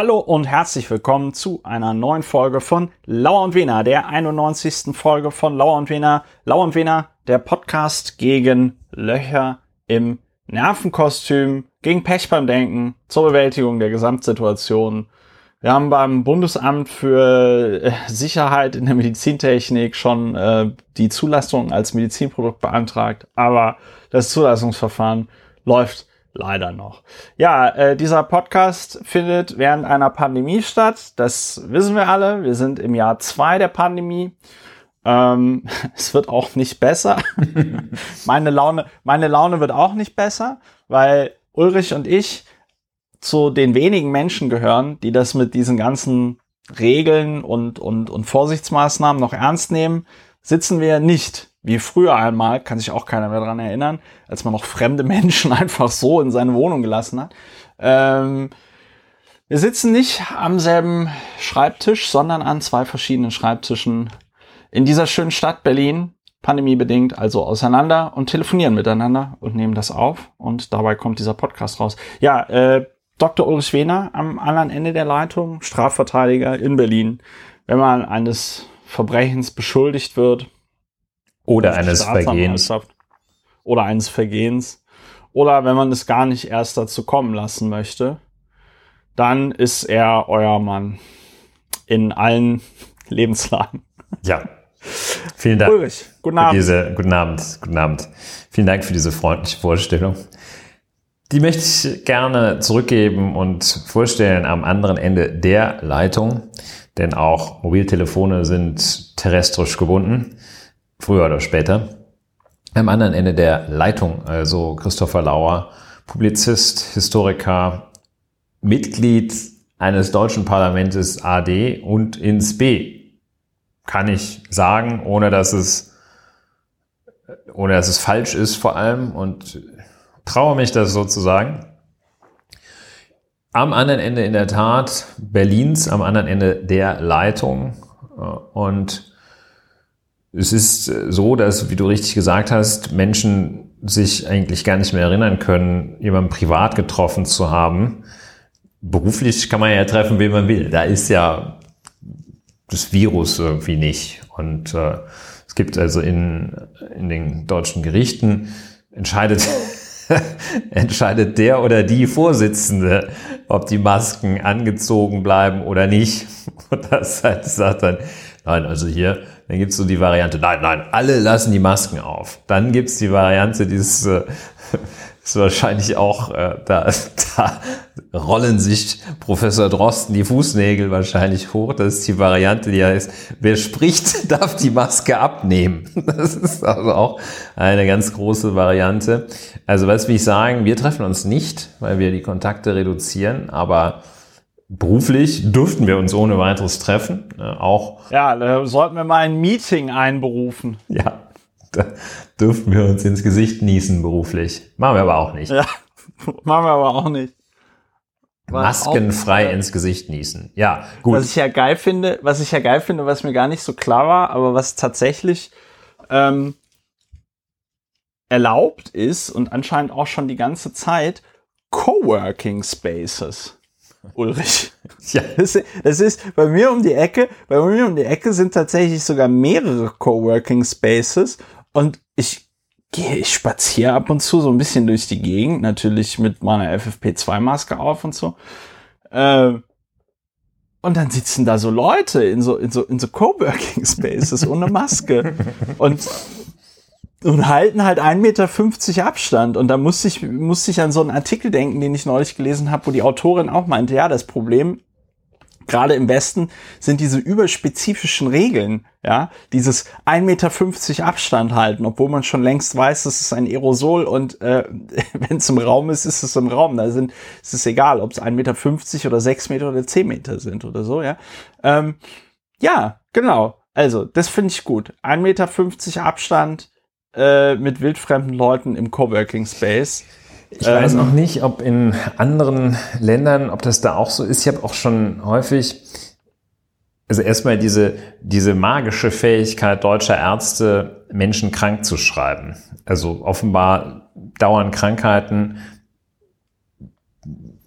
Hallo und herzlich willkommen zu einer neuen Folge von Lauer und Wiener, der 91. Folge von Lauer und Wiener. Lauer und Wiener, der Podcast gegen Löcher im Nervenkostüm, gegen Pech beim Denken, zur Bewältigung der Gesamtsituation. Wir haben beim Bundesamt für äh, Sicherheit in der Medizintechnik schon äh, die Zulassung als Medizinprodukt beantragt, aber das Zulassungsverfahren läuft leider noch. Ja, äh, dieser Podcast findet während einer Pandemie statt. Das wissen wir alle. Wir sind im Jahr zwei der Pandemie. Ähm, es wird auch nicht besser. meine Laune, meine Laune wird auch nicht besser, weil Ulrich und ich zu den wenigen Menschen gehören, die das mit diesen ganzen Regeln und, und, und Vorsichtsmaßnahmen noch ernst nehmen, sitzen wir nicht wie früher einmal, kann sich auch keiner mehr dran erinnern, als man noch fremde Menschen einfach so in seine Wohnung gelassen hat. Ähm, wir sitzen nicht am selben Schreibtisch, sondern an zwei verschiedenen Schreibtischen in dieser schönen Stadt Berlin, pandemiebedingt, also auseinander und telefonieren miteinander und nehmen das auf und dabei kommt dieser Podcast raus. Ja, äh, Dr. Ulrich Wehner am anderen Ende der Leitung, Strafverteidiger in Berlin. Wenn man eines Verbrechens beschuldigt wird, oder eines Vergehens. Oder eines Vergehens. Oder wenn man es gar nicht erst dazu kommen lassen möchte, dann ist er euer Mann in allen Lebenslagen. Ja. Vielen Dank. Ulrich, guten Abend. Diese, guten Abend. Guten Abend. Vielen Dank für diese freundliche Vorstellung. Die möchte ich gerne zurückgeben und vorstellen am anderen Ende der Leitung, denn auch Mobiltelefone sind terrestrisch gebunden früher oder später. Am anderen Ende der Leitung, also Christopher Lauer, Publizist, Historiker, Mitglied eines deutschen Parlaments AD und ins B. Kann ich sagen, ohne dass es, ohne dass es falsch ist vor allem und traue mich das sozusagen. Am anderen Ende in der Tat Berlins, am anderen Ende der Leitung und es ist äh, so, dass, wie du richtig gesagt hast, Menschen sich eigentlich gar nicht mehr erinnern können, jemanden privat getroffen zu haben. Beruflich kann man ja treffen, wen man will. Da ist ja das Virus irgendwie nicht. Und äh, es gibt also in, in den deutschen Gerichten entscheidet, entscheidet der oder die Vorsitzende, ob die Masken angezogen bleiben oder nicht. Und das sagt dann, nein, also hier dann gibt's so die Variante, nein, nein, alle lassen die Masken auf. Dann gibt's die Variante, die ist, äh, ist wahrscheinlich auch, äh, da, da rollen sich Professor Drosten die Fußnägel wahrscheinlich hoch. Das ist die Variante, die heißt, wer spricht, darf die Maske abnehmen. Das ist also auch eine ganz große Variante. Also was will ich sagen, wir treffen uns nicht, weil wir die Kontakte reduzieren, aber beruflich dürften wir uns ohne weiteres treffen. Ne, auch. Ja, da sollten wir mal ein Meeting einberufen. Ja, da dürften wir uns ins Gesicht niesen beruflich. Machen wir aber auch nicht. Ja, machen wir aber auch nicht. Maskenfrei auch, ins Gesicht niesen. Ja, gut. Was ich ja geil finde, was ich ja geil finde, was mir gar nicht so klar war, aber was tatsächlich ähm, erlaubt ist und anscheinend auch schon die ganze Zeit Coworking Spaces. Ulrich. Ja. Das, das, ist bei mir um die Ecke, bei mir um die Ecke sind tatsächlich sogar mehrere Coworking Spaces und ich gehe, ich spaziere ab und zu so ein bisschen durch die Gegend, natürlich mit meiner FFP2-Maske auf und so. Äh, und dann sitzen da so Leute in so, in so, in so Coworking Spaces ohne Maske. und und halten halt 1,50 Meter Abstand. Und da musste ich, musste ich an so einen Artikel denken, den ich neulich gelesen habe, wo die Autorin auch meinte, ja, das Problem gerade im Westen sind diese überspezifischen Regeln, ja, dieses 1,50 Meter Abstand halten, obwohl man schon längst weiß, das ist ein Aerosol und äh, wenn es im Raum ist, ist es im Raum. Da sind, ist es egal, ob es 1,50 Meter oder 6 Meter oder 10 Meter sind oder so, ja. Ähm, ja, genau. Also, das finde ich gut. 1,50 Meter Abstand, äh, mit wildfremden Leuten im Coworking Space. Ich ähm, weiß noch nicht, ob in anderen Ländern, ob das da auch so ist. Ich habe auch schon häufig, also erstmal diese, diese magische Fähigkeit deutscher Ärzte, Menschen krank zu schreiben. Also offenbar dauern Krankheiten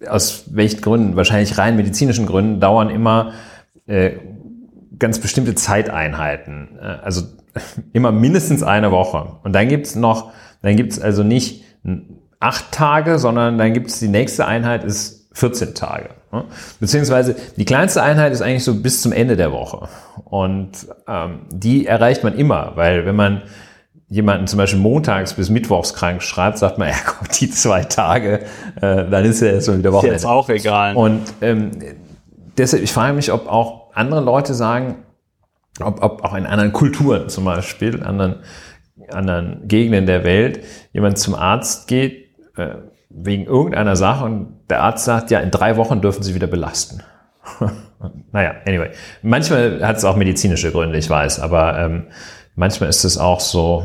aus welchen Gründen, wahrscheinlich rein medizinischen Gründen, dauern immer äh, ganz bestimmte Zeiteinheiten. Äh, also immer mindestens eine Woche. Und dann gibt's noch, dann gibt's also nicht acht Tage, sondern dann gibt's die nächste Einheit ist 14 Tage. Ne? Beziehungsweise die kleinste Einheit ist eigentlich so bis zum Ende der Woche. Und ähm, die erreicht man immer, weil wenn man jemanden zum Beispiel montags bis mittwochs krank schreibt, sagt man, ja Gott, die zwei Tage, äh, dann ist ja erstmal wieder Wochenende. Ist jetzt auch egal. Und ähm, deshalb, ich frage mich, ob auch andere Leute sagen, ob, ob auch in anderen Kulturen zum Beispiel, anderen, anderen Gegenden der Welt, jemand zum Arzt geht, äh, wegen irgendeiner Sache und der Arzt sagt, ja, in drei Wochen dürfen Sie wieder belasten. naja, anyway. Manchmal hat es auch medizinische Gründe, ich weiß, aber ähm, manchmal ist es auch so,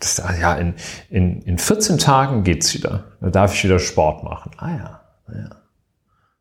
dass, ja, in, in, in 14 Tagen geht's wieder. Da darf ich wieder Sport machen. Ah ja, ja.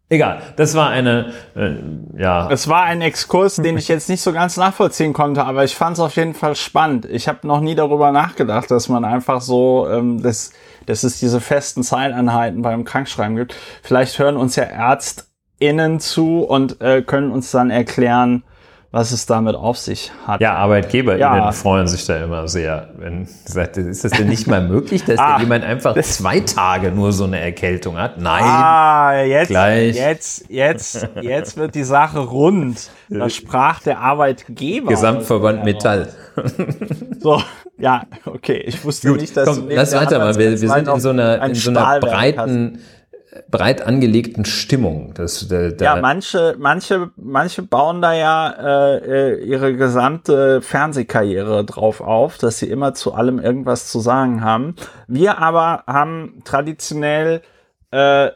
Egal, das war eine, äh, ja. Es war ein Exkurs, den ich jetzt nicht so ganz nachvollziehen konnte, aber ich fand es auf jeden Fall spannend. Ich habe noch nie darüber nachgedacht, dass man einfach so, ähm, das, dass es diese festen Zeiteinheiten beim Krankschreiben gibt. Vielleicht hören uns ja ÄrztInnen zu und äh, können uns dann erklären, was es damit auf sich hat. Ja, ArbeitgeberInnen ja. freuen sich da immer sehr. Wenn sagt, ist das denn nicht mal möglich, dass ah, jemand einfach zwei Tage nur so eine Erkältung hat? Nein. Ah, jetzt, gleich. jetzt, jetzt, jetzt wird die Sache rund. Da sprach der Arbeitgeber. Gesamtverband Metall. So, ja, okay. Ich wusste Gut, nicht, dass komm, lass weiter mal. Wir, wir sind in so einer, in so einer breiten, hast breit angelegten Stimmung. Das, der, der ja, manche, manche, manche bauen da ja äh, äh, ihre gesamte Fernsehkarriere drauf auf, dass sie immer zu allem irgendwas zu sagen haben. Wir aber haben traditionell äh,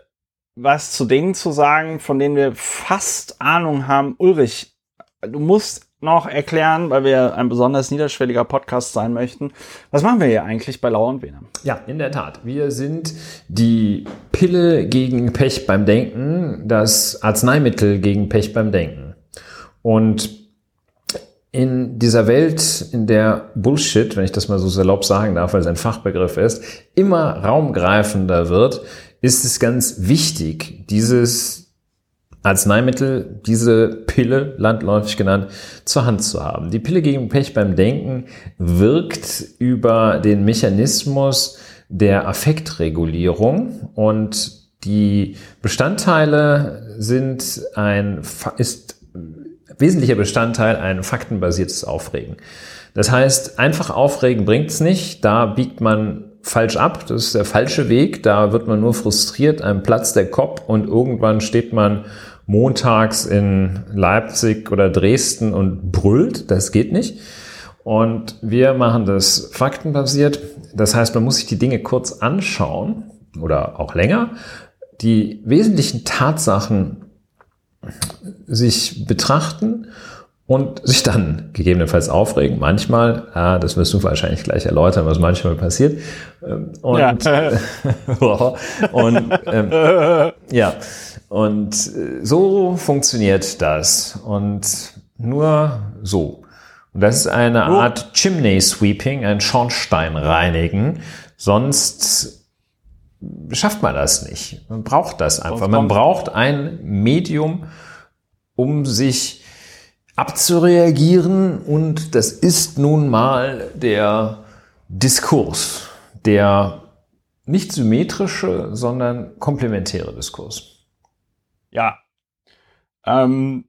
was zu Dingen zu sagen, von denen wir fast Ahnung haben. Ulrich, du musst noch erklären, weil wir ein besonders niederschwelliger Podcast sein möchten. Was machen wir hier eigentlich bei Lauer und Wiener? Ja, in der Tat. Wir sind die Pille gegen Pech beim Denken, das Arzneimittel gegen Pech beim Denken. Und in dieser Welt, in der Bullshit, wenn ich das mal so salopp sagen darf, weil es ein Fachbegriff ist, immer raumgreifender wird, ist es ganz wichtig, dieses Arzneimittel, diese Pille, landläufig genannt, zur Hand zu haben. Die Pille gegen Pech beim Denken wirkt über den Mechanismus der Affektregulierung und die Bestandteile sind ein, ist wesentlicher Bestandteil ein faktenbasiertes Aufregen. Das heißt, einfach aufregen bringt's nicht. Da biegt man falsch ab. Das ist der falsche Weg. Da wird man nur frustriert, einem Platz der Kopf und irgendwann steht man montags in Leipzig oder Dresden und brüllt. Das geht nicht. Und wir machen das faktenbasiert. Das heißt, man muss sich die Dinge kurz anschauen oder auch länger, die wesentlichen Tatsachen sich betrachten und sich dann gegebenenfalls aufregen. Manchmal, ah, das wirst du wahrscheinlich gleich erläutern, was manchmal passiert. Ähm, und, ja. und ähm, ja, und äh, so funktioniert das. Und nur so. Und das ist eine Art Chimney Sweeping, ein Schornsteinreinigen. Sonst schafft man das nicht. Man braucht das einfach. Man braucht ein Medium, um sich abzureagieren. Und das ist nun mal der Diskurs, der nicht symmetrische, sondern komplementäre Diskurs. Ja. Ähm,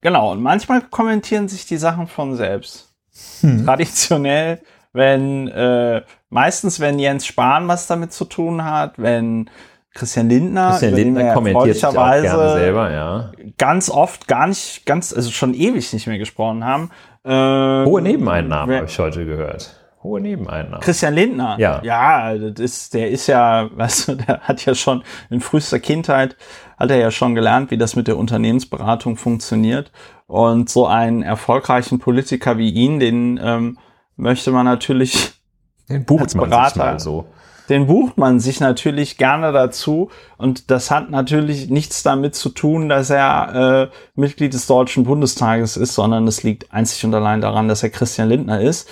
genau, und manchmal kommentieren sich die Sachen von selbst. Hm. Traditionell, wenn, äh, meistens, wenn Jens Spahn was damit zu tun hat, wenn Christian Lindner, Christian Lindner kommentiert sich auch gerne selber, ja. Ganz oft gar nicht, ganz, also schon ewig nicht mehr gesprochen haben. Ähm, Hohe Nebeneinnahmen habe ich heute gehört hohe Nebeneinnahmen. Christian Lindner. Ja. Ja, das ist, der ist ja, weißt du, der hat ja schon in frühester Kindheit, hat er ja schon gelernt, wie das mit der Unternehmensberatung funktioniert. Und so einen erfolgreichen Politiker wie ihn, den ähm, möchte man natürlich den bucht als Berater, man sich mal so. Den bucht man sich natürlich gerne dazu. Und das hat natürlich nichts damit zu tun, dass er äh, Mitglied des Deutschen Bundestages ist, sondern es liegt einzig und allein daran, dass er Christian Lindner ist.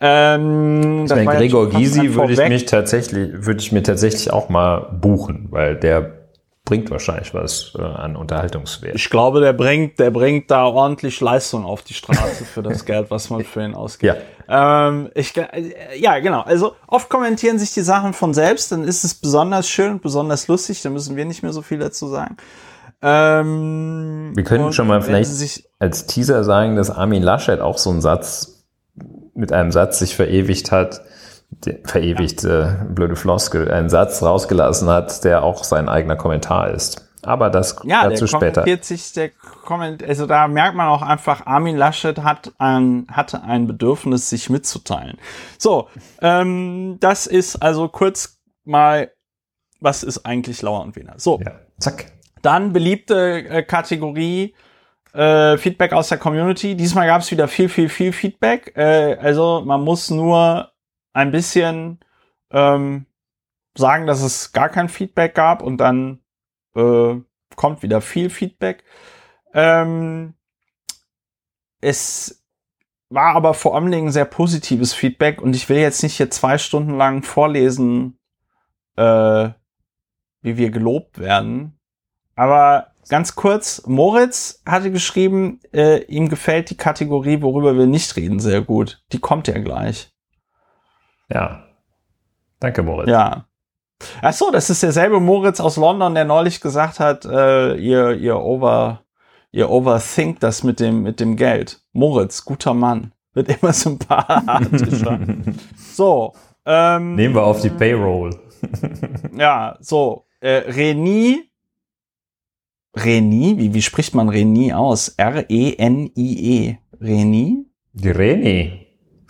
Ähm, ich meine, Gregor Gysi würde ich mich tatsächlich, würde ich mir tatsächlich auch mal buchen, weil der bringt wahrscheinlich was äh, an Unterhaltungswert. Ich glaube, der bringt, der bringt da ordentlich Leistung auf die Straße für das Geld, was man für ihn ausgibt. Ja. Ähm, ich, äh, ja, genau. Also oft kommentieren sich die Sachen von selbst, dann ist es besonders schön und besonders lustig, da müssen wir nicht mehr so viel dazu sagen. Ähm, wir können schon mal vielleicht als Teaser sagen, dass Armin Laschet auch so einen Satz mit einem Satz sich verewigt hat, verewigt, äh, blöde Floskel, einen Satz rausgelassen hat, der auch sein eigener Kommentar ist. Aber das ja, dazu der später. Sich, der Komment, also da merkt man auch einfach, Armin Laschet hat ein, hatte ein Bedürfnis, sich mitzuteilen. So, ähm, das ist also kurz mal, was ist eigentlich Lauer und Wiener? So, ja, zack. Dann beliebte äh, Kategorie, äh, Feedback aus der Community. Diesmal gab es wieder viel, viel, viel Feedback. Äh, also man muss nur ein bisschen ähm, sagen, dass es gar kein Feedback gab und dann äh, kommt wieder viel Feedback. Ähm, es war aber vor allen Dingen sehr positives Feedback und ich will jetzt nicht hier zwei Stunden lang vorlesen, äh, wie wir gelobt werden. Aber ganz kurz, Moritz hatte geschrieben, äh, ihm gefällt die Kategorie, worüber wir nicht reden, sehr gut. Die kommt ja gleich. Ja. Danke, Moritz. Ja. Ach so, das ist derselbe Moritz aus London, der neulich gesagt hat, äh, ihr, ihr over, ihr overthink das mit dem, mit dem Geld. Moritz, guter Mann. Wird immer sympathischer. so. Ähm, Nehmen wir auf die Payroll. ja, so. Äh, Reni. Reni? Wie, wie spricht man Reni aus? R-E-N-I-E. -E. Reni? Die Reni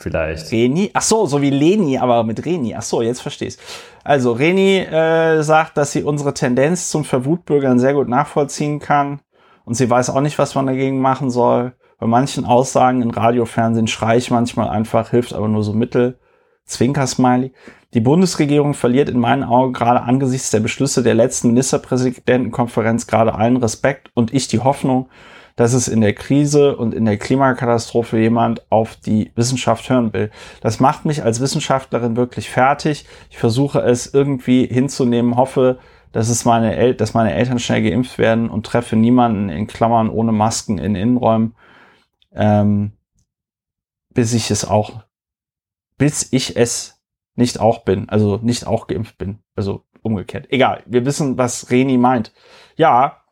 vielleicht. Reni, ach so, so wie Leni, aber mit Reni. Ach so, jetzt verstehst. Also Reni äh, sagt, dass sie unsere Tendenz zum Verwutbürgern sehr gut nachvollziehen kann und sie weiß auch nicht, was man dagegen machen soll. Bei manchen Aussagen in Radio, Fernsehen schrei ich manchmal einfach, hilft aber nur so mittel. Zwinker-Smiley. Die Bundesregierung verliert in meinen Augen gerade angesichts der Beschlüsse der letzten Ministerpräsidentenkonferenz gerade allen Respekt und ich die Hoffnung, dass es in der Krise und in der Klimakatastrophe jemand auf die Wissenschaft hören will. Das macht mich als Wissenschaftlerin wirklich fertig. Ich versuche es irgendwie hinzunehmen, hoffe, dass es meine El dass meine Eltern schnell geimpft werden und treffe niemanden in Klammern ohne Masken in Innenräumen, ähm, bis ich es auch, bis ich es nicht auch bin, also nicht auch geimpft bin, also umgekehrt. Egal, wir wissen, was Reni meint. Ja,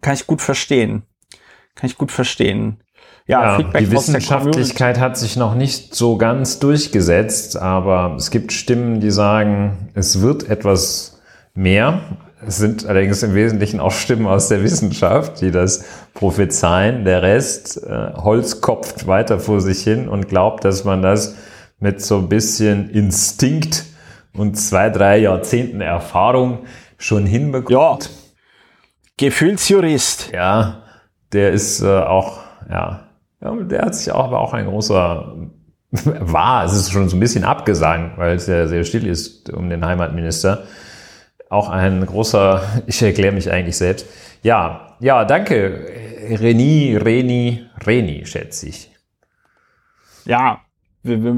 kann ich gut verstehen. Kann ich gut verstehen. Ja, ja die Wissenschaftlichkeit hat sich noch nicht so ganz durchgesetzt, aber es gibt Stimmen, die sagen, es wird etwas mehr. Es sind allerdings im Wesentlichen auch Stimmen aus der Wissenschaft, die das prophezeien. Der Rest äh, holzkopft weiter vor sich hin und glaubt, dass man das mit so ein bisschen Instinkt und zwei, drei Jahrzehnten Erfahrung schon hinbekommt. Ja. Gefühlsjurist. Ja, der ist äh, auch, ja, ja, der hat sich auch, aber auch ein großer, war, es ist schon so ein bisschen abgesagt, weil es ja sehr still ist um den Heimatminister. Auch ein großer, ich erkläre mich eigentlich selbst. Ja, ja, danke. Reni, Reni, Reni, schätze ich. Ja,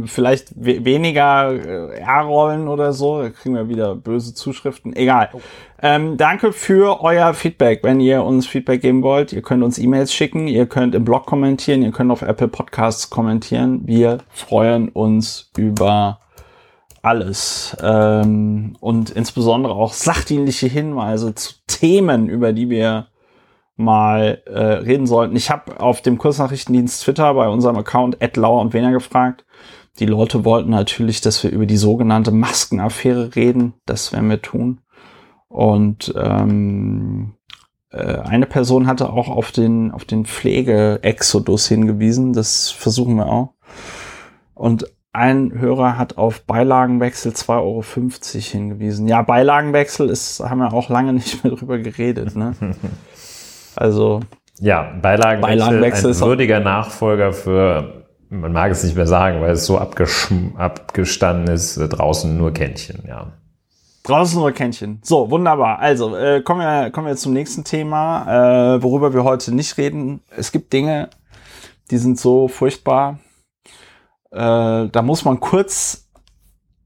vielleicht weniger äh, R-Rollen oder so. Da kriegen wir wieder böse Zuschriften. Egal. Oh. Ähm, danke für euer Feedback. Wenn ihr uns Feedback geben wollt, ihr könnt uns E-Mails schicken, ihr könnt im Blog kommentieren, ihr könnt auf Apple Podcasts kommentieren. Wir freuen uns über alles. Ähm, und insbesondere auch sachdienliche Hinweise zu Themen, über die wir mal äh, reden sollten. Ich habe auf dem Kursnachrichtendienst Twitter bei unserem Account Lauer und Wener gefragt, die Leute wollten natürlich, dass wir über die sogenannte Maskenaffäre reden. Das werden wir tun. Und ähm, äh, eine Person hatte auch auf den, auf den Pflege-Exodus hingewiesen. Das versuchen wir auch. Und ein Hörer hat auf Beilagenwechsel 2,50 Euro hingewiesen. Ja, Beilagenwechsel ist, haben wir auch lange nicht mehr drüber geredet. Ne? Also. Ja, Beilagenwechsel, Beilagenwechsel ein würdiger Nachfolger für man mag es nicht mehr sagen, weil es so abgestanden ist, äh, draußen nur Kännchen, ja. Draußen nur Kännchen. So, wunderbar. Also, äh, kommen, wir, kommen wir zum nächsten Thema, äh, worüber wir heute nicht reden. Es gibt Dinge, die sind so furchtbar. Äh, da muss man kurz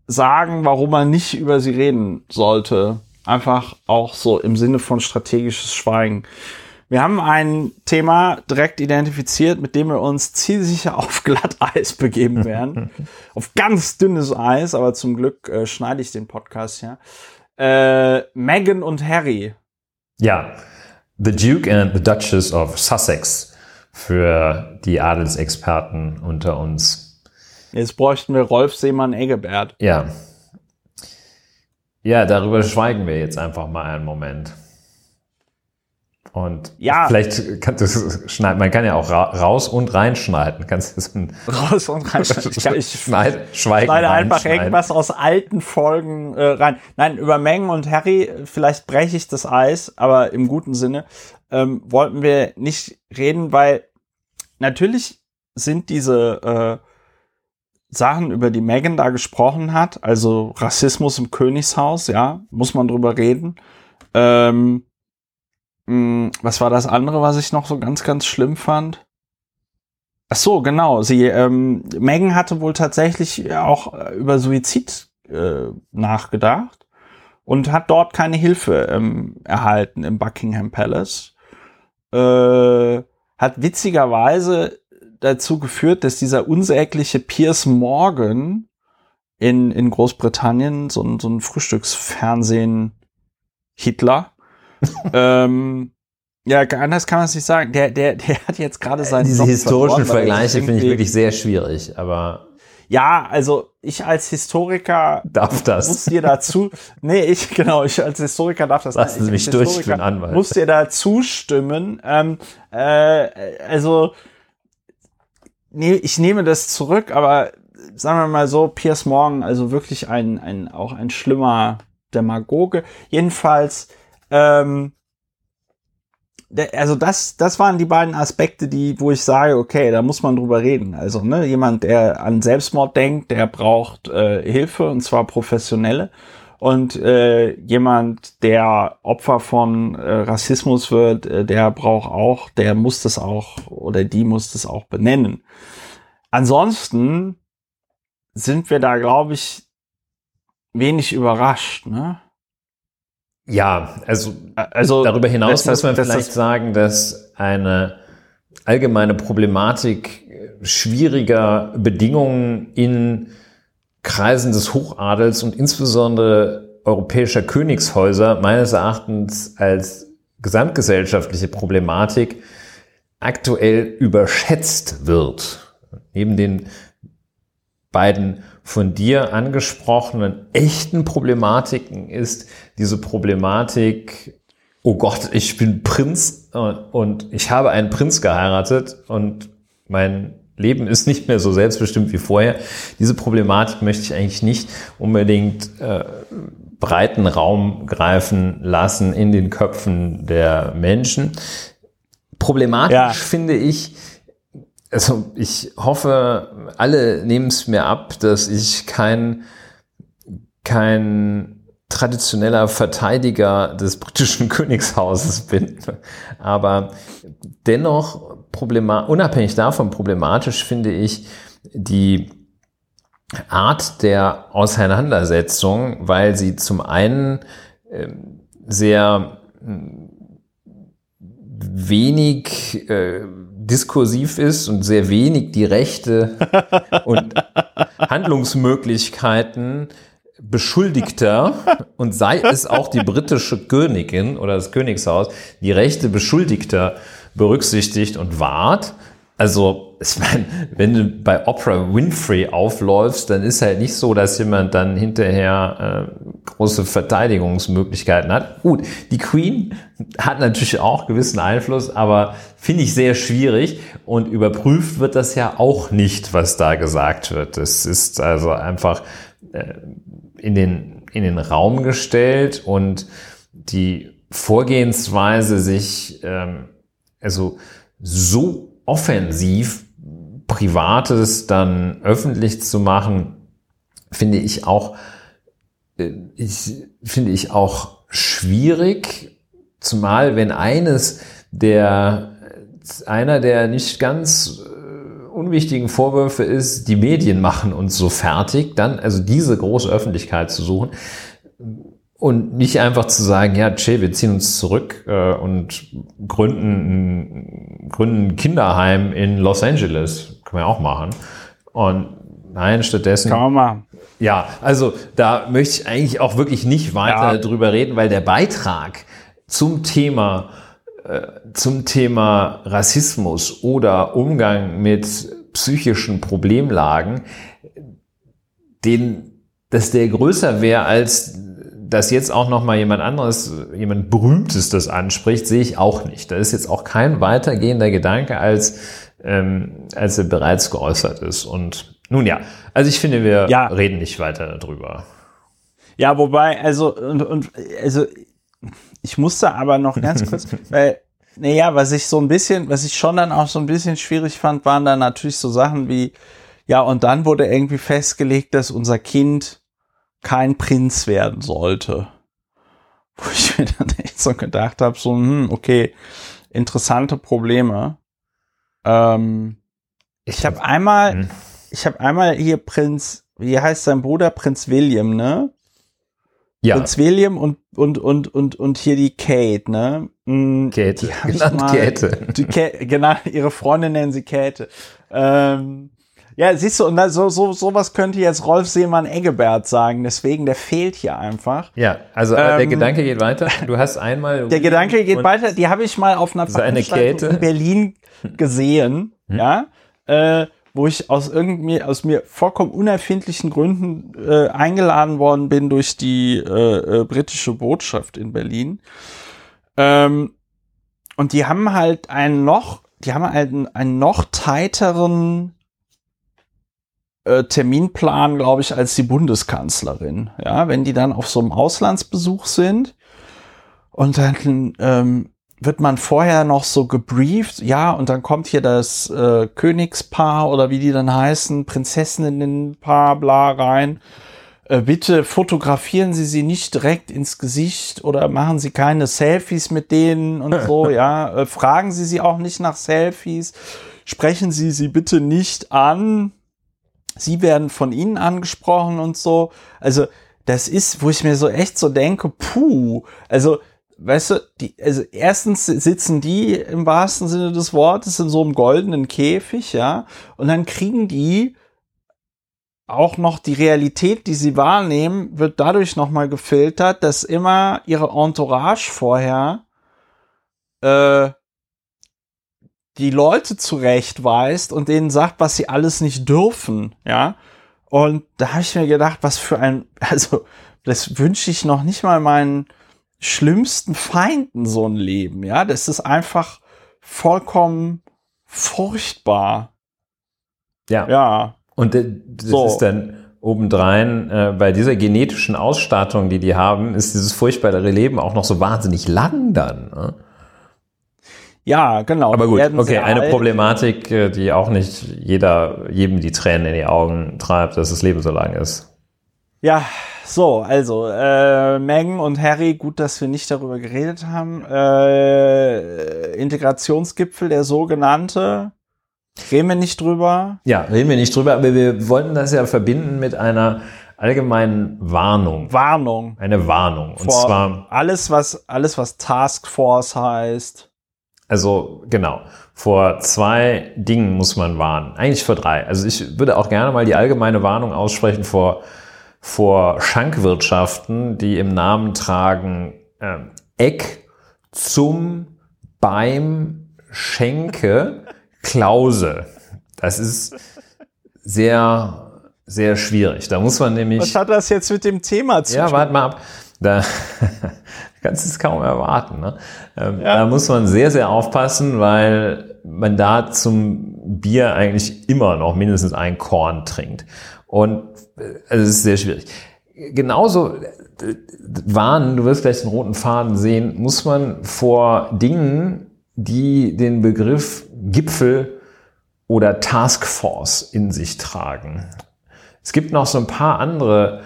sagen, warum man nicht über sie reden sollte. Einfach auch so im Sinne von strategisches Schweigen. Wir haben ein Thema direkt identifiziert, mit dem wir uns zielsicher auf Glatteis begeben werden. auf ganz dünnes Eis, aber zum Glück äh, schneide ich den Podcast ja. Äh, Meghan und Harry. Ja, The Duke and the Duchess of Sussex für die Adelsexperten unter uns. Jetzt bräuchten wir Rolf Seemann-Eggebert. Ja. Ja, darüber schweigen wir jetzt einfach mal einen Moment. Und ja. vielleicht kann das schneiden. Man kann ja auch ra raus und reinschneiden. Kannst du so ein raus und reinschneiden. Ich, ich schneid, schweigen schneide einfach irgendwas aus alten Folgen äh, rein. Nein, über Mengen und Harry, vielleicht breche ich das Eis, aber im guten Sinne, ähm, wollten wir nicht reden, weil natürlich sind diese äh, Sachen, über die Megan da gesprochen hat, also Rassismus im Königshaus, ja, muss man drüber reden. Ähm, hm, was war das andere, was ich noch so ganz, ganz schlimm fand? Ach so, genau. Sie, ähm, Megan hatte wohl tatsächlich auch äh, über Suizid äh, nachgedacht und hat dort keine Hilfe ähm, erhalten im Buckingham Palace. Äh, hat witzigerweise dazu geführt, dass dieser unsägliche Piers Morgan in, in Großbritannien, so ein, so ein Frühstücksfernsehen Hitler, ähm, ja, anders kann man es nicht sagen. Der, der, der hat jetzt gerade seinen. Diese Job historischen Vergleiche finde ich wirklich sehr schwierig, aber. Ja, also ich als Historiker darf das. Muss dir dazu. nee, ich genau, ich als Historiker darf das. Lassen Sie mich durch für Anwalt. Muss dir da zustimmen. Ähm, äh, also nee, ich nehme das zurück, aber sagen wir mal so, Piers Morgan, also wirklich ein, ein auch ein schlimmer Demagoge. Jedenfalls ähm, also das, das waren die beiden Aspekte, die, wo ich sage, okay, da muss man drüber reden. Also ne, jemand, der an Selbstmord denkt, der braucht äh, Hilfe und zwar professionelle. Und äh, jemand, der Opfer von äh, Rassismus wird, äh, der braucht auch, der muss das auch oder die muss das auch benennen. Ansonsten sind wir da, glaube ich, wenig überrascht. Ne? Ja, also, also darüber hinaus muss man vielleicht das sagen, dass eine allgemeine Problematik schwieriger Bedingungen in Kreisen des Hochadels und insbesondere europäischer Königshäuser meines Erachtens als gesamtgesellschaftliche Problematik aktuell überschätzt wird. Neben den beiden von dir angesprochenen echten Problematiken ist diese Problematik, oh Gott, ich bin Prinz und ich habe einen Prinz geheiratet und mein Leben ist nicht mehr so selbstbestimmt wie vorher. Diese Problematik möchte ich eigentlich nicht unbedingt äh, breiten Raum greifen lassen in den Köpfen der Menschen. Problematisch ja. finde ich, also ich hoffe, alle nehmen es mir ab, dass ich kein, kein traditioneller Verteidiger des britischen Königshauses bin. Aber dennoch unabhängig davon problematisch finde ich die Art der Auseinandersetzung, weil sie zum einen ähm, sehr hm, wenig äh, diskursiv ist und sehr wenig die Rechte und Handlungsmöglichkeiten Beschuldigter und sei es auch die britische Königin oder das Königshaus, die Rechte Beschuldigter berücksichtigt und wahrt. Also, ich meine, wenn du bei Oprah Winfrey aufläufst, dann ist halt nicht so, dass jemand dann hinterher äh, große Verteidigungsmöglichkeiten hat. Gut, die Queen hat natürlich auch gewissen Einfluss, aber finde ich sehr schwierig und überprüft wird das ja auch nicht, was da gesagt wird. Es ist also einfach äh, in den, in den Raum gestellt und die Vorgehensweise sich ähm, also so offensiv Privates dann öffentlich zu machen, finde ich auch, äh, ich, finde ich auch schwierig, zumal wenn eines der, einer der nicht ganz äh, unwichtigen Vorwürfe ist, die Medien machen uns so fertig, dann also diese große Öffentlichkeit zu suchen und nicht einfach zu sagen, ja, Che, wir ziehen uns zurück äh, und gründen, gründen ein Kinderheim in Los Angeles. Können wir auch machen. Und nein, stattdessen. Kann man machen. Ja, also da möchte ich eigentlich auch wirklich nicht weiter ja. drüber reden, weil der Beitrag zum Thema äh, zum Thema Rassismus oder Umgang mit psychischen Problemlagen, den, dass der größer wäre als dass jetzt auch noch mal jemand anderes, jemand berühmtes das anspricht, sehe ich auch nicht. Da ist jetzt auch kein weitergehender Gedanke als ähm, als er bereits geäußert ist. Und nun ja, also ich finde, wir ja. reden nicht weiter darüber. Ja, wobei, also und, und also ich musste aber noch ganz kurz, weil naja, was ich so ein bisschen, was ich schon dann auch so ein bisschen schwierig fand, waren dann natürlich so Sachen wie, ja, und dann wurde irgendwie festgelegt, dass unser Kind kein Prinz werden sollte. Wo ich mir dann echt so gedacht habe, so, hm, okay, interessante Probleme. Ähm, ich habe einmal, hm. ich habe einmal hier Prinz, wie heißt sein Bruder, Prinz William, ne? Ja. Prinz William und, und, und, und, und hier die Kate, ne? Hm, Kate, die genannt mal, Käthe. Die Käthe, genau, ihre Freundin nennen sie Käthe. Ähm, ja, siehst du, und so, so, sowas könnte jetzt Rolf Seemann Eggebert sagen, deswegen, der fehlt hier einfach. Ja, also ähm, der Gedanke geht weiter. Du hast einmal. Der Gedanke geht weiter, die habe ich mal auf einer Veranstaltung in Berlin gesehen, hm. ja, äh, wo ich aus irgendwie, aus mir vollkommen unerfindlichen Gründen äh, eingeladen worden bin durch die äh, äh, britische Botschaft in Berlin. Ähm, und die haben halt einen noch, die haben halt einen, einen noch tighteren äh, Terminplan, glaube ich, als die Bundeskanzlerin. Ja, wenn die dann auf so einem Auslandsbesuch sind und dann ähm, wird man vorher noch so gebrieft, ja, und dann kommt hier das äh, Königspaar oder wie die dann heißen, Prinzessinnenpaar, bla rein. Äh, bitte fotografieren Sie sie nicht direkt ins Gesicht oder machen Sie keine Selfies mit denen und so, ja. Äh, fragen Sie sie auch nicht nach Selfies. Sprechen Sie sie bitte nicht an sie werden von ihnen angesprochen und so. Also, das ist, wo ich mir so echt so denke, puh, also, weißt du, die, also erstens sitzen die im wahrsten Sinne des Wortes in so einem goldenen Käfig, ja, und dann kriegen die auch noch die Realität, die sie wahrnehmen, wird dadurch nochmal gefiltert, dass immer ihre Entourage vorher äh, die Leute zurechtweist und denen sagt, was sie alles nicht dürfen, ja. Und da habe ich mir gedacht, was für ein, also das wünsche ich noch nicht mal meinen schlimmsten Feinden so ein Leben, ja. Das ist einfach vollkommen furchtbar. Ja. Ja. Und das so. ist dann obendrein, äh, bei dieser genetischen Ausstattung, die die haben, ist dieses furchtbare Leben auch noch so wahnsinnig lang dann. Ne? Ja, genau. Aber gut, okay, eine alt. Problematik, äh, die auch nicht jeder, jedem die Tränen in die Augen treibt, dass das Leben so lang ist. Ja, so, also äh, Megan und Harry, gut, dass wir nicht darüber geredet haben. Äh, Integrationsgipfel, der sogenannte. Reden wir nicht drüber? Ja, reden wir nicht drüber, aber wir wollten das ja verbinden mit einer allgemeinen Warnung. Warnung. Eine Warnung. Und Vor zwar alles, was alles, was Taskforce heißt. Also genau, vor zwei Dingen muss man warnen. Eigentlich vor drei. Also ich würde auch gerne mal die allgemeine Warnung aussprechen vor, vor Schankwirtschaften, die im Namen tragen äh, Eck zum beim Schenke Klause. Das ist sehr, sehr schwierig. Da muss man nämlich. Was hat das jetzt mit dem Thema zu tun? Ja, warte mal ab. Da kannst du es kaum erwarten. Ne? Ähm, ja. Da muss man sehr, sehr aufpassen, weil man da zum Bier eigentlich immer noch mindestens ein Korn trinkt. Und äh, also es ist sehr schwierig. Genauso äh, warnen, du wirst gleich den roten Faden sehen, muss man vor Dingen, die den Begriff Gipfel oder Taskforce in sich tragen. Es gibt noch so ein paar andere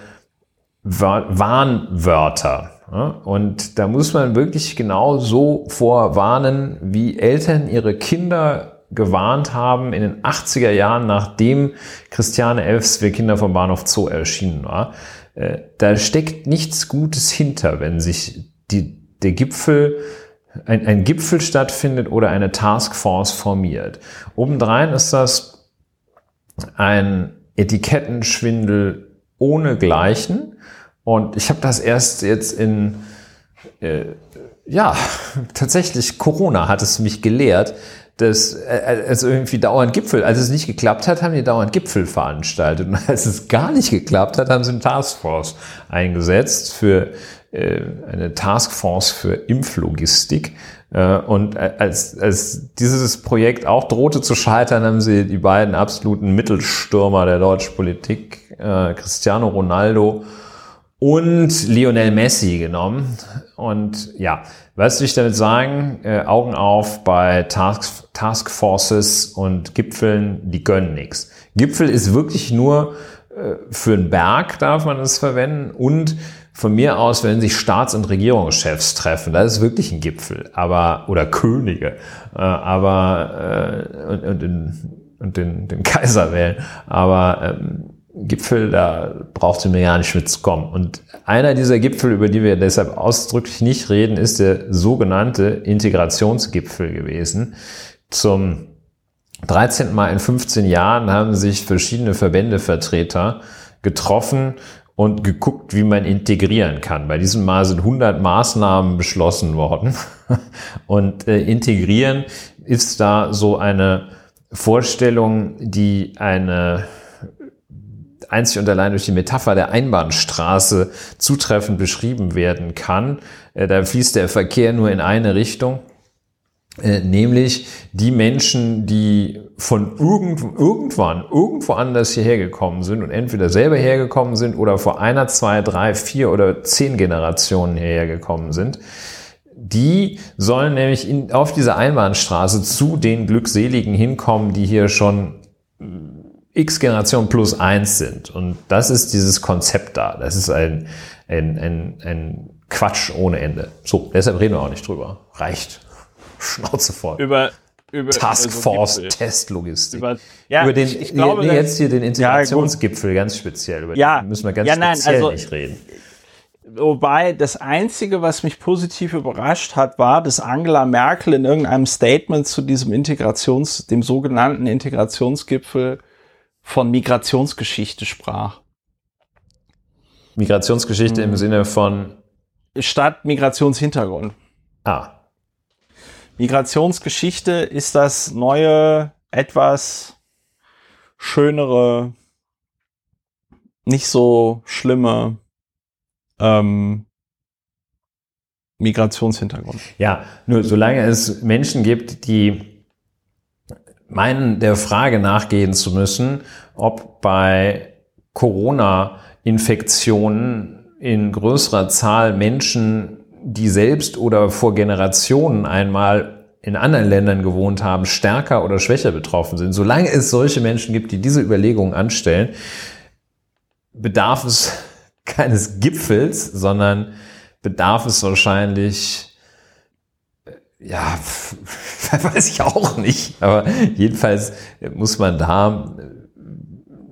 Warnwörter. Und da muss man wirklich genau so vorwarnen, wie Eltern ihre Kinder gewarnt haben in den 80er Jahren, nachdem Christiane Elfs Wir Kinder vom Bahnhof Zoo erschienen war. Äh, da steckt nichts Gutes hinter, wenn sich die, der Gipfel ein, ein Gipfel stattfindet oder eine Taskforce formiert. Obendrein ist das ein Etikettenschwindel ohne Gleichen. Und ich habe das erst jetzt in, äh, ja, tatsächlich Corona hat es mich gelehrt, dass äh, es irgendwie dauernd Gipfel, als es nicht geklappt hat, haben die dauernd Gipfel veranstaltet. Und als es gar nicht geklappt hat, haben sie eine Taskforce eingesetzt für äh, eine Taskforce für Impflogistik. Äh, und als, als dieses Projekt auch drohte zu scheitern, haben sie die beiden absoluten Mittelstürmer der deutschen Politik, äh, Cristiano Ronaldo und Lionel Messi genommen. Und ja, was will ich damit sagen? Äh, Augen auf bei Task, Taskforces und Gipfeln, die gönnen nichts. Gipfel ist wirklich nur äh, für einen Berg darf man es verwenden und von mir aus, wenn sich Staats- und Regierungschefs treffen, das ist wirklich ein Gipfel, aber oder Könige, äh, aber äh, und, und, den, und den, den Kaiser wählen, aber ähm, Gipfel, da braucht sie mir gar nicht mitzukommen. Und einer dieser Gipfel, über die wir deshalb ausdrücklich nicht reden, ist der sogenannte Integrationsgipfel gewesen. Zum 13. Mal in 15 Jahren haben sich verschiedene Verbändevertreter getroffen und geguckt, wie man integrieren kann. Bei diesem Mal sind 100 Maßnahmen beschlossen worden. Und äh, integrieren ist da so eine Vorstellung, die eine einzig und allein durch die Metapher der Einbahnstraße zutreffend beschrieben werden kann. Äh, da fließt der Verkehr nur in eine Richtung. Äh, nämlich die Menschen, die von irgend, irgendwann, irgendwo anders hierher gekommen sind und entweder selber hergekommen sind oder vor einer, zwei, drei, vier oder zehn Generationen hierher gekommen sind, die sollen nämlich in, auf dieser Einbahnstraße zu den Glückseligen hinkommen, die hier schon x Generation plus eins sind. Und das ist dieses Konzept da. Das ist ein, ein, ein, ein Quatsch ohne Ende. So, deshalb reden wir auch nicht drüber. Reicht. Schnauze voll. Über, über Taskforce über so Testlogistik. Über, ja, über den, ich, ich glaube, nee, jetzt hier den Integrationsgipfel ja, ganz speziell. Über ja, den müssen wir ganz ja, nein, speziell also, nicht reden. Wobei das Einzige, was mich positiv überrascht hat, war, dass Angela Merkel in irgendeinem Statement zu diesem Integrations, dem sogenannten Integrationsgipfel von Migrationsgeschichte sprach. Migrationsgeschichte hm. im Sinne von statt Migrationshintergrund. Ah. Migrationsgeschichte ist das neue, etwas schönere, nicht so schlimme ähm, Migrationshintergrund. Ja, nur solange es Menschen gibt, die meinen, der Frage nachgehen zu müssen, ob bei Corona-Infektionen in größerer Zahl Menschen die selbst oder vor Generationen einmal in anderen Ländern gewohnt haben, stärker oder schwächer betroffen sind. Solange es solche Menschen gibt, die diese Überlegungen anstellen, bedarf es keines Gipfels, sondern bedarf es wahrscheinlich, ja, weiß ich auch nicht, aber jedenfalls muss man da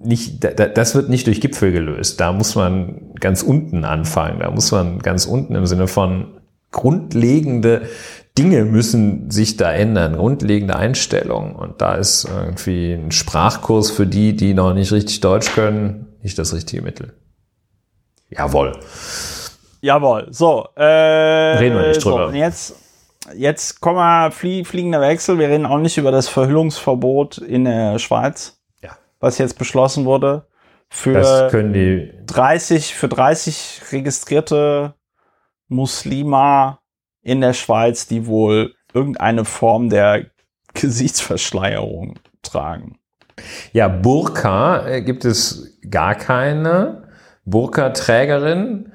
nicht, das wird nicht durch Gipfel gelöst. Da muss man ganz unten anfangen. Da muss man ganz unten im Sinne von grundlegende Dinge müssen sich da ändern, grundlegende Einstellungen. Und da ist irgendwie ein Sprachkurs für die, die noch nicht richtig Deutsch können, nicht das richtige Mittel. Jawohl. Jawohl. So, äh, reden wir nicht drüber. So, jetzt, jetzt kommen wir flie fliegender Wechsel. Wir reden auch nicht über das Verhüllungsverbot in der Schweiz was jetzt beschlossen wurde. Für 30, für 30 registrierte Muslima in der Schweiz, die wohl irgendeine Form der Gesichtsverschleierung tragen. Ja, Burka äh, gibt es gar keine. Burka-Trägerin.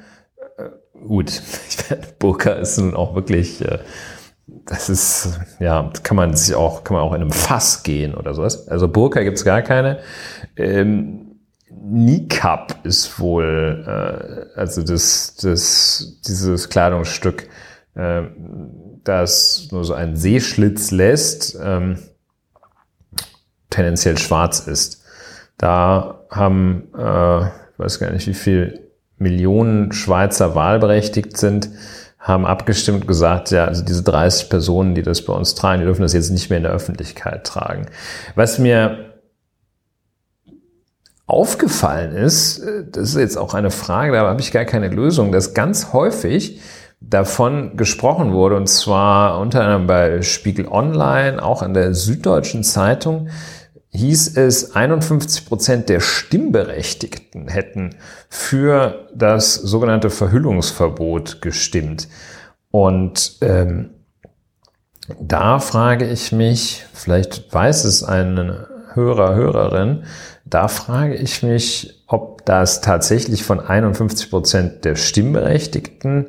Äh, gut, Burka ist nun auch wirklich äh, das ist, ja, kann man sich auch, kann man auch in einem Fass gehen oder sowas. Also Burka gibt's gar keine. Ähm, Niqab ist wohl, äh, also das, das, dieses Kleidungsstück, äh, das nur so einen Seeschlitz lässt. Ähm, tendenziell schwarz ist. Da haben, äh, ich weiß gar nicht, wie viel Millionen Schweizer wahlberechtigt sind, haben abgestimmt gesagt, ja, also diese 30 Personen, die das bei uns tragen, die dürfen das jetzt nicht mehr in der Öffentlichkeit tragen. Was mir aufgefallen ist, das ist jetzt auch eine Frage, da habe ich gar keine Lösung, dass ganz häufig davon gesprochen wurde, und zwar unter anderem bei Spiegel Online, auch in der Süddeutschen Zeitung, hieß es, 51 Prozent der Stimmberechtigten hätten für das sogenannte Verhüllungsverbot gestimmt. Und ähm, da frage ich mich, vielleicht weiß es ein Hörer, Hörerin, da frage ich mich, ob das tatsächlich von 51 Prozent der Stimmberechtigten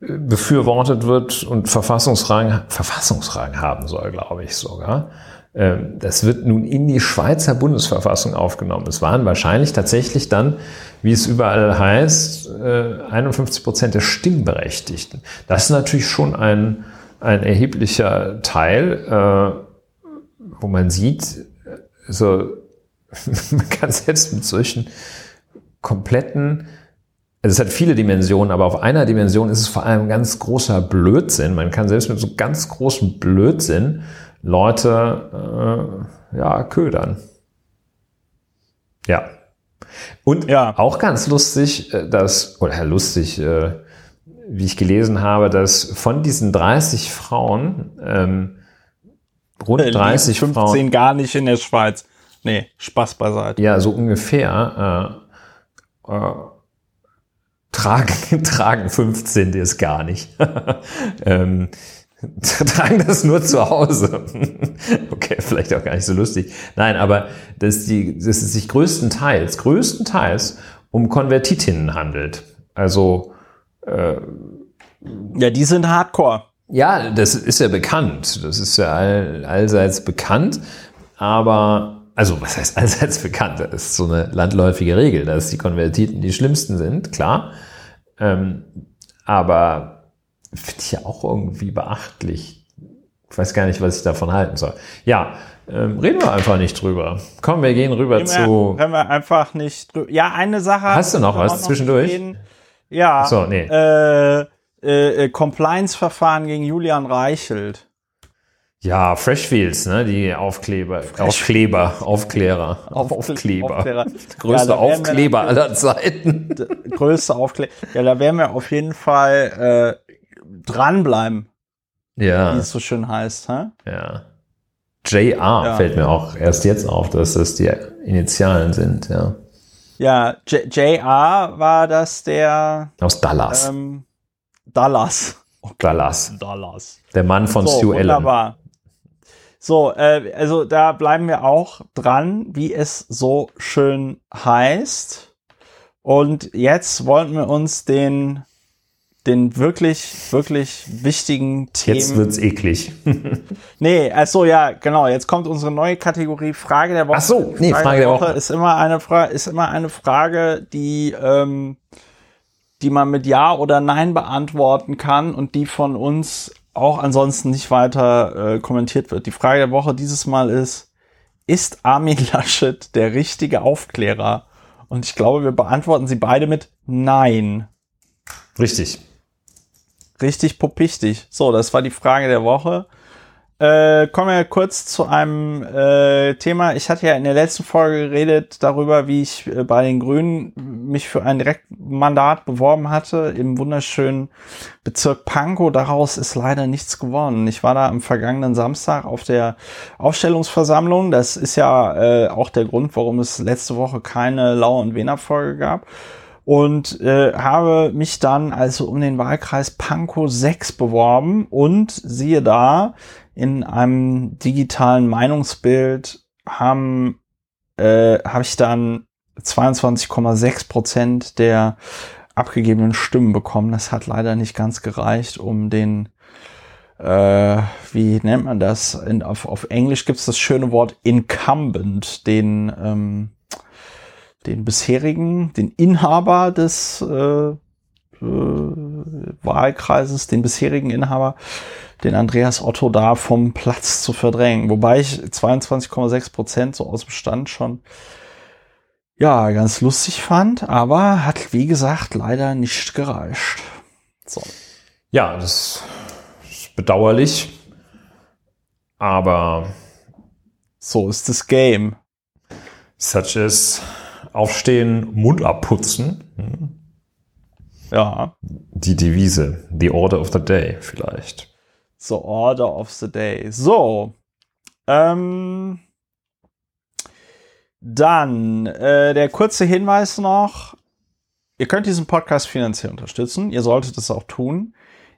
äh, befürwortet wird und Verfassungsfragen, Verfassungsfragen haben soll, glaube ich sogar. Ähm, das wird nun in die Schweizer Bundesverfassung aufgenommen. Es waren wahrscheinlich tatsächlich dann, wie es überall heißt, 51 äh, Prozent der Stimmberechtigten. Das ist natürlich schon ein, ein erheblicher Teil, äh, wo man sieht, so, man kann selbst mit solchen kompletten also es hat viele Dimensionen, aber auf einer Dimension ist es vor allem ganz großer Blödsinn. Man kann selbst mit so ganz großem Blödsinn Leute äh, ja, ködern. Ja. Und ja. auch ganz lustig, äh, dass, oder lustig, äh, wie ich gelesen habe, dass von diesen 30 Frauen, ähm, rund 30 15 Frauen. gar nicht in der Schweiz. Nee, Spaß beiseite. Ja, so ungefähr. Äh, äh, tragen, tragen 15 das gar nicht. ähm, tragen das nur zu Hause. okay, vielleicht auch gar nicht so lustig. Nein, aber dass, die, dass es sich größtenteils, größtenteils um Konvertitinnen handelt. Also äh, ja, die sind Hardcore. Ja, das ist ja bekannt. Das ist ja all, allseits bekannt. Aber, also was heißt allseits bekannt? Das ist so eine landläufige Regel, dass die Konvertiten die schlimmsten sind, klar. Ähm, aber finde ich ja auch irgendwie beachtlich. Ich weiß gar nicht, was ich davon halten soll. Ja, ähm, reden wir einfach nicht drüber. Komm, wir gehen rüber wir, zu. Können wir einfach nicht drüber. Ja, eine Sache. Hast du noch was noch zwischendurch? Reden. Ja. So, nee. Äh, äh, äh, Compliance-Verfahren gegen Julian Reichelt. Ja, Freshfields, ne, die Aufkleber, Aufkleber, Aufklärer, Auf, Aufkleber. Aufklärer. Größte ja, Aufkleber aller Zeiten. Größte Aufkleber. Ja, da werden wir auf jeden Fall äh, dranbleiben. Ja. Wie es so schön heißt. Hä? Ja. JR ja. fällt mir auch erst jetzt auf, dass das die Initialen sind, ja. Ja, J JR war das der. Aus Dallas. Ähm, Dallas. Oh, Dallas. Dallas. Der Mann von so, Stu wunderbar. Allen. So, äh, also da bleiben wir auch dran, wie es so schön heißt. Und jetzt wollten wir uns den den wirklich, wirklich wichtigen Themen. Jetzt wird's eklig. nee, also ja, genau. Jetzt kommt unsere neue Kategorie Frage der Woche. Ach so, nee, Frage, Frage der Woche, Woche ist immer eine Frage, ist immer eine Frage, die, ähm, die man mit Ja oder Nein beantworten kann und die von uns auch ansonsten nicht weiter äh, kommentiert wird. Die Frage der Woche dieses Mal ist, ist Armin Laschet der richtige Aufklärer? Und ich glaube, wir beantworten sie beide mit Nein. Richtig. Richtig popichtig. So, das war die Frage der Woche. Äh, kommen wir kurz zu einem äh, Thema. Ich hatte ja in der letzten Folge geredet darüber, wie ich äh, bei den Grünen mich für ein Direktmandat beworben hatte im wunderschönen Bezirk Pankow. Daraus ist leider nichts geworden. Ich war da am vergangenen Samstag auf der Aufstellungsversammlung. Das ist ja äh, auch der Grund, warum es letzte Woche keine Lau- und Wiener-Folge gab und äh, habe mich dann also um den Wahlkreis Pankow 6 beworben und siehe da, in einem digitalen Meinungsbild haben äh, habe ich dann 22,6 Prozent der abgegebenen Stimmen bekommen. Das hat leider nicht ganz gereicht, um den äh, wie nennt man das? In, auf, auf Englisch gibt es das schöne Wort incumbent, den ähm, den bisherigen, den Inhaber des, äh, äh, Wahlkreises, den bisherigen Inhaber, den Andreas Otto da vom Platz zu verdrängen. Wobei ich 22,6 Prozent so aus dem Stand schon ja, ganz lustig fand, aber hat, wie gesagt, leider nicht gereicht. So. Ja, das ist bedauerlich, aber so ist das Game. Such as Aufstehen, Mund abputzen. Hm. Ja. Die Devise, the order of the day vielleicht. The order of the day. So. Ähm, dann äh, der kurze Hinweis noch. Ihr könnt diesen Podcast finanziell unterstützen. Ihr solltet es auch tun.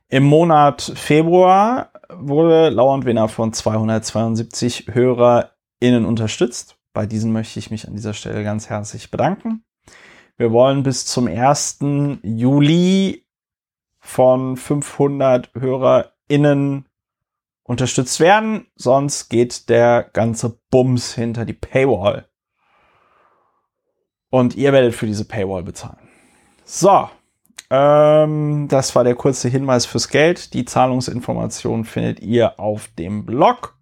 Im Monat Februar wurde Lauer Winner von 272 HörerInnen unterstützt. Bei diesen möchte ich mich an dieser Stelle ganz herzlich bedanken. Wir wollen bis zum 1. Juli von 500 HörerInnen unterstützt werden. Sonst geht der ganze Bums hinter die Paywall. Und ihr werdet für diese Paywall bezahlen. So, ähm, das war der kurze Hinweis fürs Geld. Die Zahlungsinformationen findet ihr auf dem Blog.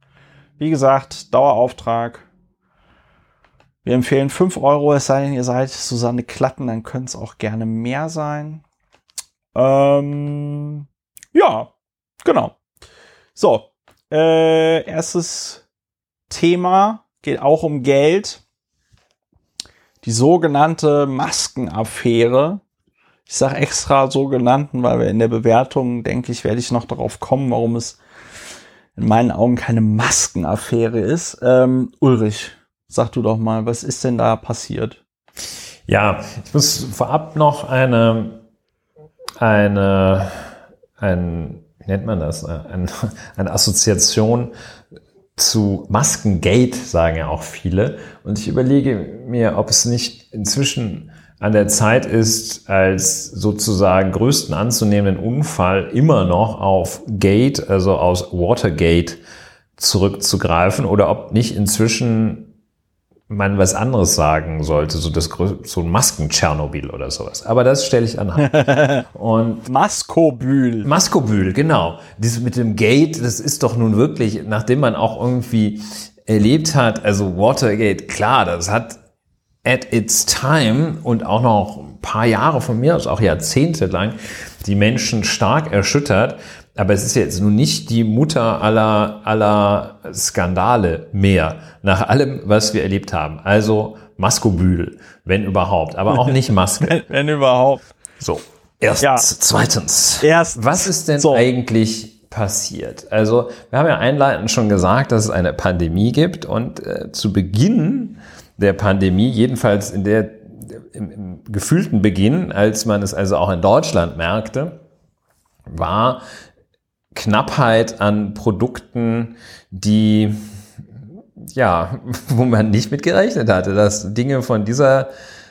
Wie gesagt, Dauerauftrag. Wir empfehlen 5 Euro, es sei denn, ihr seid Susanne Klatten, dann könnte es auch gerne mehr sein. Ähm, ja, genau. So, äh, erstes Thema geht auch um Geld die sogenannte Maskenaffäre. Ich sage extra sogenannten, weil wir in der Bewertung, denke ich, werde ich noch darauf kommen, warum es in meinen Augen keine Maskenaffäre ist. Ähm, Ulrich, sag du doch mal, was ist denn da passiert? Ja, ich muss vorab noch eine, eine, ein, wie nennt man das, eine, eine Assoziation zu Maskengate, sagen ja auch viele. Und ich überlege mir, ob es nicht inzwischen an der Zeit ist, als sozusagen größten anzunehmenden Unfall immer noch auf Gate, also aus Watergate zurückzugreifen oder ob nicht inzwischen man was anderes sagen sollte, so das so ein Masken-Tschernobyl oder sowas. Aber das stelle ich an. Und Maskobül. Maskobül, genau. Dieses mit dem Gate, das ist doch nun wirklich, nachdem man auch irgendwie erlebt hat, also Watergate, klar, das hat at its time und auch noch ein paar Jahre von mir aus, auch Jahrzehnte lang, die Menschen stark erschüttert. Aber es ist jetzt nun nicht die Mutter aller, aller Skandale mehr, nach allem, was wir erlebt haben. Also Maskobül, wenn überhaupt, aber auch nicht Maske. wenn, wenn überhaupt. So. Erstens. Ja. Zweitens. Erst. Was ist denn so. eigentlich passiert? Also, wir haben ja einleitend schon gesagt, dass es eine Pandemie gibt und äh, zu Beginn der Pandemie, jedenfalls in der im, im gefühlten Beginn, als man es also auch in Deutschland merkte, war Knappheit an Produkten, die ja, wo man nicht mit gerechnet hatte, dass Dinge von dieser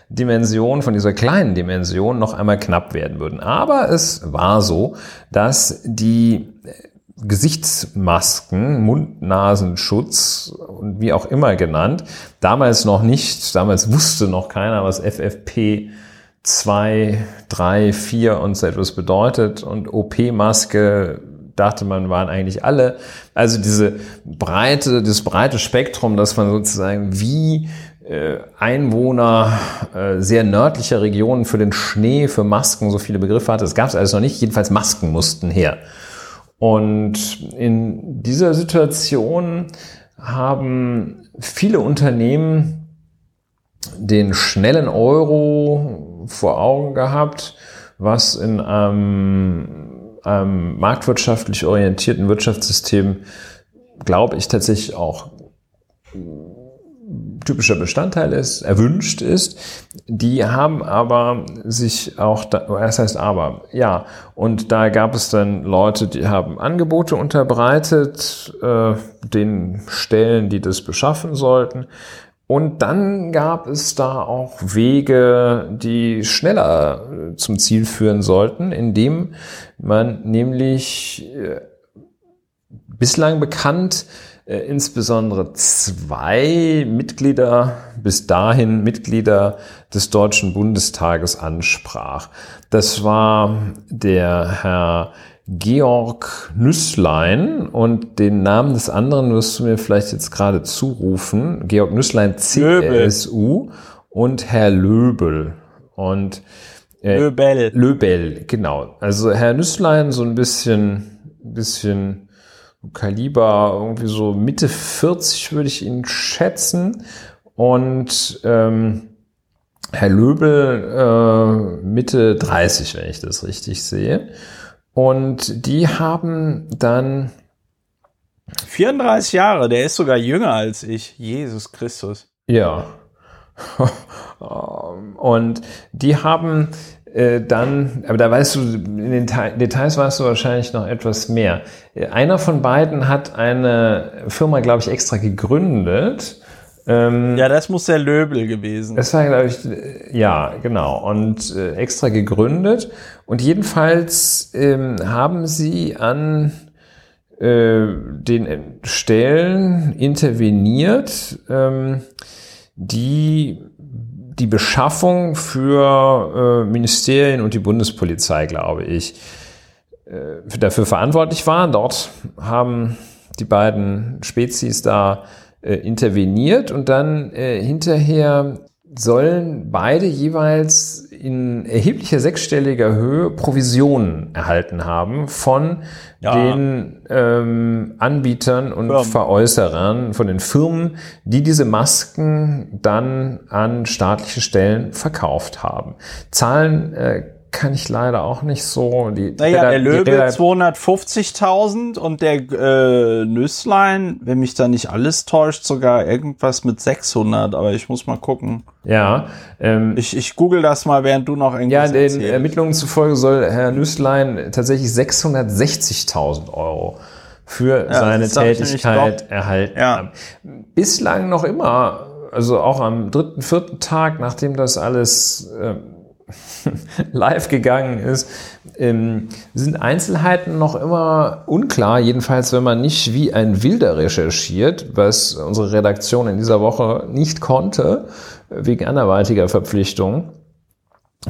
Dimension, von dieser kleinen Dimension noch einmal knapp werden würden. Aber es war so, dass die Gesichtsmasken, Mund-Nasenschutz und wie auch immer genannt, damals noch nicht, damals wusste noch keiner, was FFP 2, 3, 4 und so etwas bedeutet und OP-Maske dachte man, waren eigentlich alle. Also diese breite, das breite Spektrum, dass man sozusagen wie äh, Einwohner äh, sehr nördlicher Regionen für den Schnee, für Masken so viele Begriffe hatte. Das gab es alles noch nicht. Jedenfalls Masken mussten her. Und in dieser Situation haben viele Unternehmen den schnellen Euro vor Augen gehabt, was in einem ähm, marktwirtschaftlich orientierten Wirtschaftssystem, glaube ich, tatsächlich auch typischer Bestandteil ist, erwünscht ist. Die haben aber sich auch, da, das heißt aber, ja, und da gab es dann Leute, die haben Angebote unterbreitet, äh, den Stellen, die das beschaffen sollten. Und dann gab es da auch Wege, die schneller äh, zum Ziel führen sollten, indem man nämlich äh, bislang bekannt äh, insbesondere zwei Mitglieder, bis dahin Mitglieder des Deutschen Bundestages ansprach. Das war der Herr Georg Nüsslein und den Namen des anderen wirst du mir vielleicht jetzt gerade zurufen. Georg Nüsslein, CSU und Herr Löbel. Und äh, Löbel. Löbel, genau. Also Herr Nüsslein so ein bisschen, bisschen Kaliber, irgendwie so Mitte 40 würde ich ihn schätzen. Und ähm, Herr Löbel äh, Mitte 30, wenn ich das richtig sehe. Und die haben dann 34 Jahre, der ist sogar jünger als ich. Jesus Christus. Ja. Und die haben äh, dann, aber da weißt du, in den Details weißt du wahrscheinlich noch etwas mehr. Einer von beiden hat eine Firma, glaube ich, extra gegründet. Ähm, ja, das muss der Löbel gewesen. Das war, glaube ich, ja, genau. Und äh, extra gegründet. Und jedenfalls ähm, haben sie an äh, den Stellen interveniert, ähm, die die Beschaffung für äh, Ministerien und die Bundespolizei, glaube ich, äh, dafür verantwortlich waren. Dort haben die beiden Spezies da äh, interveniert und dann äh, hinterher sollen beide jeweils in erheblicher sechsstelliger Höhe Provisionen erhalten haben von ja. den ähm, Anbietern und Firmen. Veräußerern, von den Firmen, die diese Masken dann an staatliche Stellen verkauft haben. Zahlen äh, kann ich leider auch nicht so. Die, naja, der Löwe 250.000 und der äh, Nüsslein, wenn mich da nicht alles täuscht, sogar irgendwas mit 600, aber ich muss mal gucken. Ja. Ähm, ich, ich google das mal, während du noch irgendwas Ja, den erzählst. Ermittlungen zufolge soll Herr Nüsslein tatsächlich 660.000 Euro für ja, seine Tätigkeit erhalten ja. haben. Bislang noch immer, also auch am dritten, vierten Tag, nachdem das alles... Äh, live gegangen ist, ähm, sind Einzelheiten noch immer unklar. Jedenfalls, wenn man nicht wie ein Wilder recherchiert, was unsere Redaktion in dieser Woche nicht konnte, wegen anderweitiger Verpflichtungen.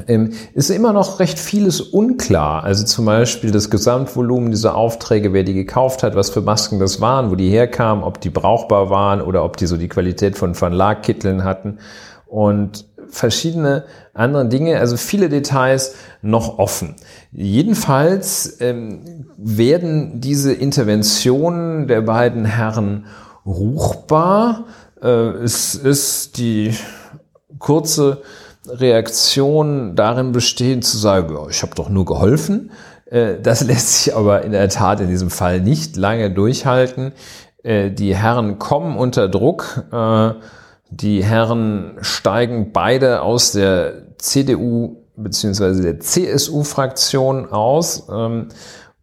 Ähm, ist immer noch recht vieles unklar. Also zum Beispiel das Gesamtvolumen dieser Aufträge, wer die gekauft hat, was für Masken das waren, wo die herkamen, ob die brauchbar waren oder ob die so die Qualität von Van Laak Kitteln hatten. Und verschiedene andere Dinge, also viele Details noch offen. Jedenfalls ähm, werden diese Interventionen der beiden Herren ruchbar. Äh, es ist die kurze Reaktion darin bestehen zu sagen, ja, ich habe doch nur geholfen. Äh, das lässt sich aber in der Tat in diesem Fall nicht lange durchhalten. Äh, die Herren kommen unter Druck. Äh, die Herren steigen beide aus der CDU beziehungsweise der CSU-Fraktion aus ähm,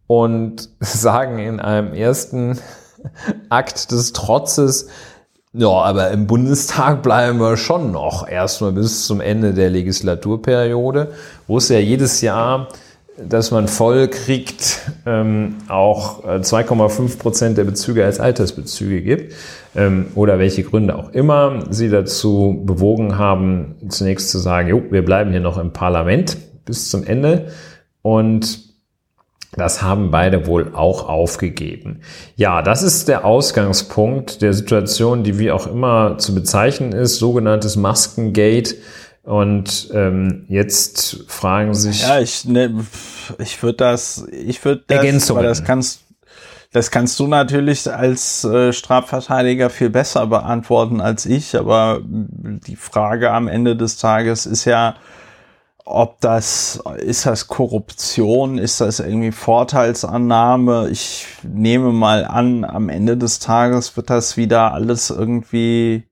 und sagen in einem ersten Akt des Trotzes, ja, aber im Bundestag bleiben wir schon noch erstmal bis zum Ende der Legislaturperiode, wo es ja jedes Jahr dass man voll kriegt, ähm, auch 2,5 äh, Prozent der Bezüge als Altersbezüge gibt ähm, oder welche Gründe auch immer sie dazu bewogen haben, zunächst zu sagen, jo, wir bleiben hier noch im Parlament bis zum Ende und das haben beide wohl auch aufgegeben. Ja, das ist der Ausgangspunkt der Situation, die wie auch immer zu bezeichnen ist, sogenanntes Maskengate und ähm, jetzt fragen sich. Ja, ich, ne, ich würde das, ich würde das, Ergänzungen. das kannst, das kannst du natürlich als äh, Strafverteidiger viel besser beantworten als ich. Aber die Frage am Ende des Tages ist ja, ob das, ist das Korruption, ist das irgendwie Vorteilsannahme? Ich nehme mal an, am Ende des Tages wird das wieder alles irgendwie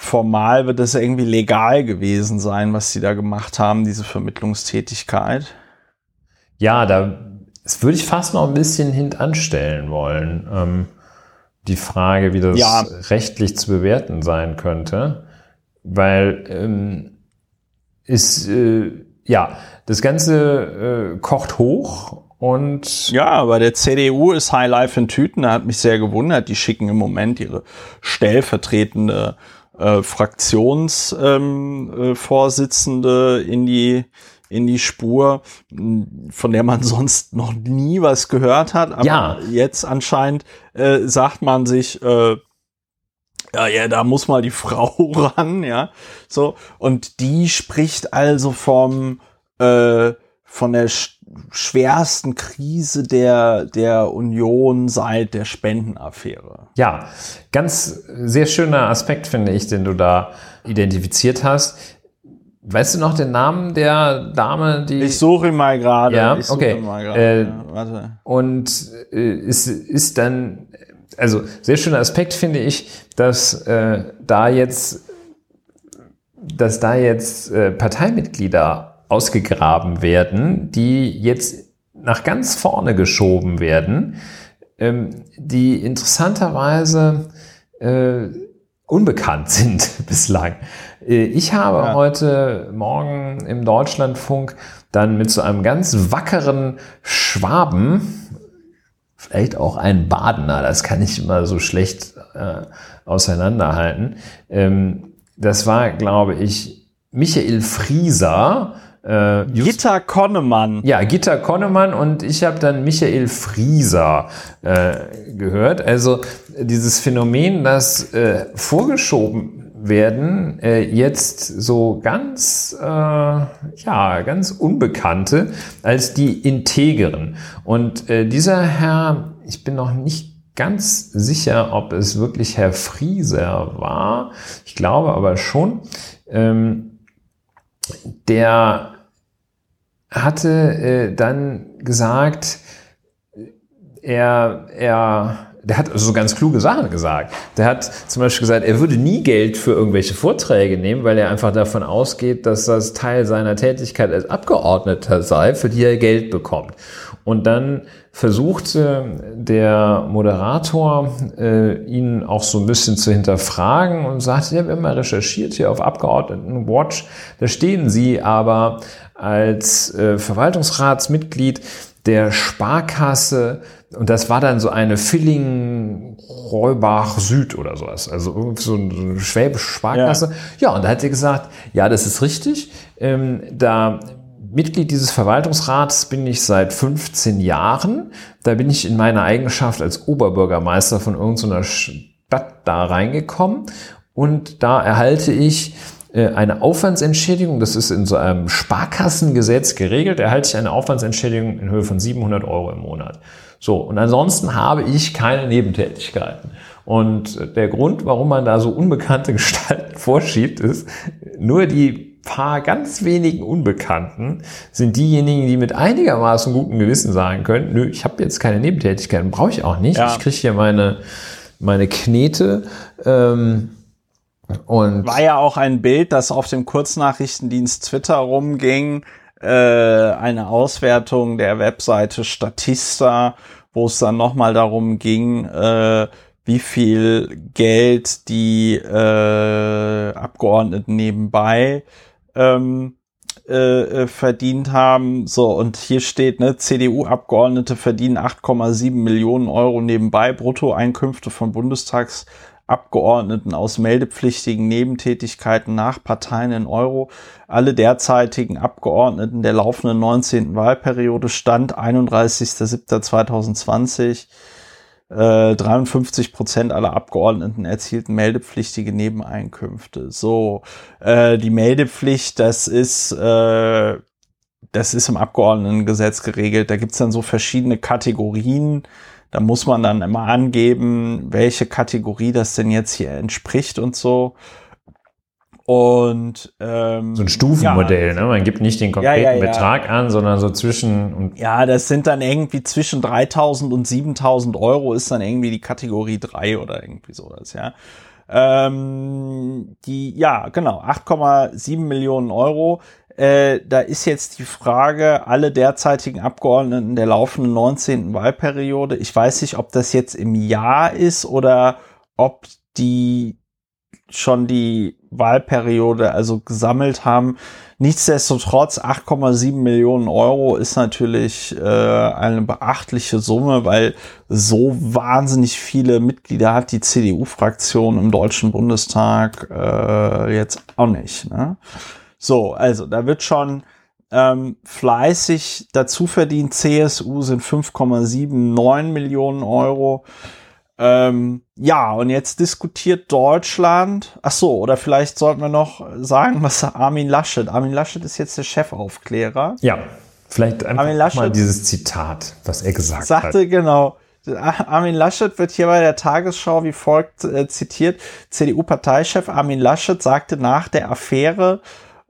formal wird es irgendwie legal gewesen sein, was sie da gemacht haben, diese Vermittlungstätigkeit. Ja, da das würde ich fast noch ein bisschen hintanstellen wollen. Ähm, die Frage, wie das ja. rechtlich zu bewerten sein könnte. Weil ähm, ist, äh, ja, das Ganze äh, kocht hoch Und ja, aber der CDU ist High Life in Tüten. Da hat mich sehr gewundert. Die schicken im Moment ihre stellvertretende äh, Fraktionsvorsitzende ähm, äh, in die in die Spur, von der man sonst noch nie was gehört hat. Aber ja. jetzt anscheinend äh, sagt man sich, äh, ja, ja, da muss mal die Frau ran, ja. So. Und die spricht also vom, äh, von der schwersten Krise der, der Union seit der Spendenaffäre. Ja, ganz sehr schöner Aspekt, finde ich, den du da identifiziert hast. Weißt du noch den Namen der Dame, die. Ich suche ihn mal gerade. Ja, okay. Äh, ja, warte. Und äh, ist, ist dann, also sehr schöner Aspekt finde ich, dass äh, da jetzt, dass da jetzt äh, Parteimitglieder ausgegraben werden, die jetzt nach ganz vorne geschoben werden, ähm, die interessanterweise äh, unbekannt sind bislang. Äh, ich habe ja. heute Morgen im Deutschlandfunk dann mit so einem ganz wackeren Schwaben, vielleicht auch ein Badener, das kann ich immer so schlecht äh, auseinanderhalten. Ähm, das war, glaube ich, Michael Frieser. Äh, Gitta Konnemann. Ja, Gitta Konnemann und ich habe dann Michael Frieser äh, gehört. Also dieses Phänomen, das äh, vorgeschoben werden äh, jetzt so ganz, äh, ja, ganz Unbekannte als die Integeren. Und äh, dieser Herr, ich bin noch nicht ganz sicher, ob es wirklich Herr Frieser war. Ich glaube aber schon. Ähm, der hatte äh, dann gesagt, er, er der hat so ganz kluge Sachen gesagt. Der hat zum Beispiel gesagt, er würde nie Geld für irgendwelche Vorträge nehmen, weil er einfach davon ausgeht, dass das Teil seiner Tätigkeit als Abgeordneter sei, für die er Geld bekommt. Und dann versuchte der Moderator, äh, ihn auch so ein bisschen zu hinterfragen und sagte, ja, wir haben mal recherchiert hier auf Abgeordnetenwatch, da stehen Sie aber als äh, Verwaltungsratsmitglied der Sparkasse und das war dann so eine Filling-Reubach Süd oder sowas. Also so eine schwäbische Sparkasse. Ja. ja, und da hat er gesagt, ja, das ist richtig. Ähm, da Mitglied dieses Verwaltungsrats bin ich seit 15 Jahren. Da bin ich in meiner Eigenschaft als Oberbürgermeister von irgendeiner Stadt da reingekommen. Und da erhalte ich äh, eine Aufwandsentschädigung, das ist in so einem Sparkassengesetz geregelt, erhalte ich eine Aufwandsentschädigung in Höhe von 700 Euro im Monat. So, und ansonsten habe ich keine Nebentätigkeiten. Und der Grund, warum man da so unbekannte Gestalten vorschiebt, ist, nur die paar ganz wenigen Unbekannten sind diejenigen, die mit einigermaßen gutem Gewissen sagen können, nö, ich habe jetzt keine Nebentätigkeiten, brauche ich auch nicht. Ja. Ich kriege hier meine, meine Knete. Ähm, und War ja auch ein Bild, das auf dem Kurznachrichtendienst Twitter rumging, äh, eine Auswertung der Webseite Statista, wo es dann nochmal darum ging, äh, wie viel Geld die äh, Abgeordneten nebenbei ähm, äh, äh verdient haben. So, und hier steht, ne, CDU-Abgeordnete verdienen 8,7 Millionen Euro nebenbei, Bruttoeinkünfte von Bundestags Abgeordneten aus meldepflichtigen Nebentätigkeiten nach Parteien in Euro. Alle derzeitigen Abgeordneten der laufenden 19. Wahlperiode stand 31.07.2020. Äh, 53 Prozent aller Abgeordneten erzielten meldepflichtige Nebeneinkünfte. So, äh, die Meldepflicht, das ist, äh, das ist im Abgeordnetengesetz geregelt. Da gibt's dann so verschiedene Kategorien da muss man dann immer angeben, welche Kategorie das denn jetzt hier entspricht und so. Und ähm, so ein Stufenmodell, ja, ne? Man gibt nicht den konkreten ja, ja, Betrag an, sondern so zwischen und ja, das sind dann irgendwie zwischen 3.000 und 7.000 Euro ist dann irgendwie die Kategorie 3 oder irgendwie sowas, ja. Ähm, die, ja, genau, 8,7 Millionen Euro. Äh, da ist jetzt die Frage, alle derzeitigen Abgeordneten der laufenden 19. Wahlperiode, ich weiß nicht, ob das jetzt im Jahr ist oder ob die schon die Wahlperiode also gesammelt haben. Nichtsdestotrotz 8,7 Millionen Euro ist natürlich äh, eine beachtliche Summe, weil so wahnsinnig viele Mitglieder hat die CDU-Fraktion im Deutschen Bundestag äh, jetzt auch nicht. Ne? So, also da wird schon ähm, fleißig dazu verdient. CSU sind 5,79 Millionen Euro. Ähm, ja, und jetzt diskutiert Deutschland. Ach so, oder vielleicht sollten wir noch sagen, was Armin Laschet. Armin Laschet ist jetzt der Chefaufklärer. Ja, vielleicht einfach Armin Laschet mal dieses Zitat, was er gesagt sagte, hat. Sagte genau. Armin Laschet wird hier bei der Tagesschau wie folgt äh, zitiert. CDU-Parteichef Armin Laschet sagte nach der Affäre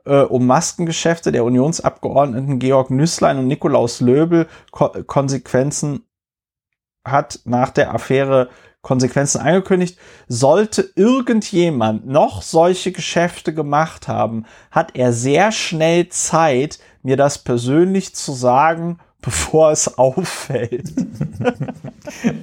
äh, um Maskengeschäfte der Unionsabgeordneten Georg Nüßlein und Nikolaus Löbel Ko Konsequenzen hat nach der Affäre Konsequenzen angekündigt. Sollte irgendjemand noch solche Geschäfte gemacht haben, hat er sehr schnell Zeit, mir das persönlich zu sagen, bevor es auffällt.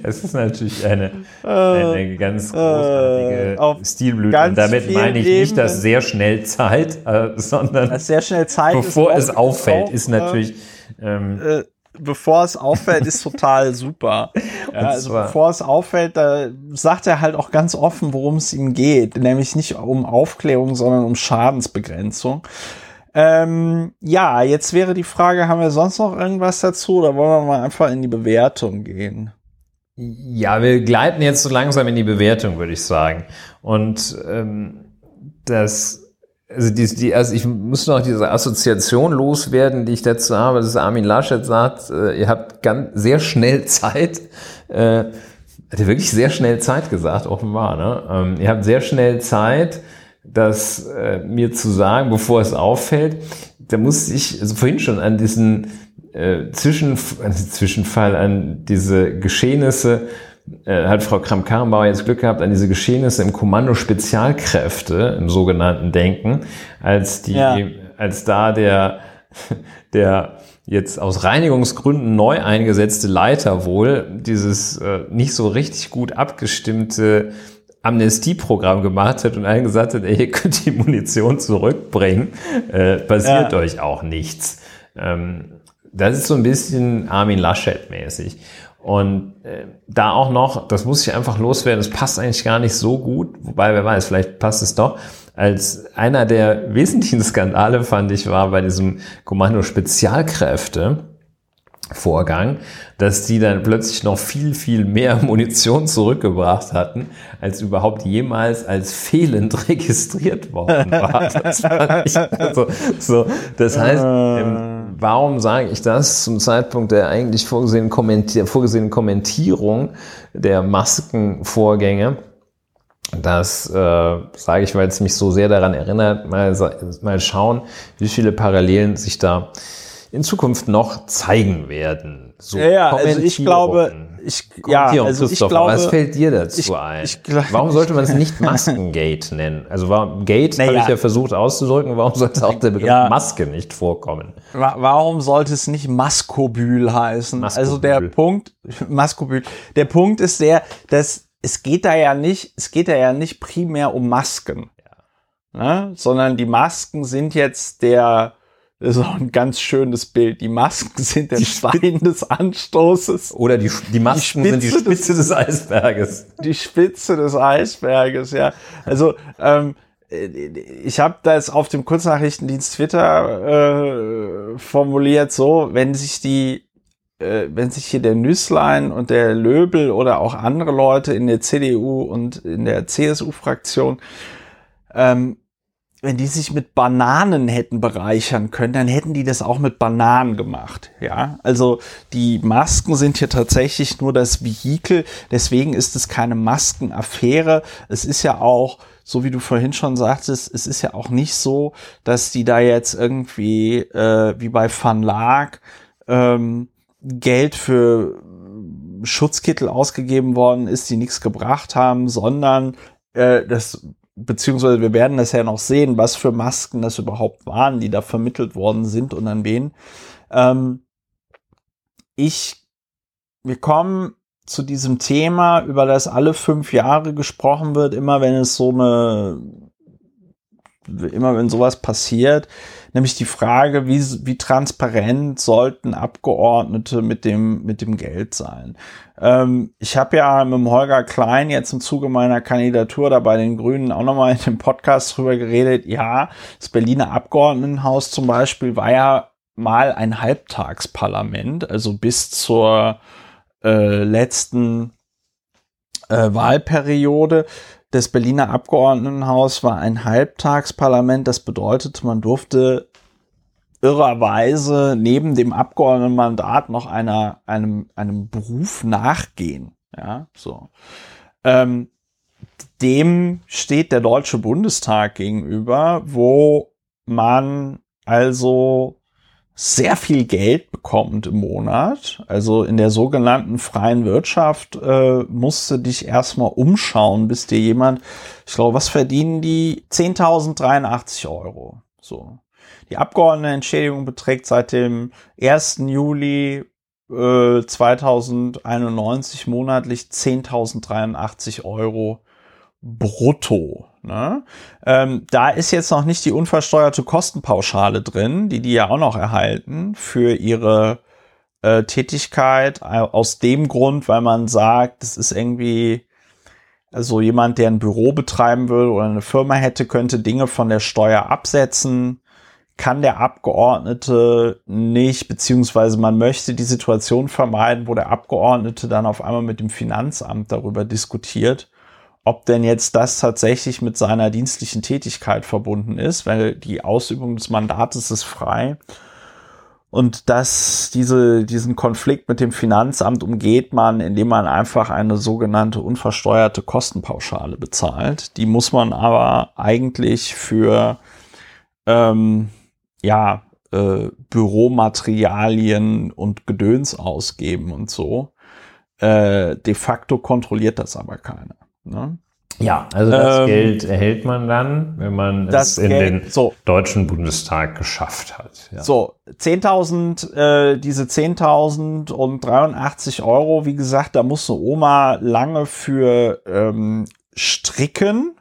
es ist natürlich eine, eine äh, ganz großartige äh, Stilblüte. Und damit meine ich nicht das sehr schnell Zeit, äh, sondern sehr schnell Zeit bevor es auffällt, ist natürlich ähm, äh, bevor es auffällt, ist total super. Ja, also bevor es auffällt, da sagt er halt auch ganz offen, worum es ihm geht. Nämlich nicht um Aufklärung, sondern um Schadensbegrenzung. Ähm, ja, jetzt wäre die Frage, haben wir sonst noch irgendwas dazu oder wollen wir mal einfach in die Bewertung gehen? Ja, wir gleiten jetzt so langsam in die Bewertung, würde ich sagen. Und ähm, das also, die, die, also ich muss noch diese Assoziation loswerden, die ich dazu habe, dass Armin Laschet sagt, äh, ihr habt ganz sehr schnell Zeit, äh, hat er wirklich sehr schnell Zeit gesagt, offenbar, ne? Ähm, ihr habt sehr schnell Zeit, das äh, mir zu sagen, bevor es auffällt. Da muss ich also vorhin schon an diesen äh, Zwischen, also Zwischenfall, an diese Geschehnisse hat Frau Kramp-Karrenbauer jetzt Glück gehabt an diese Geschehnisse im Kommando Spezialkräfte, im sogenannten Denken, als die, ja. als da der, der jetzt aus Reinigungsgründen neu eingesetzte Leiter wohl dieses äh, nicht so richtig gut abgestimmte Amnestieprogramm gemacht hat und allen gesagt hat, ey, ihr könnt die Munition zurückbringen, äh, passiert ja. euch auch nichts. Ähm, das ist so ein bisschen Armin Laschet mäßig. Und äh, da auch noch, das muss ich einfach loswerden, das passt eigentlich gar nicht so gut, wobei wer weiß, vielleicht passt es doch. Als einer der wesentlichen Skandale fand ich war bei diesem Kommando Spezialkräfte, Vorgang, dass die dann plötzlich noch viel, viel mehr Munition zurückgebracht hatten, als überhaupt jemals als fehlend registriert worden war. Das, also, so, das heißt, ähm, warum sage ich das zum Zeitpunkt der eigentlich vorgesehenen, Kommentier vorgesehenen Kommentierung der Maskenvorgänge? Das äh, sage ich, weil es mich so sehr daran erinnert, mal, mal schauen, wie viele Parallelen sich da in Zukunft noch zeigen werden. So ja, ja also ich glaube, ich, ja, also ich glaube, was fällt dir dazu ich, ein? Ich, warum sollte man es nicht Maskengate nennen? Also warum Gate naja. habe ich ja versucht auszudrücken, warum sollte auch der Begriff ja. Maske nicht vorkommen? Warum sollte es nicht Maskobül heißen? Maskobül. Also der Punkt, Maskobül, der Punkt ist der, dass es geht da ja nicht, es geht da ja nicht primär um Masken, ja. ne? sondern die Masken sind jetzt der das ist auch ein ganz schönes Bild. Die Masken sind der Stein des Anstoßes. Oder die, die Masken die sind die Spitze des, des, Eisberges. Die Spitze des Eisberges, ja. Also ähm, ich habe das auf dem Kurznachrichtendienst Twitter äh, formuliert so, wenn sich die äh, wenn sich hier der Nüßlein und der Löbel oder auch andere Leute in der CDU und in der CSU-Fraktion ähm, wenn die sich mit Bananen hätten bereichern können, dann hätten die das auch mit Bananen gemacht. Ja, also die Masken sind hier tatsächlich nur das Vehikel. Deswegen ist es keine Maskenaffäre. Es ist ja auch, so wie du vorhin schon sagtest, es ist ja auch nicht so, dass die da jetzt irgendwie äh, wie bei Van Laak ähm, Geld für Schutzkittel ausgegeben worden ist, die nichts gebracht haben, sondern äh, das beziehungsweise wir werden das ja noch sehen, was für Masken das überhaupt waren, die da vermittelt worden sind und an wen. Ähm, ich, wir kommen zu diesem Thema, über das alle fünf Jahre gesprochen wird, immer wenn es so eine, immer wenn sowas passiert, nämlich die Frage, wie, wie transparent sollten Abgeordnete mit dem, mit dem Geld sein. Ähm, ich habe ja mit dem Holger Klein jetzt im Zuge meiner Kandidatur da bei den Grünen auch nochmal in dem Podcast drüber geredet. Ja, das Berliner Abgeordnetenhaus zum Beispiel war ja mal ein Halbtagsparlament, also bis zur äh, letzten äh, Wahlperiode. Das Berliner Abgeordnetenhaus war ein Halbtagsparlament. Das bedeutet, man durfte irrerweise neben dem Abgeordnetenmandat noch einer, einem, einem Beruf nachgehen. Ja, so. Ähm, dem steht der Deutsche Bundestag gegenüber, wo man also sehr viel Geld bekommt im Monat. Also in der sogenannten freien Wirtschaft äh, musst du dich erstmal umschauen, bis dir jemand, ich glaube, was verdienen die? 10.083 Euro. So. Die Abgeordnetenentschädigung beträgt seit dem 1. Juli äh, 2091 monatlich 10.083 Euro brutto. Ne? Ähm, da ist jetzt noch nicht die unversteuerte Kostenpauschale drin, die die ja auch noch erhalten für ihre äh, Tätigkeit. Aus dem Grund, weil man sagt, das ist irgendwie, also jemand, der ein Büro betreiben will oder eine Firma hätte, könnte Dinge von der Steuer absetzen kann der Abgeordnete nicht, beziehungsweise man möchte die Situation vermeiden, wo der Abgeordnete dann auf einmal mit dem Finanzamt darüber diskutiert, ob denn jetzt das tatsächlich mit seiner dienstlichen Tätigkeit verbunden ist, weil die Ausübung des Mandates ist frei. Und dass diese, diesen Konflikt mit dem Finanzamt umgeht man, indem man einfach eine sogenannte unversteuerte Kostenpauschale bezahlt. Die muss man aber eigentlich für ähm, ja, äh, Büromaterialien und Gedöns ausgeben und so. Äh, de facto kontrolliert das aber keiner. Ne? Ja, also das ähm, Geld erhält man dann, wenn man es in Geld, den so. Deutschen Bundestag geschafft hat. Ja. So, 10.000, äh, diese 10.000 und 83 Euro, wie gesagt, da muss eine Oma lange für ähm, stricken.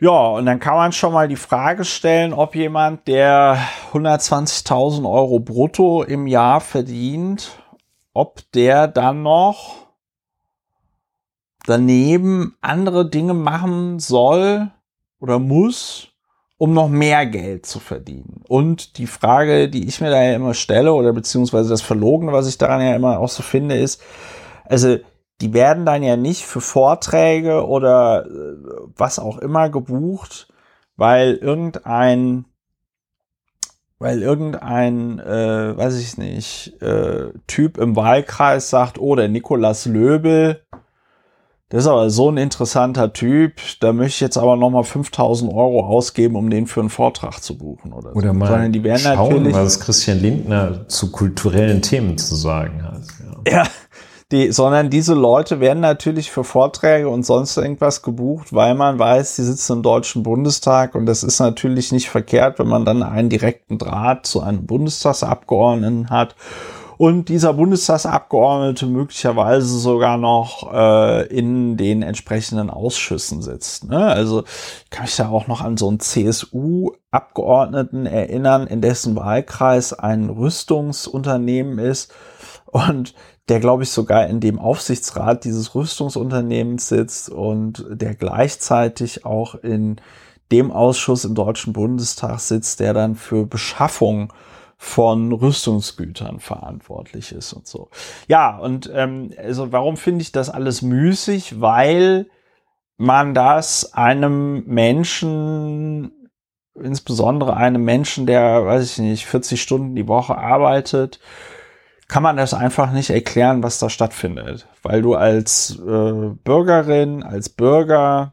Ja, und dann kann man schon mal die Frage stellen, ob jemand, der 120.000 Euro brutto im Jahr verdient, ob der dann noch daneben andere Dinge machen soll oder muss, um noch mehr Geld zu verdienen. Und die Frage, die ich mir da ja immer stelle, oder beziehungsweise das Verlogene, was ich daran ja immer auch so finde, ist, also die werden dann ja nicht für Vorträge oder äh, was auch immer gebucht, weil irgendein weil irgendein, äh, weiß ich nicht, äh, Typ im Wahlkreis sagt, oh, der Nikolas Löbel, das ist aber so ein interessanter Typ, da möchte ich jetzt aber nochmal 5000 Euro ausgeben, um den für einen Vortrag zu buchen oder, oder so. mal Sondern die werden schauen, natürlich, was Christian Lindner zu kulturellen Themen zu sagen hat. Ja, ja die, sondern diese Leute werden natürlich für Vorträge und sonst irgendwas gebucht, weil man weiß, die sitzen im Deutschen Bundestag und das ist natürlich nicht verkehrt, wenn man dann einen direkten Draht zu einem Bundestagsabgeordneten hat und dieser Bundestagsabgeordnete möglicherweise sogar noch äh, in den entsprechenden Ausschüssen sitzt. Ne? Also ich kann mich da auch noch an so einen CSU-Abgeordneten erinnern, in dessen Wahlkreis ein Rüstungsunternehmen ist und der, glaube ich, sogar in dem Aufsichtsrat dieses Rüstungsunternehmens sitzt und der gleichzeitig auch in dem Ausschuss im Deutschen Bundestag sitzt, der dann für Beschaffung von Rüstungsgütern verantwortlich ist und so. Ja, und ähm, also warum finde ich das alles müßig? Weil man das einem Menschen, insbesondere einem Menschen, der, weiß ich nicht, 40 Stunden die Woche arbeitet, kann man das einfach nicht erklären, was da stattfindet. Weil du als äh, Bürgerin, als Bürger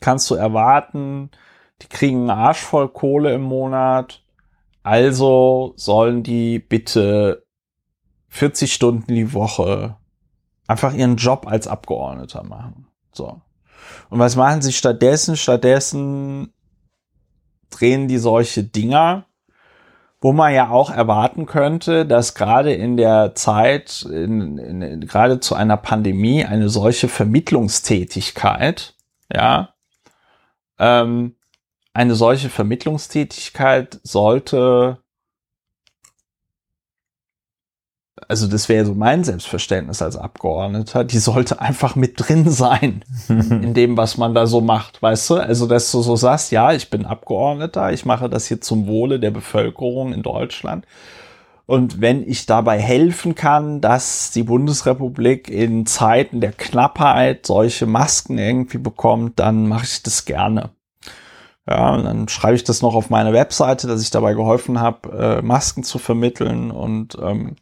kannst du erwarten, die kriegen einen Arsch voll Kohle im Monat, also sollen die bitte 40 Stunden die Woche einfach ihren Job als Abgeordneter machen. So. Und was machen sie stattdessen? Stattdessen drehen die solche Dinger, wo man ja auch erwarten könnte, dass gerade in der Zeit, in, in, gerade zu einer Pandemie, eine solche Vermittlungstätigkeit, ja, ähm, eine solche Vermittlungstätigkeit sollte also das wäre so mein Selbstverständnis als Abgeordneter, die sollte einfach mit drin sein in dem, was man da so macht, weißt du? Also, dass du so sagst, ja, ich bin Abgeordneter, ich mache das hier zum Wohle der Bevölkerung in Deutschland. Und wenn ich dabei helfen kann, dass die Bundesrepublik in Zeiten der Knappheit solche Masken irgendwie bekommt, dann mache ich das gerne. Ja, und dann schreibe ich das noch auf meine Webseite, dass ich dabei geholfen habe, äh, Masken zu vermitteln und ähm,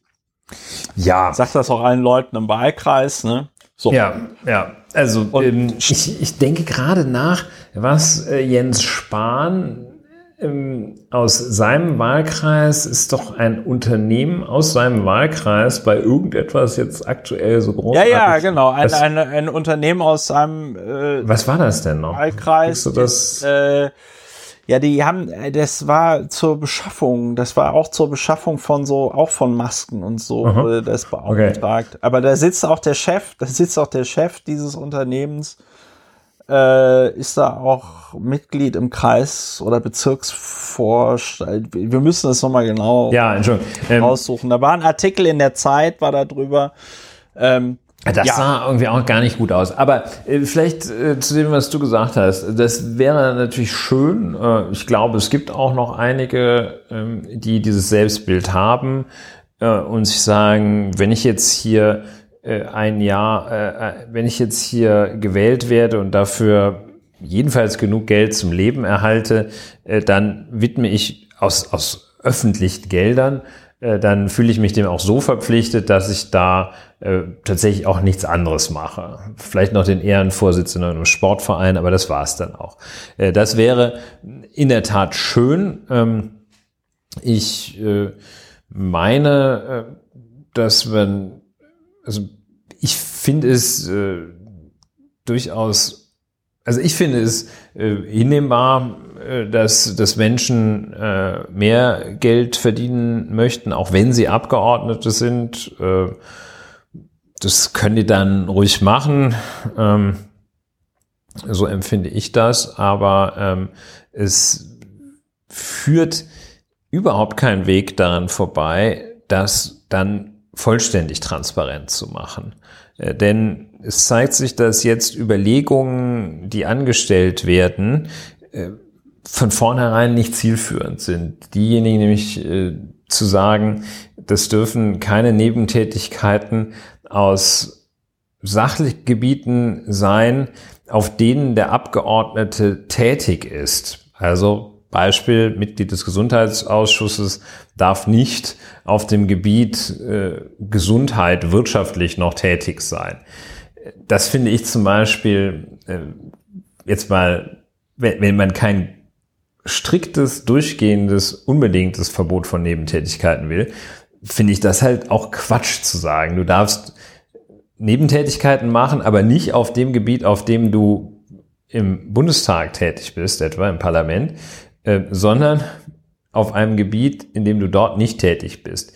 ja. Sag das auch allen Leuten im Wahlkreis, ne? So. Ja, ja. Also ähm, ich, ich denke gerade nach, was äh, Jens Spahn aus seinem Wahlkreis ist doch ein Unternehmen aus seinem Wahlkreis bei irgendetwas jetzt aktuell so groß. Ja, ja, genau. Ein, ein, ein Unternehmen aus seinem äh, Was war das denn noch? Wahlkreis. Du das? Ist, äh, ja, die haben, äh, das war zur Beschaffung, das war auch zur Beschaffung von so, auch von Masken und so, Aha. wurde das beauftragt. Okay. Aber da sitzt auch der Chef, da sitzt auch der Chef dieses Unternehmens, äh, ist da auch Mitglied im Kreis oder Bezirksvorstand. Wir müssen das nochmal genau ja, ähm, raussuchen. Da war ein Artikel in der Zeit, war da drüber. Ähm, das ja. sah irgendwie auch gar nicht gut aus. Aber äh, vielleicht äh, zu dem, was du gesagt hast. Das wäre natürlich schön. Äh, ich glaube, es gibt auch noch einige, ähm, die dieses Selbstbild haben äh, und sich sagen, wenn ich jetzt hier ein Jahr, äh, wenn ich jetzt hier gewählt werde und dafür jedenfalls genug Geld zum Leben erhalte, dann widme ich aus, aus öffentlichen Geldern äh, dann fühle ich mich dem auch so verpflichtet, dass ich da äh, tatsächlich auch nichts anderes mache. Vielleicht noch den Ehrenvorsitzenden im Sportverein, aber das war es dann auch. Äh, das wäre in der Tat schön. Ähm, ich äh, meine, äh, dass man, also ich finde es äh, durchaus, also ich finde es hinnehmbar, äh, dass, dass Menschen äh, mehr Geld verdienen möchten, auch wenn sie Abgeordnete sind. Äh, das können die dann ruhig machen. Ähm, so empfinde ich das. Aber ähm, es führt überhaupt keinen Weg daran vorbei, das dann vollständig transparent zu machen. Äh, denn es zeigt sich, dass jetzt Überlegungen, die angestellt werden, äh, von vornherein nicht zielführend sind. Diejenigen nämlich äh, zu sagen, das dürfen keine Nebentätigkeiten aus Sachgebieten sein, auf denen der Abgeordnete tätig ist. Also Beispiel, Mitglied des Gesundheitsausschusses darf nicht auf dem Gebiet äh, Gesundheit wirtschaftlich noch tätig sein. Das finde ich zum Beispiel äh, jetzt mal, wenn, wenn man kein striktes, durchgehendes, unbedingtes Verbot von Nebentätigkeiten will, finde ich das halt auch Quatsch zu sagen. Du darfst Nebentätigkeiten machen, aber nicht auf dem Gebiet, auf dem du im Bundestag tätig bist, etwa im Parlament, äh, sondern auf einem Gebiet, in dem du dort nicht tätig bist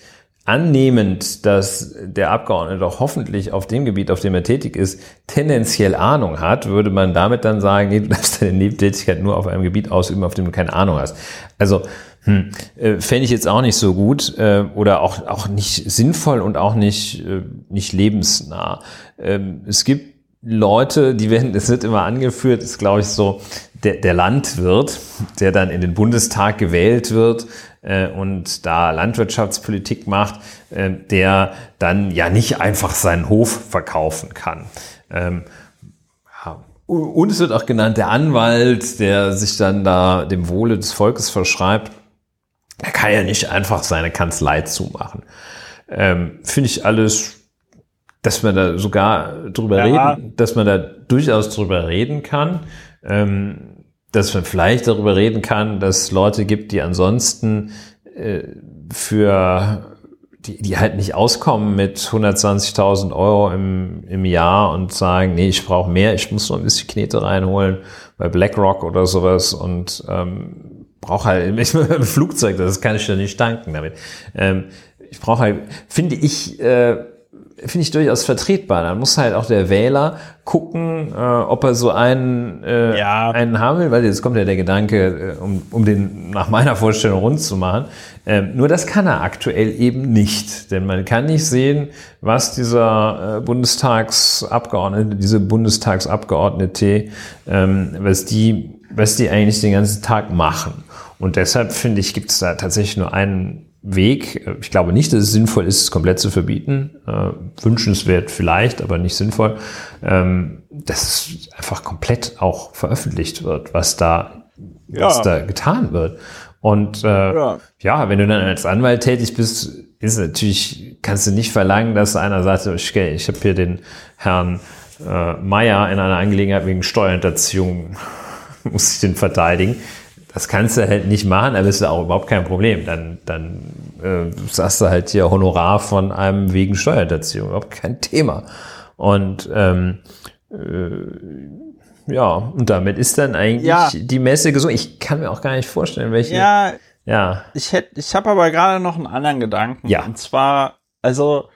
annehmend, dass der Abgeordnete doch hoffentlich auf dem Gebiet, auf dem er tätig ist, tendenziell Ahnung hat, würde man damit dann sagen, nee, du darfst deine Nebentätigkeit nur auf einem Gebiet ausüben, auf dem du keine Ahnung hast. Also hm, äh, fände ich jetzt auch nicht so gut äh, oder auch, auch nicht sinnvoll und auch nicht, äh, nicht lebensnah. Ähm, es gibt Leute, die werden, es wird immer angeführt, ist glaube ich so, der, der Landwirt, der dann in den Bundestag gewählt wird, äh, und da Landwirtschaftspolitik macht, äh, der dann ja nicht einfach seinen Hof verkaufen kann. Ähm, und es wird auch genannt der Anwalt, der sich dann da dem Wohle des Volkes verschreibt. Er kann ja nicht einfach seine Kanzlei zumachen. Ähm, Finde ich alles, dass man da sogar drüber ja. reden, dass man da durchaus drüber reden kann. Ähm, dass man vielleicht darüber reden kann, dass Leute gibt, die ansonsten äh, für die, die halt nicht auskommen mit 120.000 Euro im, im Jahr und sagen, nee, ich brauche mehr, ich muss noch ein bisschen Knete reinholen bei BlackRock oder sowas und ähm, brauche halt ich ein Flugzeug, das kann ich ja nicht tanken damit. Ähm, ich brauche halt, finde ich, äh, finde ich durchaus vertretbar. Dann muss halt auch der Wähler gucken, äh, ob er so einen, äh, ja. einen haben will, weil jetzt kommt ja der Gedanke, äh, um, um den nach meiner Vorstellung rund zu machen. Ähm, nur das kann er aktuell eben nicht, denn man kann nicht sehen, was dieser äh, Bundestagsabgeordnete, diese Bundestagsabgeordnete, ähm, was die, was die eigentlich den ganzen Tag machen. Und deshalb finde ich, gibt es da tatsächlich nur einen Weg. Ich glaube nicht, dass es sinnvoll ist, es komplett zu verbieten. Äh, wünschenswert vielleicht, aber nicht sinnvoll. Ähm, dass es einfach komplett auch veröffentlicht wird, was da, ja. was da getan wird. Und äh, ja. ja. wenn du dann als Anwalt tätig bist, ist natürlich, kannst du nicht verlangen, dass einer sagt, okay, ich habe hier den Herrn äh, Meier in einer Angelegenheit wegen Steuerhinterziehung, muss ich den verteidigen das kannst du halt nicht machen, aber ist ja auch überhaupt kein Problem. Dann, dann äh, sagst du halt hier Honorar von einem wegen Steuerhinterziehung, überhaupt kein Thema. Und ähm, äh, ja, und damit ist dann eigentlich ja. die Messe gesungen. Ich kann mir auch gar nicht vorstellen, welche. Ja, ja. Ich hätte, ich habe aber gerade noch einen anderen Gedanken. Ja. Und zwar, also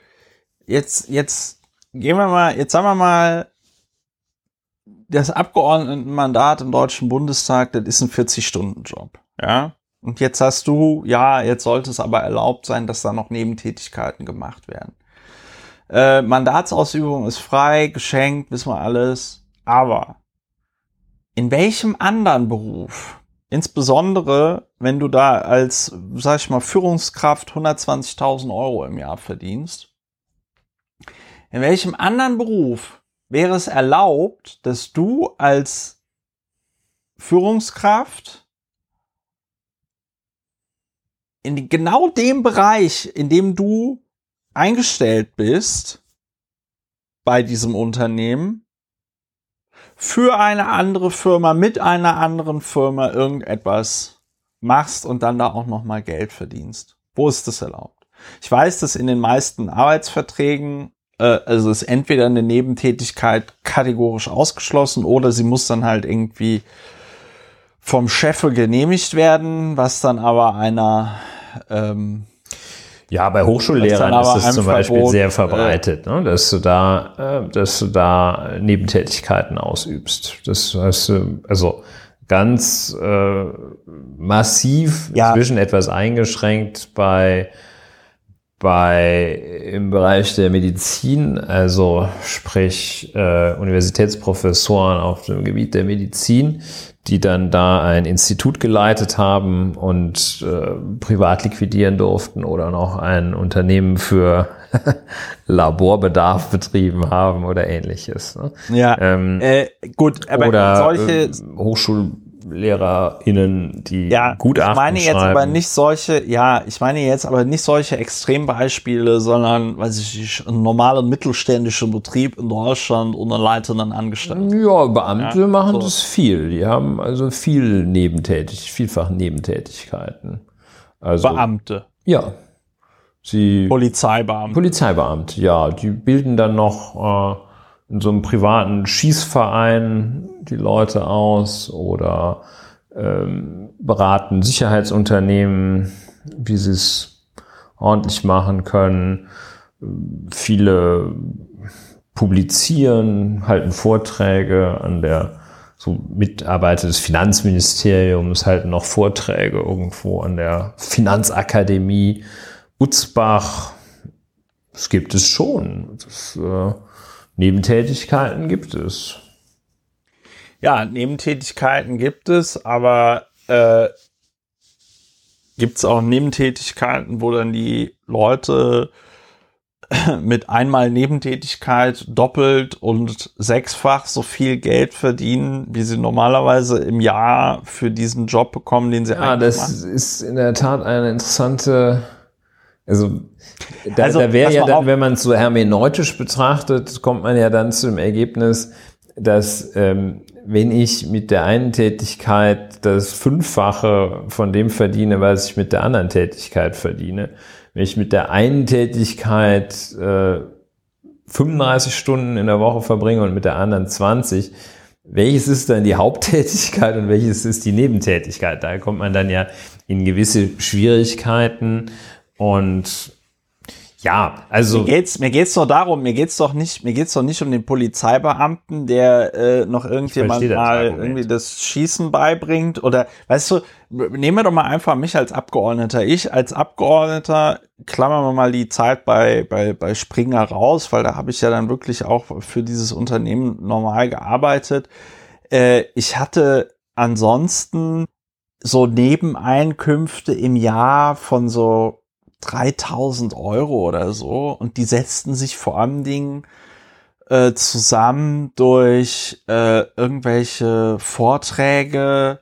jetzt, jetzt gehen wir mal, jetzt sagen wir mal, das Abgeordnetenmandat im Deutschen Bundestag, das ist ein 40-Stunden-Job. Ja. Und jetzt hast du, ja, jetzt sollte es aber erlaubt sein, dass da noch Nebentätigkeiten gemacht werden. Äh, Mandatsausübung ist frei, geschenkt, wissen wir alles. Aber in welchem anderen Beruf, insbesondere wenn du da als, sag ich mal, Führungskraft 120.000 Euro im Jahr verdienst, in welchem anderen Beruf wäre es erlaubt, dass du als Führungskraft in genau dem Bereich, in dem du eingestellt bist bei diesem Unternehmen, für eine andere Firma, mit einer anderen Firma irgendetwas machst und dann da auch nochmal Geld verdienst. Wo ist das erlaubt? Ich weiß, dass in den meisten Arbeitsverträgen also ist entweder eine Nebentätigkeit kategorisch ausgeschlossen oder sie muss dann halt irgendwie vom Chef genehmigt werden, was dann aber einer ähm, ja, bei Hochschullehrern ist es zum Beispiel Verbot, sehr verbreitet, äh, ne, dass du da, äh, dass du da Nebentätigkeiten ausübst. Das heißt, also ganz äh, massiv ja. inzwischen etwas eingeschränkt bei bei im Bereich der Medizin, also sprich äh, Universitätsprofessoren auf dem Gebiet der Medizin, die dann da ein Institut geleitet haben und äh, privat liquidieren durften oder noch ein Unternehmen für Laborbedarf betrieben haben oder ähnliches. Ne? Ja, ähm, äh, gut, aber solche äh, Hochschul LehrerInnen, die ja, Gutachten Ich meine jetzt schreiben. aber nicht solche, ja, ich meine jetzt aber nicht solche Extrembeispiele, sondern, weiß ich nicht, ein normaler mittelständischer Betrieb in Deutschland und einen leitenden Angestellten. Ja, Beamte ja, machen so. das viel. Die haben also viel Nebentätig, vielfach Nebentätigkeiten. Also, Beamte. Ja. Sie, Polizeibeamte. Polizeibeamte, ja. Die bilden dann noch, äh, in so einem privaten Schießverein die Leute aus oder ähm, beraten Sicherheitsunternehmen, wie sie es ordentlich machen können. Viele publizieren, halten Vorträge an der so Mitarbeiter des Finanzministeriums halten noch Vorträge irgendwo an der Finanzakademie Utzbach. Das gibt es schon. Das, äh, Nebentätigkeiten gibt es. Ja, Nebentätigkeiten gibt es, aber äh, gibt es auch Nebentätigkeiten, wo dann die Leute mit einmal Nebentätigkeit doppelt und sechsfach so viel Geld verdienen, wie sie normalerweise im Jahr für diesen Job bekommen, den sie Ja, das machen. ist in der Tat eine interessante also da, also, da wäre ja dann, wenn man es so hermeneutisch betrachtet, kommt man ja dann zu dem Ergebnis, dass ähm, wenn ich mit der einen Tätigkeit das Fünffache von dem verdiene, was ich mit der anderen Tätigkeit verdiene, wenn ich mit der einen Tätigkeit äh, 35 Stunden in der Woche verbringe und mit der anderen 20, welches ist dann die Haupttätigkeit und welches ist die Nebentätigkeit? Da kommt man dann ja in gewisse Schwierigkeiten und ja, also mir geht's mir geht's doch darum, mir geht's doch nicht, mir geht's doch nicht um den Polizeibeamten, der äh, noch irgendjemand mal das irgendwie das Schießen beibringt oder weißt du, nehmen wir doch mal einfach mich als Abgeordneter. Ich als Abgeordneter klammern wir mal die Zeit bei bei bei Springer raus, weil da habe ich ja dann wirklich auch für dieses Unternehmen normal gearbeitet. Äh, ich hatte ansonsten so Nebeneinkünfte im Jahr von so 3000 Euro oder so und die setzten sich vor allen Dingen äh, zusammen durch äh, irgendwelche Vorträge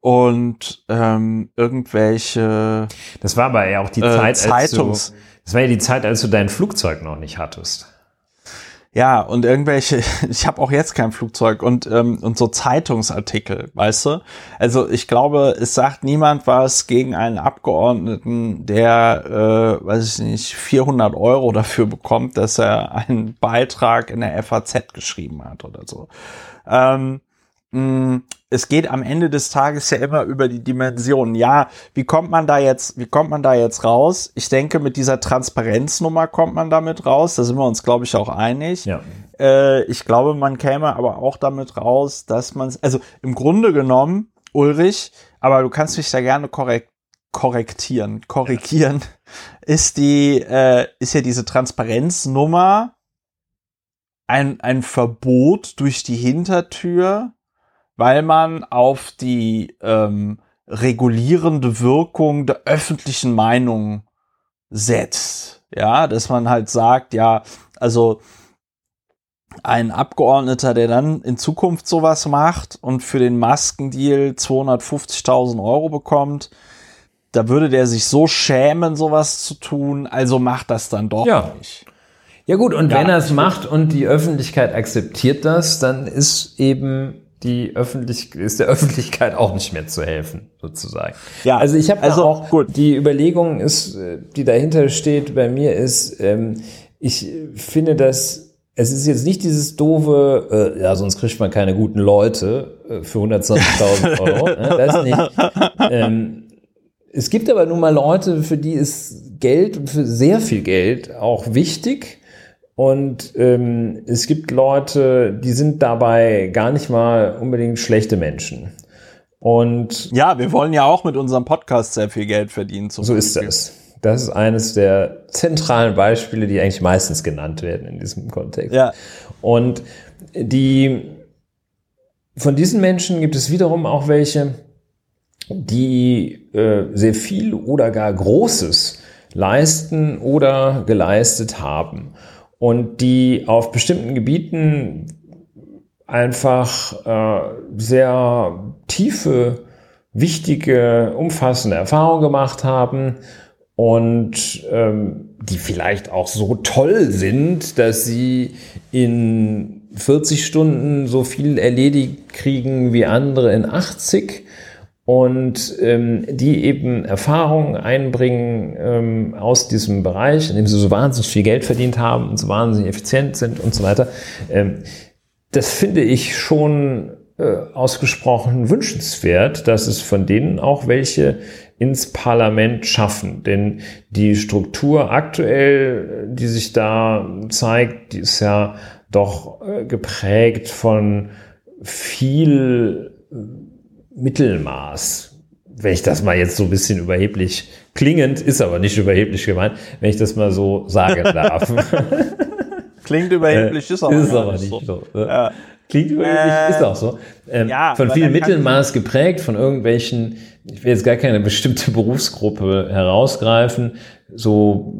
und ähm, irgendwelche. Das war aber ja auch die äh, Zeit, als du, das war ja die Zeit, als du dein Flugzeug noch nicht hattest. Ja, und irgendwelche, ich habe auch jetzt kein Flugzeug und, ähm, und so Zeitungsartikel, weißt du? Also ich glaube, es sagt niemand was gegen einen Abgeordneten, der, äh, weiß ich nicht, 400 Euro dafür bekommt, dass er einen Beitrag in der FAZ geschrieben hat oder so. Ähm, es geht am Ende des Tages ja immer über die Dimensionen. Ja, wie kommt man da jetzt, wie kommt man da jetzt raus? Ich denke, mit dieser Transparenznummer kommt man damit raus. Da sind wir uns, glaube ich, auch einig. Ja. Äh, ich glaube, man käme aber auch damit raus, dass man, also im Grunde genommen, Ulrich, aber du kannst mich da gerne korrekt korrektieren, korrigieren, ist die, äh, ist ja diese Transparenznummer ein, ein Verbot durch die Hintertür, weil man auf die ähm, regulierende Wirkung der öffentlichen Meinung setzt. Ja, dass man halt sagt, ja, also ein Abgeordneter, der dann in Zukunft sowas macht und für den Maskendeal 250.000 Euro bekommt, da würde der sich so schämen, sowas zu tun, also macht das dann doch ja. nicht. Ja gut, und ja, wenn er es macht und die Öffentlichkeit akzeptiert das, dann ist eben die Öffentlich ist der Öffentlichkeit auch nicht mehr zu helfen, sozusagen. Ja, also ich habe also auch gut. Die Überlegung ist, äh, die dahinter steht bei mir ist, ähm, ich finde, dass es ist jetzt nicht dieses doofe, äh, ja, sonst kriegt man keine guten Leute äh, für 120.000 Euro. äh, das nicht. Ähm, es gibt aber nun mal Leute, für die ist Geld, für sehr viel Geld auch wichtig und ähm, es gibt Leute, die sind dabei gar nicht mal unbedingt schlechte Menschen. Und ja, wir wollen ja auch mit unserem Podcast sehr viel Geld verdienen. so ist das. Das ist eines der zentralen Beispiele, die eigentlich meistens genannt werden in diesem Kontext. Ja. Und die, von diesen Menschen gibt es wiederum auch welche, die äh, sehr viel oder gar Großes leisten oder geleistet haben und die auf bestimmten Gebieten einfach äh, sehr tiefe, wichtige, umfassende Erfahrungen gemacht haben und ähm, die vielleicht auch so toll sind, dass sie in 40 Stunden so viel erledigt kriegen wie andere in 80 und ähm, die eben Erfahrungen einbringen ähm, aus diesem Bereich, in dem sie so wahnsinnig viel Geld verdient haben und so wahnsinnig effizient sind und so weiter. Ähm, das finde ich schon äh, ausgesprochen wünschenswert, dass es von denen auch welche ins Parlament schaffen. Denn die Struktur aktuell, die sich da zeigt, die ist ja doch äh, geprägt von viel Mittelmaß. Wenn ich das mal jetzt so ein bisschen überheblich klingend, ist aber nicht überheblich gemeint, wenn ich das mal so sagen darf. Klingt überheblich, ist, auch ist aber nicht so. so ne? ja. Klingt überheblich, äh, ist auch so. Ähm, ja, von viel Mittelmaß geprägt, von irgendwelchen, ich will jetzt gar keine bestimmte Berufsgruppe herausgreifen, so,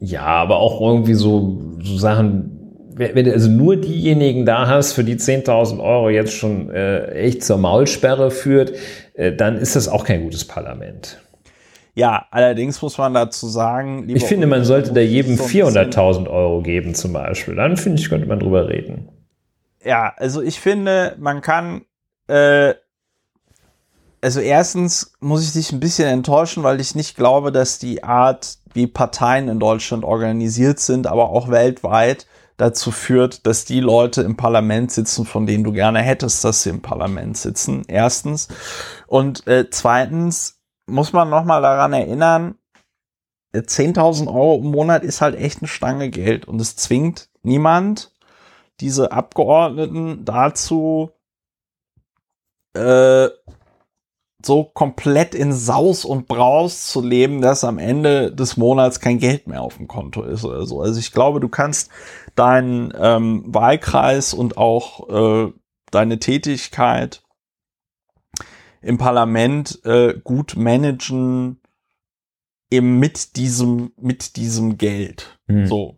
ja, aber auch irgendwie so, so Sachen wenn du also nur diejenigen da hast, für die 10.000 Euro jetzt schon äh, echt zur Maulsperre führt, äh, dann ist das auch kein gutes Parlament. Ja, allerdings muss man dazu sagen, ich finde, man sollte da jedem 400.000 Euro geben zum Beispiel. Dann finde ich, könnte man drüber reden. Ja, also ich finde, man kann, äh, also erstens muss ich dich ein bisschen enttäuschen, weil ich nicht glaube, dass die Art, wie Parteien in Deutschland organisiert sind, aber auch weltweit, dazu führt, dass die Leute im Parlament sitzen, von denen du gerne hättest, dass sie im Parlament sitzen. Erstens. Und äh, zweitens muss man noch mal daran erinnern, 10.000 Euro im Monat ist halt echt eine Stange Geld und es zwingt niemand, diese Abgeordneten dazu, äh, so komplett in Saus und Braus zu leben, dass am Ende des Monats kein Geld mehr auf dem Konto ist oder so. Also ich glaube, du kannst deinen ähm, Wahlkreis und auch äh, deine Tätigkeit im Parlament äh, gut managen eben mit diesem mit diesem Geld. Mhm. So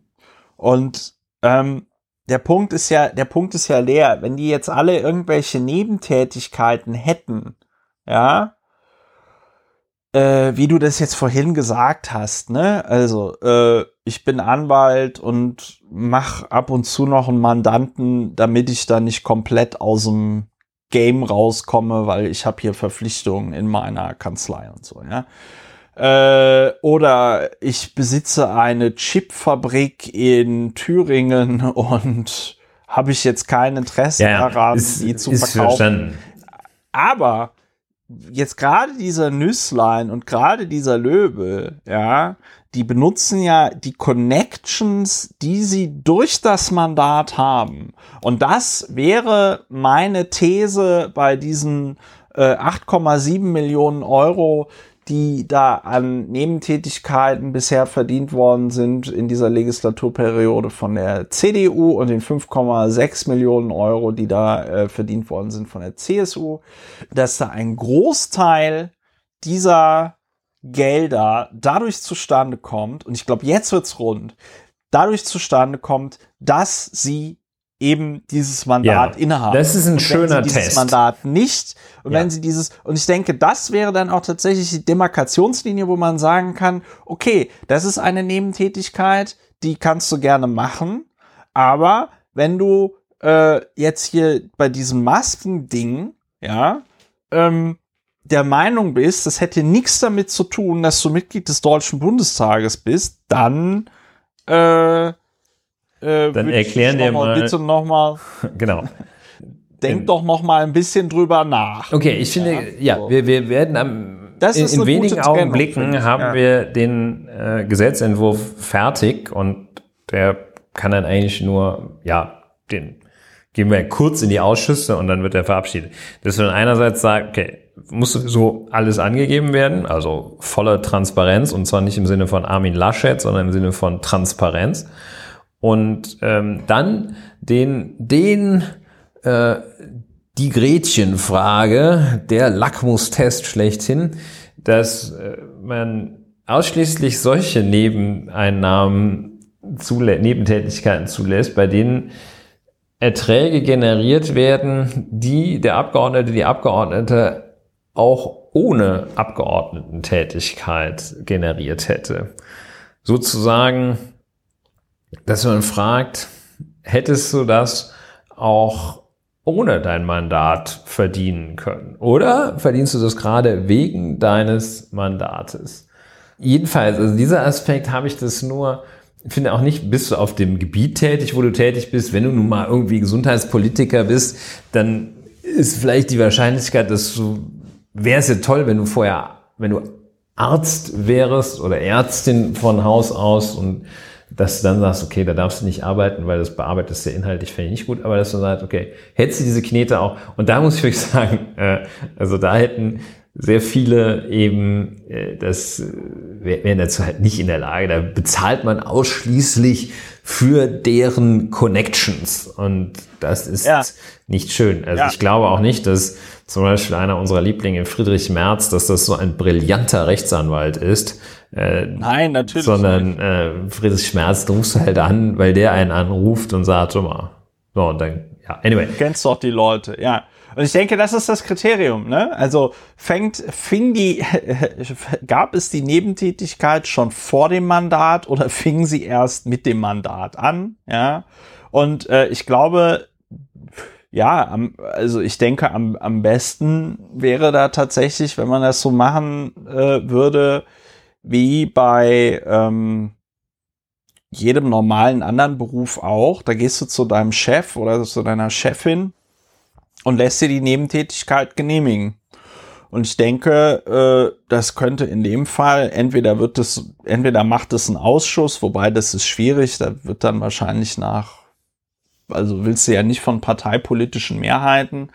und ähm, der Punkt ist ja der Punkt ist ja leer. Wenn die jetzt alle irgendwelche Nebentätigkeiten hätten, ja, äh, wie du das jetzt vorhin gesagt hast, ne? Also, äh, ich bin Anwalt und mach ab und zu noch einen Mandanten, damit ich da nicht komplett aus dem Game rauskomme, weil ich habe hier Verpflichtungen in meiner Kanzlei und so, ja. Äh, oder ich besitze eine Chipfabrik in Thüringen und habe ich jetzt kein Interesse ja, daran, ist, die zu verkaufen. Verstanden. Aber jetzt gerade dieser Nüsslein und gerade dieser Löwe, ja, die benutzen ja die Connections, die sie durch das Mandat haben. Und das wäre meine These bei diesen äh, 8,7 Millionen Euro, die da an Nebentätigkeiten bisher verdient worden sind in dieser Legislaturperiode von der CDU und den 5,6 Millionen Euro, die da äh, verdient worden sind von der CSU, dass da ein Großteil dieser Gelder dadurch zustande kommt, und ich glaube, jetzt wird's rund, dadurch zustande kommt, dass sie eben dieses Mandat ja, innehaben. Das ist ein und schöner wenn sie dieses Test. Mandat nicht und ja. wenn sie dieses und ich denke, das wäre dann auch tatsächlich die Demarkationslinie, wo man sagen kann, okay, das ist eine Nebentätigkeit, die kannst du gerne machen, aber wenn du äh, jetzt hier bei diesem Maskending, ja, ähm, der Meinung bist, das hätte nichts damit zu tun, dass du Mitglied des Deutschen Bundestages bist, dann äh, äh, Dann erklären dir mal. Bitte noch mal. genau. Denk ähm, doch noch mal ein bisschen drüber nach. Okay, ich finde, ja, ja wir, wir werden am das in, in wenigen Augenblicken haben ja. wir den äh, Gesetzentwurf fertig und der kann dann eigentlich nur, ja, den gehen wir kurz in die Ausschüsse und dann wird er verabschiedet. Dass man einerseits sagt, okay, muss so alles angegeben werden, also volle Transparenz und zwar nicht im Sinne von Armin Laschet, sondern im Sinne von Transparenz. Und ähm, dann den, den äh, die Gretchenfrage, der Lackmustest schlechthin, dass äh, man ausschließlich solche Nebeneinnahmen zulä Nebentätigkeiten zulässt, bei denen Erträge generiert werden, die der Abgeordnete, die Abgeordnete auch ohne Abgeordnetentätigkeit generiert hätte. Sozusagen dass man fragt, hättest du das auch ohne dein Mandat verdienen können? Oder verdienst du das gerade wegen deines Mandates? Jedenfalls, also dieser Aspekt habe ich das nur, finde auch nicht, bist du auf dem Gebiet tätig, wo du tätig bist. Wenn du nun mal irgendwie Gesundheitspolitiker bist, dann ist vielleicht die Wahrscheinlichkeit, dass du, wäre es ja toll, wenn du vorher, wenn du Arzt wärst oder Ärztin von Haus aus und dass du dann sagst, okay, da darfst du nicht arbeiten, weil das bearbeitest du inhaltlich, finde ich nicht gut, aber dass du sagst, okay, hättest du diese Knete auch, und da muss ich wirklich sagen, äh, also da hätten sehr viele eben, äh, das äh, wären dazu halt nicht in der Lage, da bezahlt man ausschließlich für deren Connections und das ist ja. nicht schön. Also ja. ich glaube auch nicht, dass zum Beispiel einer unserer Lieblinge, Friedrich Merz, dass das so ein brillanter Rechtsanwalt ist, äh, Nein, natürlich. Sondern äh, Friedrich Schmerz rufst du halt an, weil der einen anruft und sagt, so mal. So, und dann, ja, anyway. Du kennst doch die Leute, ja. Und ich denke, das ist das Kriterium, ne? Also fängt, fing die, gab es die Nebentätigkeit schon vor dem Mandat oder fing sie erst mit dem Mandat an, ja? Und äh, ich glaube, ja, am, also ich denke, am, am besten wäre da tatsächlich, wenn man das so machen äh, würde, wie bei, ähm, jedem normalen anderen Beruf auch. Da gehst du zu deinem Chef oder zu deiner Chefin und lässt dir die Nebentätigkeit genehmigen. Und ich denke, äh, das könnte in dem Fall, entweder wird es, entweder macht es ein Ausschuss, wobei das ist schwierig, da wird dann wahrscheinlich nach, also willst du ja nicht von parteipolitischen Mehrheiten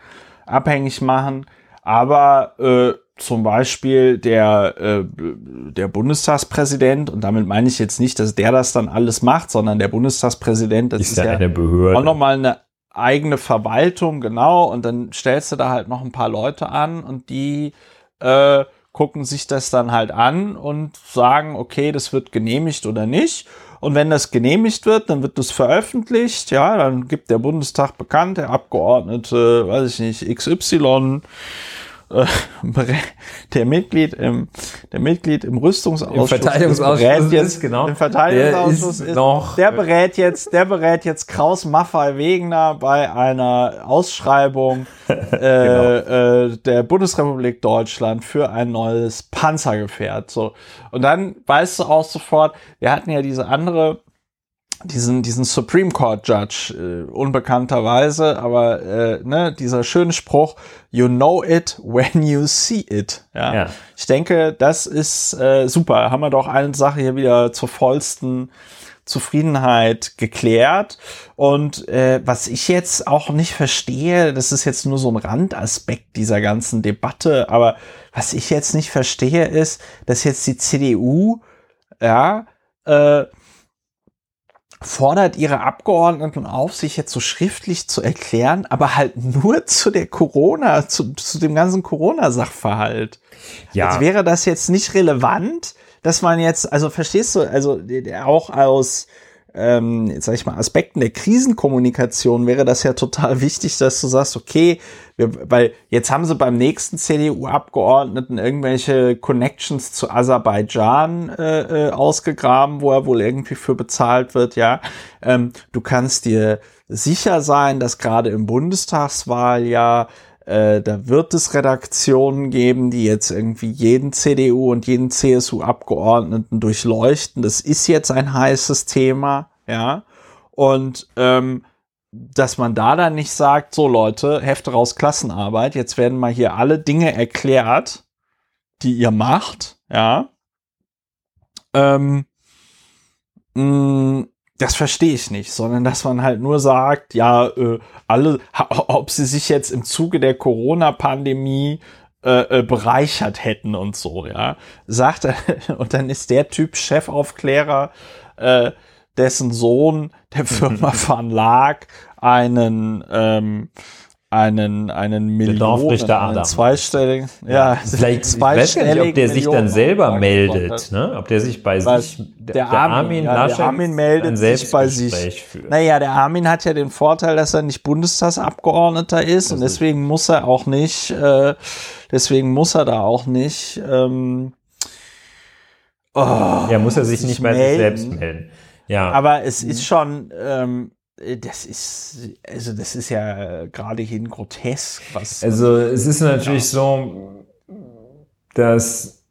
abhängig machen, aber äh, zum Beispiel der, äh, der Bundestagspräsident, und damit meine ich jetzt nicht, dass der das dann alles macht, sondern der Bundestagspräsident, das ist, ist ja eine Behörde. auch nochmal eine eigene Verwaltung, genau, und dann stellst du da halt noch ein paar Leute an und die äh, gucken sich das dann halt an und sagen, okay, das wird genehmigt oder nicht. Und wenn das genehmigt wird, dann wird das veröffentlicht, ja, dann gibt der Bundestag bekannt, der Abgeordnete, weiß ich nicht, XY äh, der Mitglied im, der Mitglied im Rüstungsausschuss, Im Verteidigungsausschuss ist, jetzt, genau. Im Verteidigungsausschuss der ist, ist noch, der berät jetzt, der berät jetzt Kraus Maffei Wegener bei einer Ausschreibung äh, genau. äh, der Bundesrepublik Deutschland für ein neues Panzergefährt. So. Und dann weißt du auch sofort, wir hatten ja diese andere diesen, diesen Supreme Court Judge, äh, unbekannterweise, aber äh, ne, dieser schöne Spruch, you know it when you see it. Ja. ja. Ich denke, das ist äh, super. Haben wir doch eine Sache hier wieder zur vollsten Zufriedenheit geklärt. Und äh, was ich jetzt auch nicht verstehe, das ist jetzt nur so ein Randaspekt dieser ganzen Debatte, aber was ich jetzt nicht verstehe, ist, dass jetzt die CDU, ja, äh, fordert ihre Abgeordneten auf, sich jetzt so schriftlich zu erklären, aber halt nur zu der Corona, zu, zu dem ganzen Corona-Sachverhalt. Ja. Als wäre das jetzt nicht relevant, dass man jetzt, also verstehst du, also auch aus ähm, sag ich mal, Aspekten der Krisenkommunikation wäre das ja total wichtig, dass du sagst, okay, wir, weil jetzt haben sie beim nächsten CDU-Abgeordneten irgendwelche Connections zu Aserbaidschan äh, äh, ausgegraben, wo er wohl irgendwie für bezahlt wird, ja. Ähm, du kannst dir sicher sein, dass gerade im Bundestagswahl ja äh, da wird es Redaktionen geben, die jetzt irgendwie jeden CDU und jeden CSU-Abgeordneten durchleuchten. Das ist jetzt ein heißes Thema, ja. Und ähm, dass man da dann nicht sagt, so Leute, Hefte raus Klassenarbeit, jetzt werden mal hier alle Dinge erklärt, die ihr macht, ja. Ähm, mh, mm, das verstehe ich nicht, sondern dass man halt nur sagt, ja, äh, alle, ob sie sich jetzt im Zuge der Corona-Pandemie äh, äh, bereichert hätten und so, ja. Sagt er, und dann ist der Typ Chefaufklärer, äh, dessen Sohn der Firma Van Lag einen ähm, einen, einen Millionen, einen zweistelligen, ja, vielleicht, zweistelligen. Nicht, ob der sich dann selber meldet, ne? Ob der sich bei Weil sich, der, der Armin, ja, der Armin meldet sich bei sich. Führt. Naja, der Armin hat ja den Vorteil, dass er nicht Bundestagsabgeordneter ist das und deswegen ist. muss er auch nicht, äh, deswegen muss er da auch nicht, ähm, oh, ja, muss er sich nicht bei sich selbst melden. Ja. Aber es ist schon, ähm, äh, das ist, also das ist ja gerade hin grotesk, was. Also es ist natürlich ja. so, dass,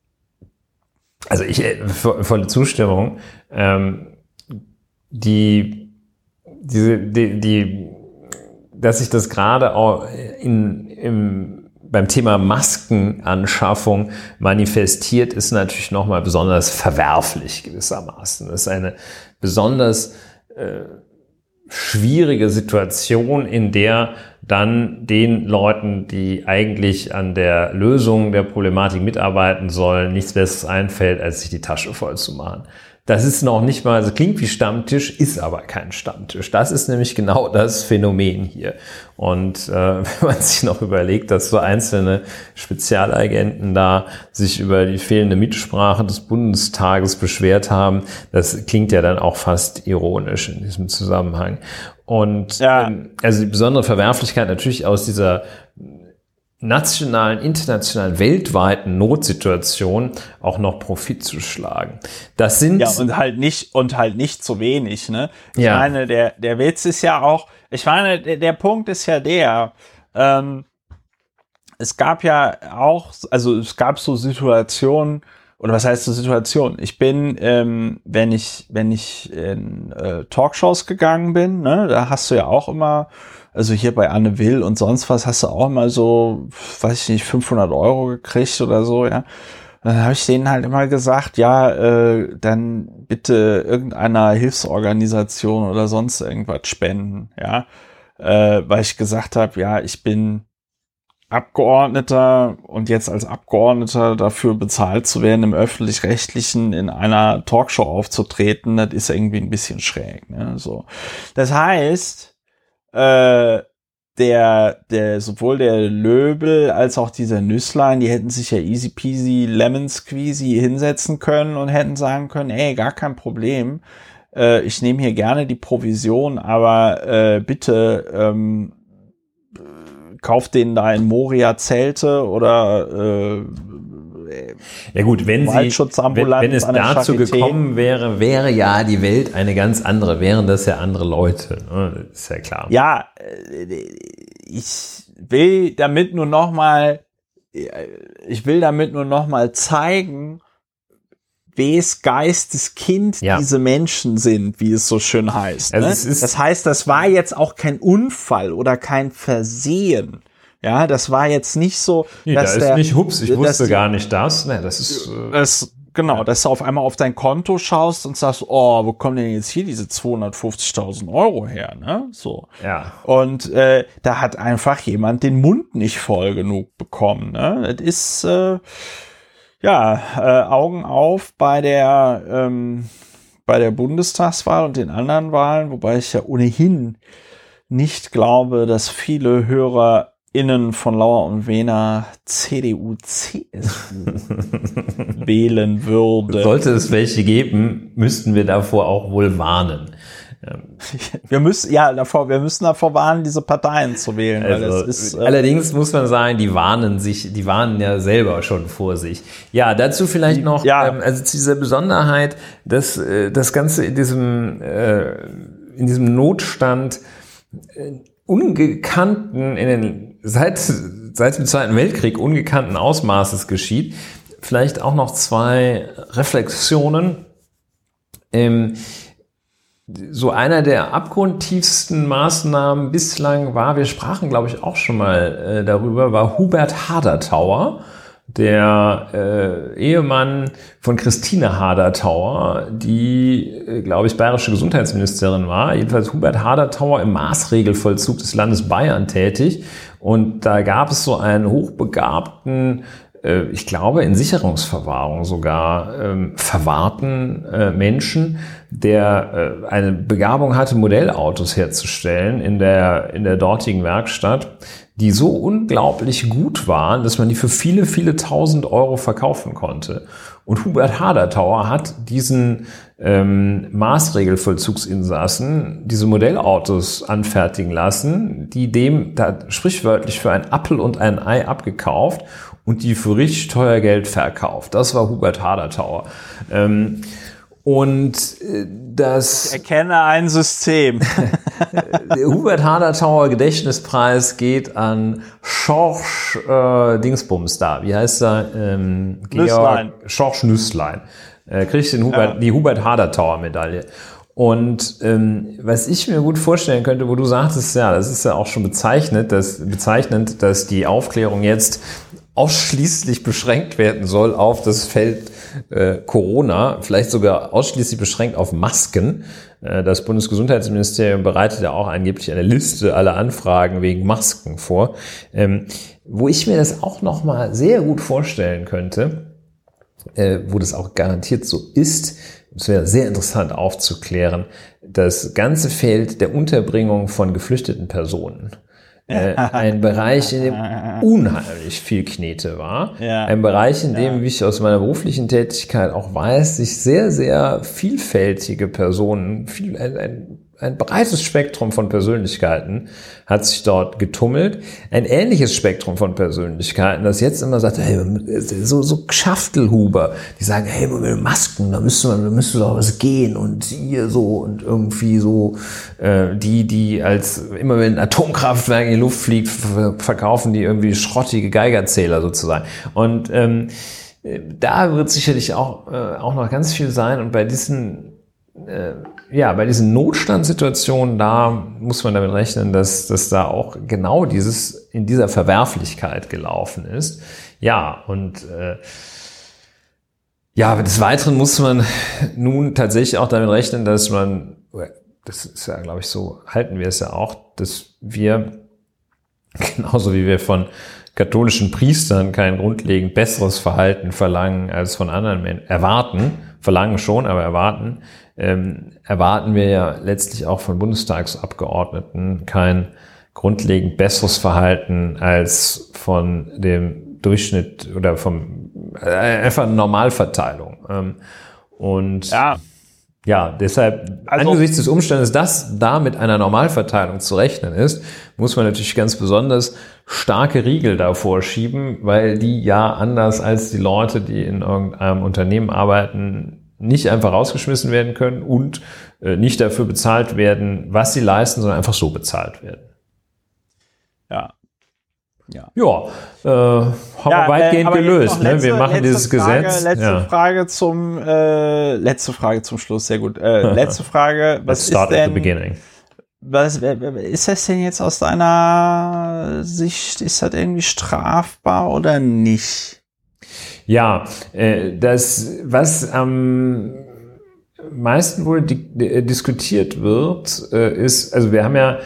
also ich, äh, volle Zustimmung, ähm, die, diese, die, die, dass sich das gerade auch in, im, beim Thema Maskenanschaffung manifestiert, ist natürlich nochmal besonders verwerflich gewissermaßen. Das ist eine besonders äh, schwierige Situation, in der dann den Leuten, die eigentlich an der Lösung der Problematik mitarbeiten sollen, nichts Besseres einfällt, als sich die Tasche voll zu machen. Das ist noch nicht mal, also klingt wie Stammtisch, ist aber kein Stammtisch. Das ist nämlich genau das Phänomen hier. Und äh, wenn man sich noch überlegt, dass so einzelne Spezialagenten da sich über die fehlende Mitsprache des Bundestages beschwert haben, das klingt ja dann auch fast ironisch in diesem Zusammenhang. Und ja. ähm, also die besondere Verwerflichkeit natürlich aus dieser nationalen, internationalen, weltweiten Notsituation auch noch Profit zu schlagen. Das sind ja und halt nicht und halt nicht zu wenig. Ne? Ich ja. meine, der der Witz ist ja auch. Ich meine, der, der Punkt ist ja der. Ähm, es gab ja auch, also es gab so Situationen, oder was heißt die Situation? Ich bin, ähm, wenn ich, wenn ich in äh, Talkshows gegangen bin, ne, da hast du ja auch immer, also hier bei Anne Will und sonst was, hast du auch immer so, weiß ich nicht, 500 Euro gekriegt oder so, ja. Dann habe ich denen halt immer gesagt, ja, äh, dann bitte irgendeiner Hilfsorganisation oder sonst irgendwas spenden, ja, äh, weil ich gesagt habe, ja, ich bin Abgeordneter und jetzt als Abgeordneter dafür bezahlt zu werden, im öffentlich-rechtlichen in einer Talkshow aufzutreten, das ist irgendwie ein bisschen schräg. Ne? So. Das heißt, äh, der, der, sowohl der Löbel als auch dieser Nüsslein, die hätten sich ja easy peasy lemon squeezy hinsetzen können und hätten sagen können, ey, gar kein Problem. Äh, ich nehme hier gerne die Provision, aber äh, bitte ähm, kauft denen da in Moria Zelte oder äh, ja gut, wenn sie, wenn, wenn es dazu gekommen wäre, wäre ja die Welt eine ganz andere, wären das ja andere Leute, ne? ist ja klar. Ja, äh, ich will damit nur noch mal, ich will damit nur noch mal zeigen, wes Geisteskind ja. diese Menschen sind, wie es so schön heißt. Also ne? das heißt, das war jetzt auch kein Unfall oder kein Versehen. Ja, das war jetzt nicht so, nee, dass da ist nicht hups, ich wusste gar nicht das. Nee, das ist äh, das, genau, dass du auf einmal auf dein Konto schaust und sagst, oh, wo kommen denn jetzt hier diese 250.000 Euro her, ne? So. Ja. Und äh, da hat einfach jemand den Mund nicht voll genug bekommen, ne? Das ist äh, ja, äh, Augen auf bei der, ähm, bei der Bundestagswahl und den anderen Wahlen, wobei ich ja ohnehin nicht glaube, dass viele HörerInnen von Lauer und Wehner CDU, CSU wählen würde. Sollte es welche geben, müssten wir davor auch wohl warnen. Wir müssen, ja, davor, wir müssen davor warnen, diese Parteien zu wählen. Also, ist, äh allerdings muss man sagen, die warnen sich, die warnen ja selber schon vor sich. Ja, dazu vielleicht noch, ja. ähm, also zu dieser Besonderheit, dass äh, das Ganze in diesem, äh, in diesem Notstand äh, ungekannten, in den, seit, seit dem Zweiten Weltkrieg ungekannten Ausmaßes geschieht. Vielleicht auch noch zwei Reflexionen. Ähm, so einer der abgrundtiefsten Maßnahmen bislang war, wir sprachen, glaube ich, auch schon mal äh, darüber, war Hubert Hadertauer, der äh, Ehemann von Christine Hadertauer, die, äh, glaube ich, bayerische Gesundheitsministerin war. Jedenfalls Hubert Hadertauer im Maßregelvollzug des Landes Bayern tätig. Und da gab es so einen hochbegabten äh, ich glaube, in Sicherungsverwahrung sogar ähm, verwahrten äh, Menschen, der äh, eine Begabung hatte, Modellautos herzustellen in der, in der dortigen Werkstatt, die so unglaublich gut waren, dass man die für viele, viele tausend Euro verkaufen konnte. Und Hubert Hadertauer hat diesen ähm, Maßregelvollzugsinsassen diese Modellautos anfertigen lassen, die dem da sprichwörtlich für ein Appel und ein Ei abgekauft und die für richtig teuer Geld verkauft. Das war Hubert Hadertauer. Ähm, und äh, das. Ich erkenne ein System. der Hubert Hadertauer Gedächtnispreis geht an Schorsch äh, Dingsbums da. Wie heißt er? Ähm, Nüsslein. Schorsch Nüsslein. Äh, kriegt den Hubert, ja. die Hubert Hadertauer Medaille. Und ähm, was ich mir gut vorstellen könnte, wo du sagtest, ja, das ist ja auch schon bezeichnet, dass, bezeichnend, dass die Aufklärung jetzt ausschließlich beschränkt werden soll auf das Feld äh, Corona, vielleicht sogar ausschließlich beschränkt auf Masken. Äh, das Bundesgesundheitsministerium bereitet ja auch angeblich eine Liste aller Anfragen wegen Masken vor, ähm, wo ich mir das auch noch mal sehr gut vorstellen könnte, äh, wo das auch garantiert so ist. Es wäre sehr interessant aufzuklären, das ganze Feld der Unterbringung von geflüchteten Personen äh, ein Bereich, in dem unheimlich viel Knete war. Ja. Ein Bereich, in dem, wie ich aus meiner beruflichen Tätigkeit auch weiß, sich sehr, sehr vielfältige Personen, viel, ein, ein ein breites Spektrum von Persönlichkeiten hat sich dort getummelt. Ein ähnliches Spektrum von Persönlichkeiten, das jetzt immer sagt, hey, so, so Schaftelhuber, die sagen, hey, mit Masken, da müsste man, da müsste doch was gehen und hier so und irgendwie so, äh, die, die als immer wenn ein Atomkraftwerk in die Luft fliegt, verkaufen die irgendwie schrottige Geigerzähler sozusagen. Und ähm, äh, da wird sicherlich auch, äh, auch noch ganz viel sein. Und bei diesen, äh, ja, bei diesen Notstandssituationen, da muss man damit rechnen, dass, dass da auch genau dieses in dieser Verwerflichkeit gelaufen ist. Ja, und äh, ja, des Weiteren muss man nun tatsächlich auch damit rechnen, dass man, das ist ja, glaube ich, so halten wir es ja auch, dass wir, genauso wie wir von katholischen Priestern kein grundlegend besseres Verhalten verlangen als von anderen Menschen, erwarten, verlangen schon, aber erwarten, ähm, erwarten wir ja letztlich auch von Bundestagsabgeordneten kein grundlegend besseres Verhalten als von dem Durchschnitt oder vom äh, einfach eine Normalverteilung. Ähm, und ja, ja deshalb also, angesichts des Umstandes, dass da mit einer Normalverteilung zu rechnen ist, muss man natürlich ganz besonders starke Riegel davor schieben, weil die ja anders als die Leute, die in irgendeinem Unternehmen arbeiten, nicht einfach rausgeschmissen werden können und äh, nicht dafür bezahlt werden, was sie leisten, sondern einfach so bezahlt werden. Ja. Ja, ja äh, haben ja, wir weitgehend äh, gelöst. Letzte, ne? Wir machen dieses Frage, Gesetz. Letzte ja. Frage zum äh, letzte Frage zum Schluss. Sehr gut. Äh, letzte Frage. Was ist denn, Was ist das denn jetzt aus deiner Sicht? Ist das irgendwie strafbar oder nicht? Ja, äh, das was am meisten wohl di äh, diskutiert wird, äh, ist, also wir haben ja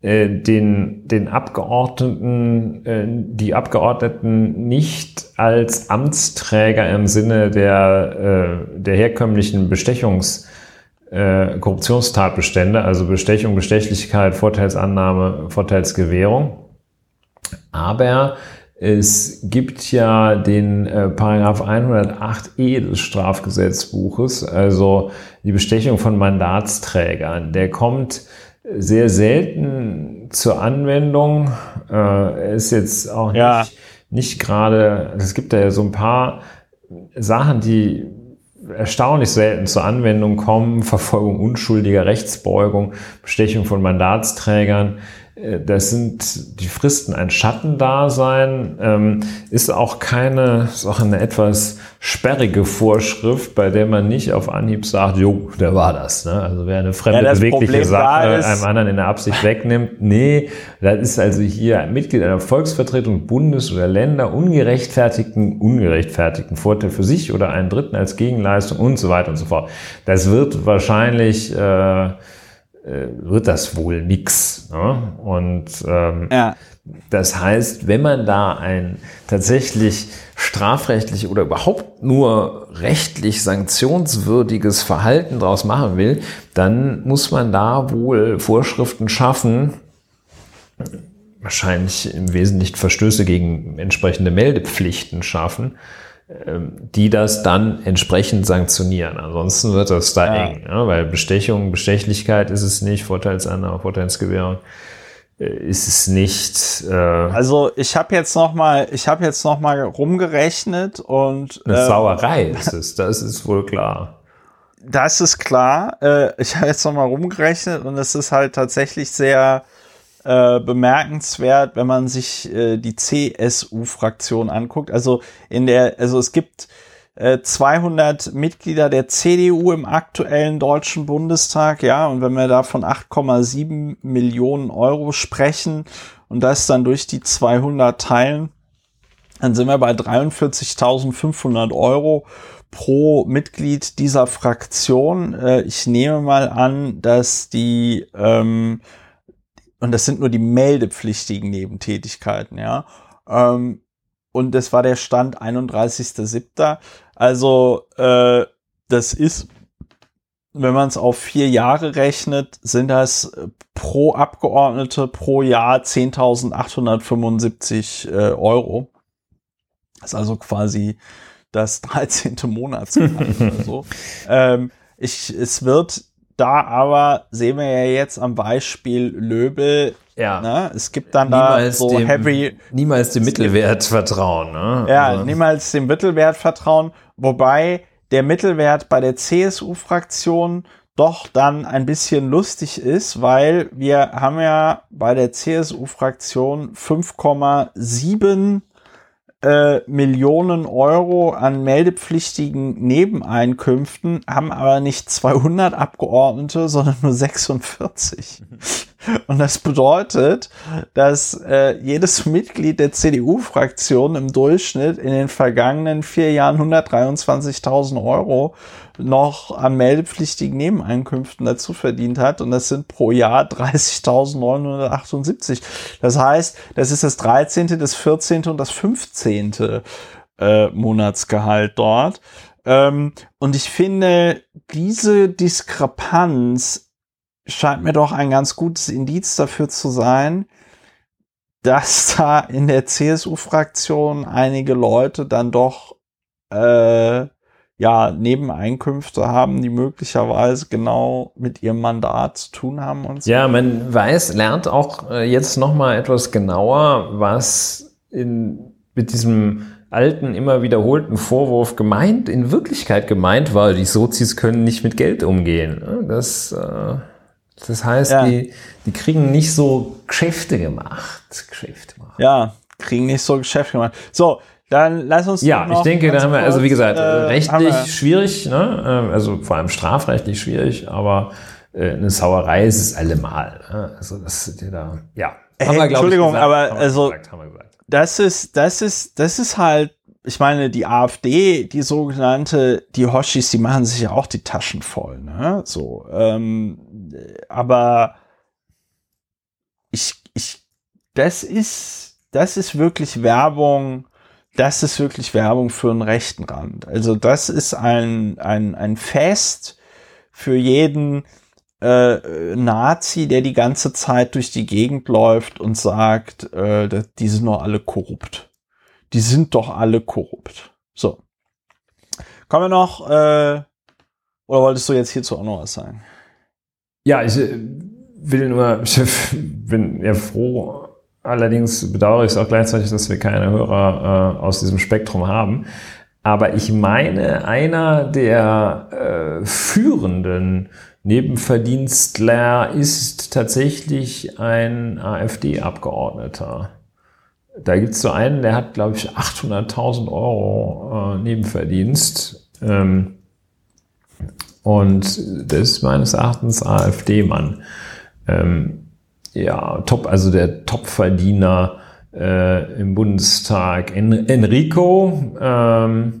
äh, den, den Abgeordneten, äh, die Abgeordneten nicht als Amtsträger im Sinne der, äh, der herkömmlichen Bestechungs- äh, Korruptionstatbestände, also Bestechung, Bestechlichkeit, Vorteilsannahme, Vorteilsgewährung. Aber es gibt ja den äh, Paragraph 108e des Strafgesetzbuches, also die Bestechung von Mandatsträgern. Der kommt sehr selten zur Anwendung. Äh, ist jetzt auch ja. nicht, nicht gerade, es gibt da ja so ein paar Sachen, die erstaunlich selten zur Anwendung kommen. Verfolgung unschuldiger Rechtsbeugung, Bestechung von Mandatsträgern. Äh, das sind die Fristen ein Schattendasein, ähm, ist auch keine, ist auch eine etwas sperrige Vorschrift, bei der man nicht auf Anhieb sagt, jo, der war das. Ne? Also wer eine fremde ja, bewegliche Problem Sache einem anderen in der Absicht wegnimmt, nee, das ist also hier ein Mitglied einer Volksvertretung Bundes- oder Länder ungerechtfertigten, ungerechtfertigten Vorteil für sich oder einen Dritten als Gegenleistung und so weiter und so fort. Das wird wahrscheinlich äh, wird das wohl nix. Ne? Und ähm, ja. das heißt, wenn man da ein tatsächlich strafrechtlich oder überhaupt nur rechtlich sanktionswürdiges Verhalten daraus machen will, dann muss man da wohl Vorschriften schaffen, wahrscheinlich im Wesentlichen Verstöße gegen entsprechende Meldepflichten schaffen, die das dann entsprechend sanktionieren. Ansonsten wird das da ja. eng, ja, weil Bestechung, Bestechlichkeit ist es nicht, Vorteilsannahme, Vorteilsgewährung äh, ist es nicht. Äh also ich habe jetzt noch mal, ich habe jetzt noch mal rumgerechnet und eine äh, Sauerei ist es, das ist wohl klar. Das ist klar. Äh, ich habe jetzt noch mal rumgerechnet und es ist halt tatsächlich sehr äh, bemerkenswert, wenn man sich äh, die CSU-Fraktion anguckt. Also in der, also es gibt äh, 200 Mitglieder der CDU im aktuellen deutschen Bundestag, ja, und wenn wir da von 8,7 Millionen Euro sprechen und das dann durch die 200 teilen, dann sind wir bei 43.500 Euro pro Mitglied dieser Fraktion. Äh, ich nehme mal an, dass die ähm, und das sind nur die meldepflichtigen Nebentätigkeiten, ja. Ähm, und das war der Stand 31.07. Also äh, das ist, wenn man es auf vier Jahre rechnet, sind das pro Abgeordnete pro Jahr 10.875 äh, Euro. Das ist also quasi das 13. Monatsgehalt oder so. Ähm, ich, es wird da aber sehen wir ja jetzt am Beispiel Löbel, ja. Ne? Es gibt dann niemals da so dem, heavy. Niemals dem Mittelwert vertrauen. Ne? Ja, also. niemals dem Mittelwert vertrauen. Wobei der Mittelwert bei der CSU-Fraktion doch dann ein bisschen lustig ist, weil wir haben ja bei der CSU-Fraktion 5,7 äh, Millionen Euro an meldepflichtigen Nebeneinkünften, haben aber nicht 200 Abgeordnete, sondern nur 46. Und das bedeutet, dass äh, jedes Mitglied der CDU-Fraktion im Durchschnitt in den vergangenen vier Jahren 123.000 Euro noch an meldepflichtigen Nebeneinkünften dazu verdient hat. Und das sind pro Jahr 30.978. Das heißt, das ist das 13., das 14. und das 15. Äh, Monatsgehalt dort. Ähm, und ich finde, diese Diskrepanz scheint mir doch ein ganz gutes Indiz dafür zu sein, dass da in der CSU-Fraktion einige Leute dann doch äh, ja Nebeneinkünfte haben, die möglicherweise genau mit ihrem Mandat zu tun haben und so. Ja, man weiß, lernt auch äh, jetzt noch mal etwas genauer, was in, mit diesem alten, immer wiederholten Vorwurf gemeint, in Wirklichkeit gemeint war, die Sozis können nicht mit Geld umgehen. Das äh das heißt, ja. die, die kriegen nicht so Geschäfte gemacht. Geschäfte gemacht. Ja, kriegen nicht so Geschäfte gemacht. So, dann lass uns. Ja, ich denke, da haben wir, also wie gesagt, äh, rechtlich schwierig, ne? Ähm, also vor allem strafrechtlich schwierig, aber äh, eine Sauerei ist es allemal. Ne? Also das da, ja. Haben wir, Entschuldigung, ich, gesagt, aber also gesagt, das ist, das ist, das ist halt ich meine, die AfD, die sogenannte, die Hoshis, die machen sich ja auch die Taschen voll, ne? So, ähm, aber ich, ich, das ist, das ist wirklich Werbung, das ist wirklich Werbung für einen rechten Rand. Also das ist ein, ein, ein Fest für jeden äh, Nazi, der die ganze Zeit durch die Gegend läuft und sagt, äh, die sind nur alle korrupt die sind doch alle korrupt. So. Kommen wir noch, äh, oder wolltest du jetzt hierzu auch noch was sagen? Ja, ich äh, will nur, ich bin ja froh, allerdings bedauere ich es auch gleichzeitig, dass wir keine Hörer äh, aus diesem Spektrum haben. Aber ich meine, einer der äh, führenden Nebenverdienstler ist tatsächlich ein AfD-Abgeordneter. Da gibt es so einen, der hat, glaube ich, 800.000 Euro äh, Nebenverdienst. Ähm, und das ist meines Erachtens AfD-Mann. Ähm, ja, top, also der Topverdiener äh, im Bundestag. En Enrico, ähm,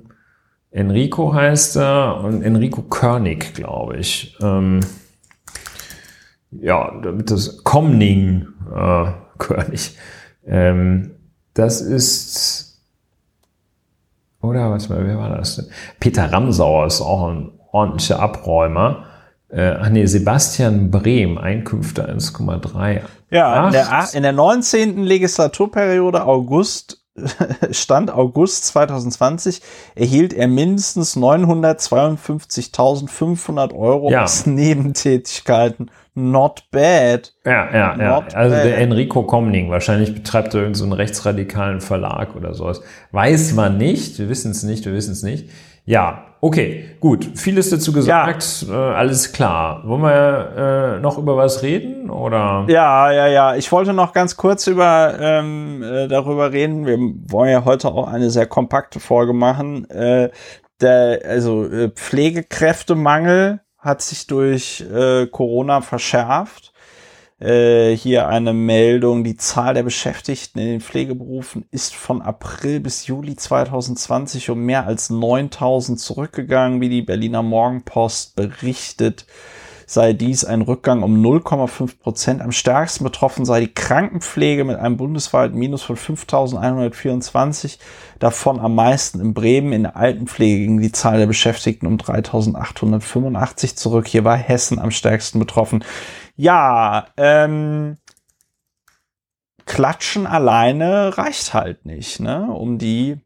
Enrico heißt er und Enrico Körnig, glaube ich. Ähm, ja, damit das Komning äh, Körnig. Ähm, das ist, oder warte mal, wer war das? Peter Ramsauer ist auch ein ordentlicher Abräumer. Äh, ach nee, Sebastian Brehm, Einkünfte 1,3. Ja, in der, in der 19. Legislaturperiode August Stand August 2020 erhielt er mindestens 952.500 Euro ja. aus Nebentätigkeiten Not bad. Ja, ja, Not ja. Also bad. der Enrico Comning, wahrscheinlich betreibt er irgendeinen so rechtsradikalen Verlag oder sowas. Weiß man nicht, wir wissen es nicht, wir wissen es nicht. Ja, okay, gut. Vieles dazu gesagt, ja. äh, alles klar. Wollen wir äh, noch über was reden oder? Ja, ja, ja. Ich wollte noch ganz kurz über ähm, äh, darüber reden. Wir wollen ja heute auch eine sehr kompakte Folge machen. Äh, der, also äh, Pflegekräftemangel hat sich durch äh, Corona verschärft. Äh, hier eine Meldung, die Zahl der Beschäftigten in den Pflegeberufen ist von April bis Juli 2020 um mehr als 9000 zurückgegangen, wie die Berliner Morgenpost berichtet sei dies ein Rückgang um 0,5 Prozent. Am stärksten betroffen sei die Krankenpflege mit einem bundesweiten Minus von 5.124. Davon am meisten in Bremen. In der Altenpflege ging die Zahl der Beschäftigten um 3.885 zurück. Hier war Hessen am stärksten betroffen. Ja, ähm, Klatschen alleine reicht halt nicht, ne, um die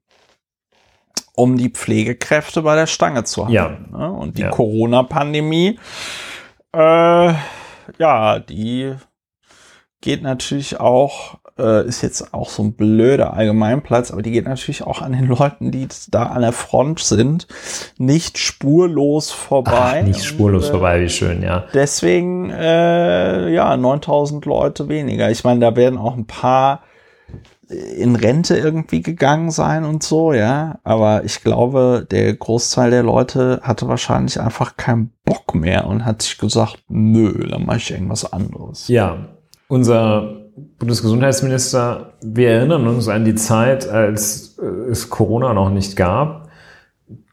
um die Pflegekräfte bei der Stange zu haben. Ja. Ne? Und die ja. Corona-Pandemie äh, ja, die geht natürlich auch, äh, ist jetzt auch so ein blöder Allgemeinplatz, aber die geht natürlich auch an den Leuten, die da an der Front sind, nicht spurlos vorbei. Ach, nicht spurlos Und, äh, vorbei, wie schön, ja. Deswegen, äh, ja, 9000 Leute weniger. Ich meine, da werden auch ein paar in Rente irgendwie gegangen sein und so, ja. Aber ich glaube, der Großteil der Leute hatte wahrscheinlich einfach keinen Bock mehr und hat sich gesagt, nö, dann mache ich irgendwas anderes. Ja, unser Bundesgesundheitsminister, wir erinnern uns an die Zeit, als äh, es Corona noch nicht gab.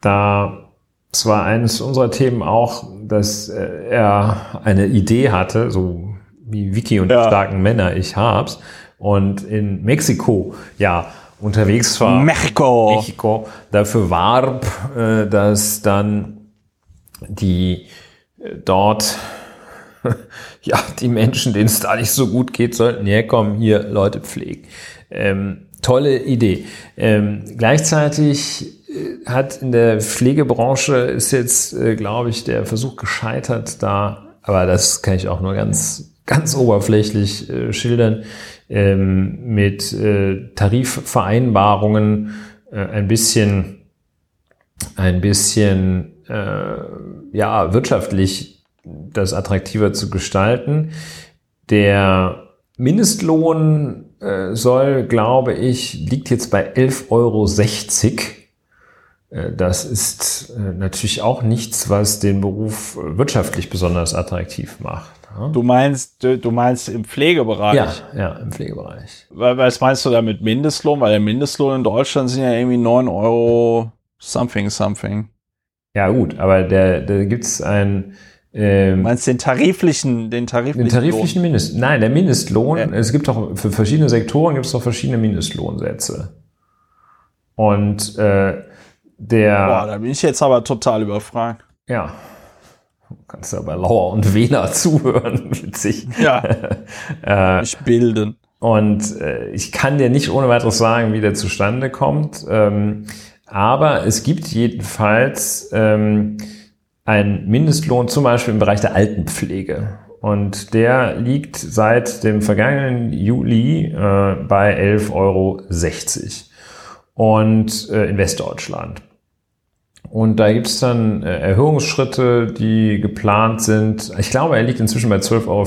Da es war eines unserer Themen auch, dass äh, er eine Idee hatte, so wie Vicky und ja. die starken Männer, ich hab's. Und in Mexiko, ja, unterwegs war. Mexiko. Mexiko dafür warb, äh, dass dann die dort ja, die Menschen, denen es da nicht so gut geht, sollten herkommen, hier Leute pflegen. Ähm, tolle Idee. Ähm, gleichzeitig äh, hat in der Pflegebranche ist jetzt, äh, glaube ich, der Versuch gescheitert, da, aber das kann ich auch nur ganz, ganz oberflächlich äh, schildern, ähm, mit äh, Tarifvereinbarungen äh, ein bisschen, ein bisschen, äh, ja, wirtschaftlich das attraktiver zu gestalten. Der Mindestlohn äh, soll, glaube ich, liegt jetzt bei 11,60 Euro. Äh, das ist äh, natürlich auch nichts, was den Beruf wirtschaftlich besonders attraktiv macht. Du meinst, du meinst im Pflegebereich? Ja, ja, im Pflegebereich. Was meinst du da mit Mindestlohn? Weil der Mindestlohn in Deutschland sind ja irgendwie 9 Euro something something. Ja gut, aber der, da gibt's ein ähm, du meinst den tariflichen, den tariflichen, den tariflichen Lohn? Mindest, nein, der Mindestlohn. Ja. Es gibt auch für verschiedene Sektoren gibt es auch verschiedene Mindestlohnsätze. Und äh, der. Boah, da bin ich jetzt aber total überfragt. Ja. Du kannst ja bei Lauer und Wiener zuhören, witzig. Ja. äh, ich bilden. Und äh, ich kann dir nicht ohne weiteres sagen, wie der zustande kommt. Ähm, aber es gibt jedenfalls ähm, einen Mindestlohn zum Beispiel im Bereich der Altenpflege. Und der liegt seit dem vergangenen Juli äh, bei 11,60 Euro. Und äh, in Westdeutschland. Und da gibt es dann äh, Erhöhungsschritte, die geplant sind. Ich glaube, er liegt inzwischen bei 12,55 Euro,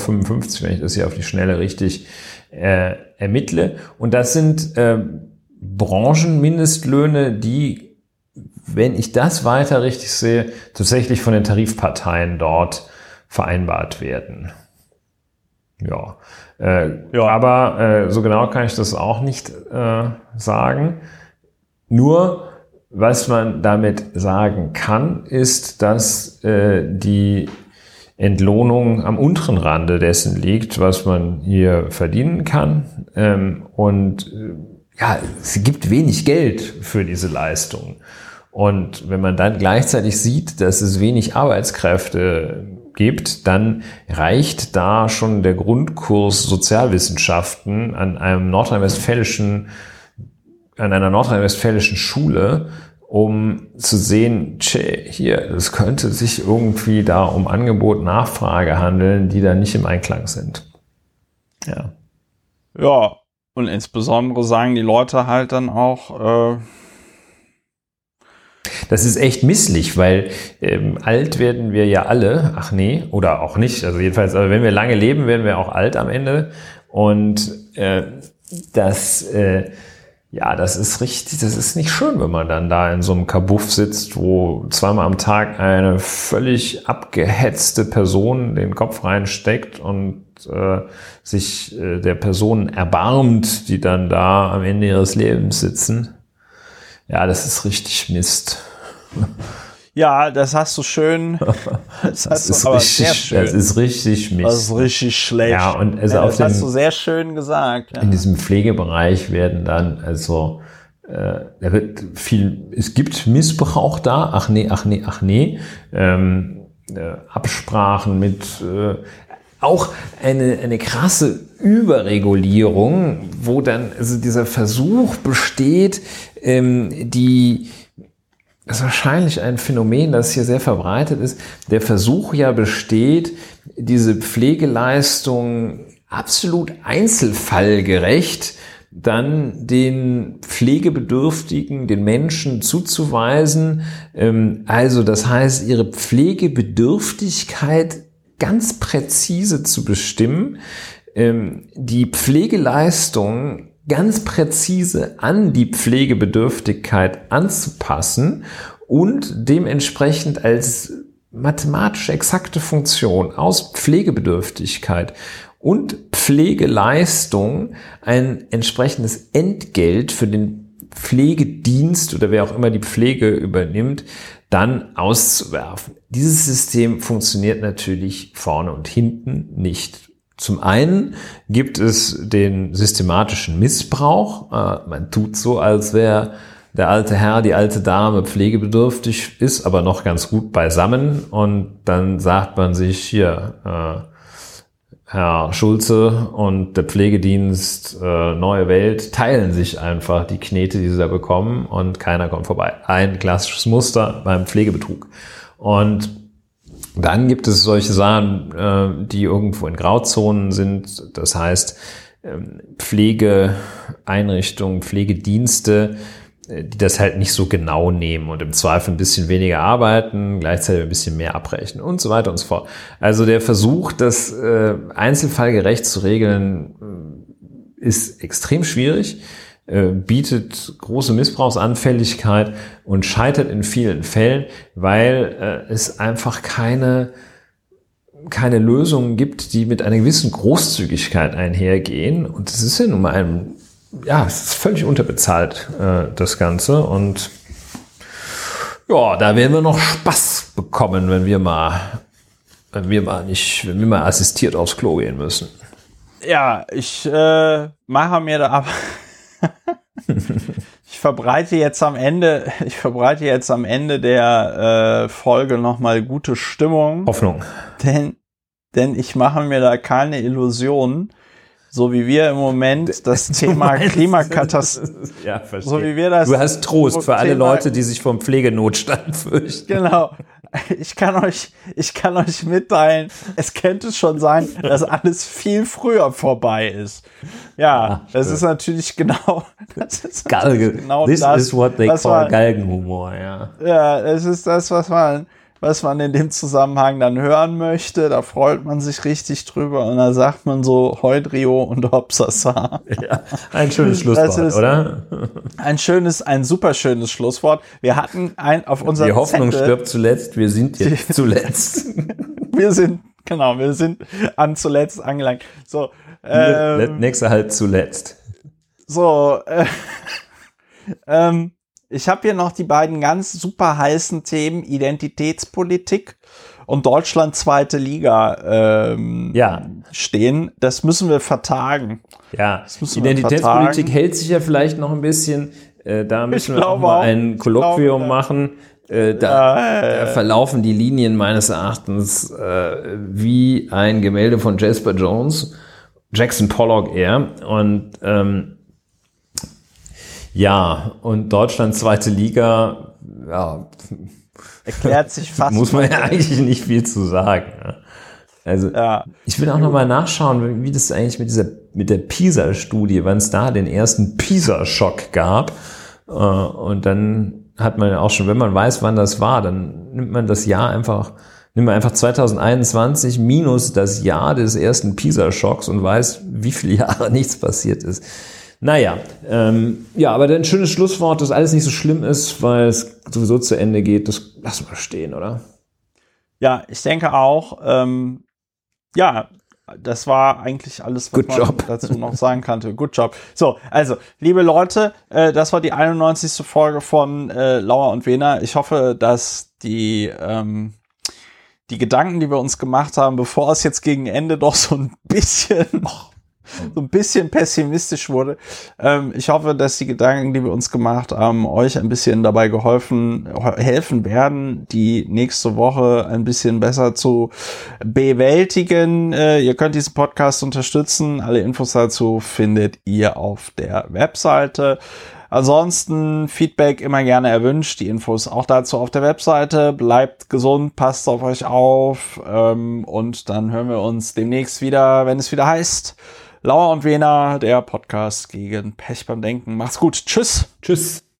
wenn ich das hier auf die Schnelle richtig äh, ermittle. Und das sind äh, Branchenmindestlöhne, die, wenn ich das weiter richtig sehe, tatsächlich von den Tarifparteien dort vereinbart werden. Ja, äh, ja. aber äh, so genau kann ich das auch nicht äh, sagen. Nur was man damit sagen kann, ist, dass äh, die Entlohnung am unteren Rande dessen liegt, was man hier verdienen kann. Ähm, und äh, ja, es gibt wenig Geld für diese Leistung. Und wenn man dann gleichzeitig sieht, dass es wenig Arbeitskräfte gibt, dann reicht da schon der Grundkurs Sozialwissenschaften an einem nordrhein-westfälischen an einer nordrhein-westfälischen Schule, um zu sehen, tschä, hier, es könnte sich irgendwie da um Angebot, Nachfrage handeln, die da nicht im Einklang sind. Ja. Ja, und insbesondere sagen die Leute halt dann auch, äh das ist echt misslich, weil ähm, alt werden wir ja alle. Ach nee, oder auch nicht. Also jedenfalls, also wenn wir lange leben, werden wir auch alt am Ende. Und äh, das äh, ja, das ist richtig, das ist nicht schön, wenn man dann da in so einem Kabuff sitzt, wo zweimal am Tag eine völlig abgehetzte Person den Kopf reinsteckt und äh, sich äh, der Person erbarmt, die dann da am Ende ihres Lebens sitzen. Ja, das ist richtig Mist. Ja, das hast du schön. Das, das ist richtig, Das ist richtig Mist. Das ist richtig schlecht. Ja, und also ja, das dem, hast du sehr schön gesagt. Ja. In diesem Pflegebereich werden dann also äh, da wird viel. Es gibt Missbrauch da. Ach nee, ach nee, ach nee. Ähm, äh, Absprachen mit äh, auch eine, eine krasse Überregulierung, wo dann also dieser Versuch besteht, ähm, die das ist wahrscheinlich ein Phänomen, das hier sehr verbreitet ist. Der Versuch ja besteht, diese Pflegeleistung absolut einzelfallgerecht dann den Pflegebedürftigen, den Menschen zuzuweisen. Ähm, also das heißt, ihre Pflegebedürftigkeit ganz präzise zu bestimmen, ähm, die Pflegeleistung ganz präzise an die Pflegebedürftigkeit anzupassen und dementsprechend als mathematisch exakte Funktion aus Pflegebedürftigkeit und Pflegeleistung ein entsprechendes Entgelt für den Pflegedienst oder wer auch immer die Pflege übernimmt, dann auszuwerfen. Dieses System funktioniert natürlich vorne und hinten nicht. Zum einen gibt es den systematischen Missbrauch. Äh, man tut so, als wäre der alte Herr, die alte Dame pflegebedürftig ist, aber noch ganz gut beisammen. Und dann sagt man sich hier, äh, Herr Schulze und der Pflegedienst äh, Neue Welt teilen sich einfach die Knete, die sie da bekommen und keiner kommt vorbei. Ein klassisches Muster beim Pflegebetrug. Und dann gibt es solche Sachen, äh, die irgendwo in Grauzonen sind. Das heißt, ähm, Pflegeeinrichtungen, Pflegedienste, äh, die das halt nicht so genau nehmen und im Zweifel ein bisschen weniger arbeiten, gleichzeitig ein bisschen mehr abrechnen und so weiter und so fort. Also der Versuch, das äh, einzelfallgerecht zu regeln, ist extrem schwierig, äh, bietet große Missbrauchsanfälligkeit und scheitert in vielen Fällen, weil äh, es einfach keine keine Lösungen gibt, die mit einer gewissen Großzügigkeit einhergehen. Und es ist ja nun mal ein ja, es ist völlig unterbezahlt, äh, das Ganze. Und ja, da werden wir noch Spaß bekommen, wenn wir mal, wenn wir mal nicht, wenn wir mal assistiert aufs Klo gehen müssen. Ja, ich äh, mache mir da aber. ich verbreite jetzt am Ende, ich verbreite jetzt am Ende der äh, Folge nochmal gute Stimmung. Hoffnung. Denn, denn ich mache mir da keine Illusionen so wie wir im Moment das Thema Klimakatastrophe, ja, verstehe. so wie wir das. Du hast Trost für alle Thema, Leute, die sich vom Pflegenotstand fürchten. Genau. Ich kann euch, ich kann euch mitteilen, es könnte schon sein, dass alles viel früher vorbei ist. Ja, Ach, das ist natürlich genau, das ist Galgen. Genau This das, is what they call Galgenhumor, ja. Ja, es ist das, was man, was man in dem Zusammenhang dann hören möchte. Da freut man sich richtig drüber und da sagt man so Heudrio und Hopsasa. Ja, ein schönes Schlusswort, oder? Ein schönes, ein super schönes Schlusswort. Wir hatten ein auf unserem Die Hoffnung Zettel, stirbt zuletzt, wir sind jetzt zuletzt. wir sind, genau, wir sind an zuletzt angelangt. So, ähm, nächster halt zuletzt. So, äh, ähm, ich habe hier noch die beiden ganz super heißen Themen Identitätspolitik und Deutschland zweite Liga ähm, ja. stehen. Das müssen wir vertagen. Ja, Identitätspolitik hält sich ja vielleicht noch ein bisschen. Äh, da müssen ich wir auch mal auch. ein Kolloquium glaube, machen. Äh, da, ja, da, verlaufen die Linien meines Erachtens äh, wie ein Gemälde von Jasper Jones, Jackson Pollock eher. Und ähm, ja, und Deutschland zweite Liga, ja. Erklärt sich fast. Muss man ja eigentlich nicht viel zu sagen. Also, ja. ich will auch nochmal nachschauen, wie das eigentlich mit dieser, mit der PISA-Studie, wann es da den ersten PISA-Schock gab. Äh, und dann hat man ja auch schon, wenn man weiß, wann das war, dann nimmt man das Jahr einfach, nimmt man einfach 2021 minus das Jahr des ersten PISA-Schocks und weiß, wie viele Jahre nichts passiert ist. Naja, ähm, ja, aber ein schönes Schlusswort, dass alles nicht so schlimm ist, weil es sowieso zu Ende geht, das lassen wir stehen, oder? Ja, ich denke auch, ähm, ja, das war eigentlich alles, was Good man job. dazu noch sagen kannte. Good job. So, also, liebe Leute, äh, das war die 91. Folge von äh, Lauer und Wena. Ich hoffe, dass die, ähm, die Gedanken, die wir uns gemacht haben, bevor es jetzt gegen Ende doch so ein bisschen noch so ein bisschen pessimistisch wurde. Ähm, ich hoffe, dass die Gedanken, die wir uns gemacht haben, euch ein bisschen dabei geholfen, helfen werden, die nächste Woche ein bisschen besser zu bewältigen. Äh, ihr könnt diesen Podcast unterstützen. Alle Infos dazu findet ihr auf der Webseite. Ansonsten Feedback immer gerne erwünscht. Die Infos auch dazu auf der Webseite. Bleibt gesund, passt auf euch auf ähm, und dann hören wir uns demnächst wieder, wenn es wieder heißt. Lauer und Wena, der Podcast gegen Pech beim Denken. Macht's gut. Tschüss. Tschüss.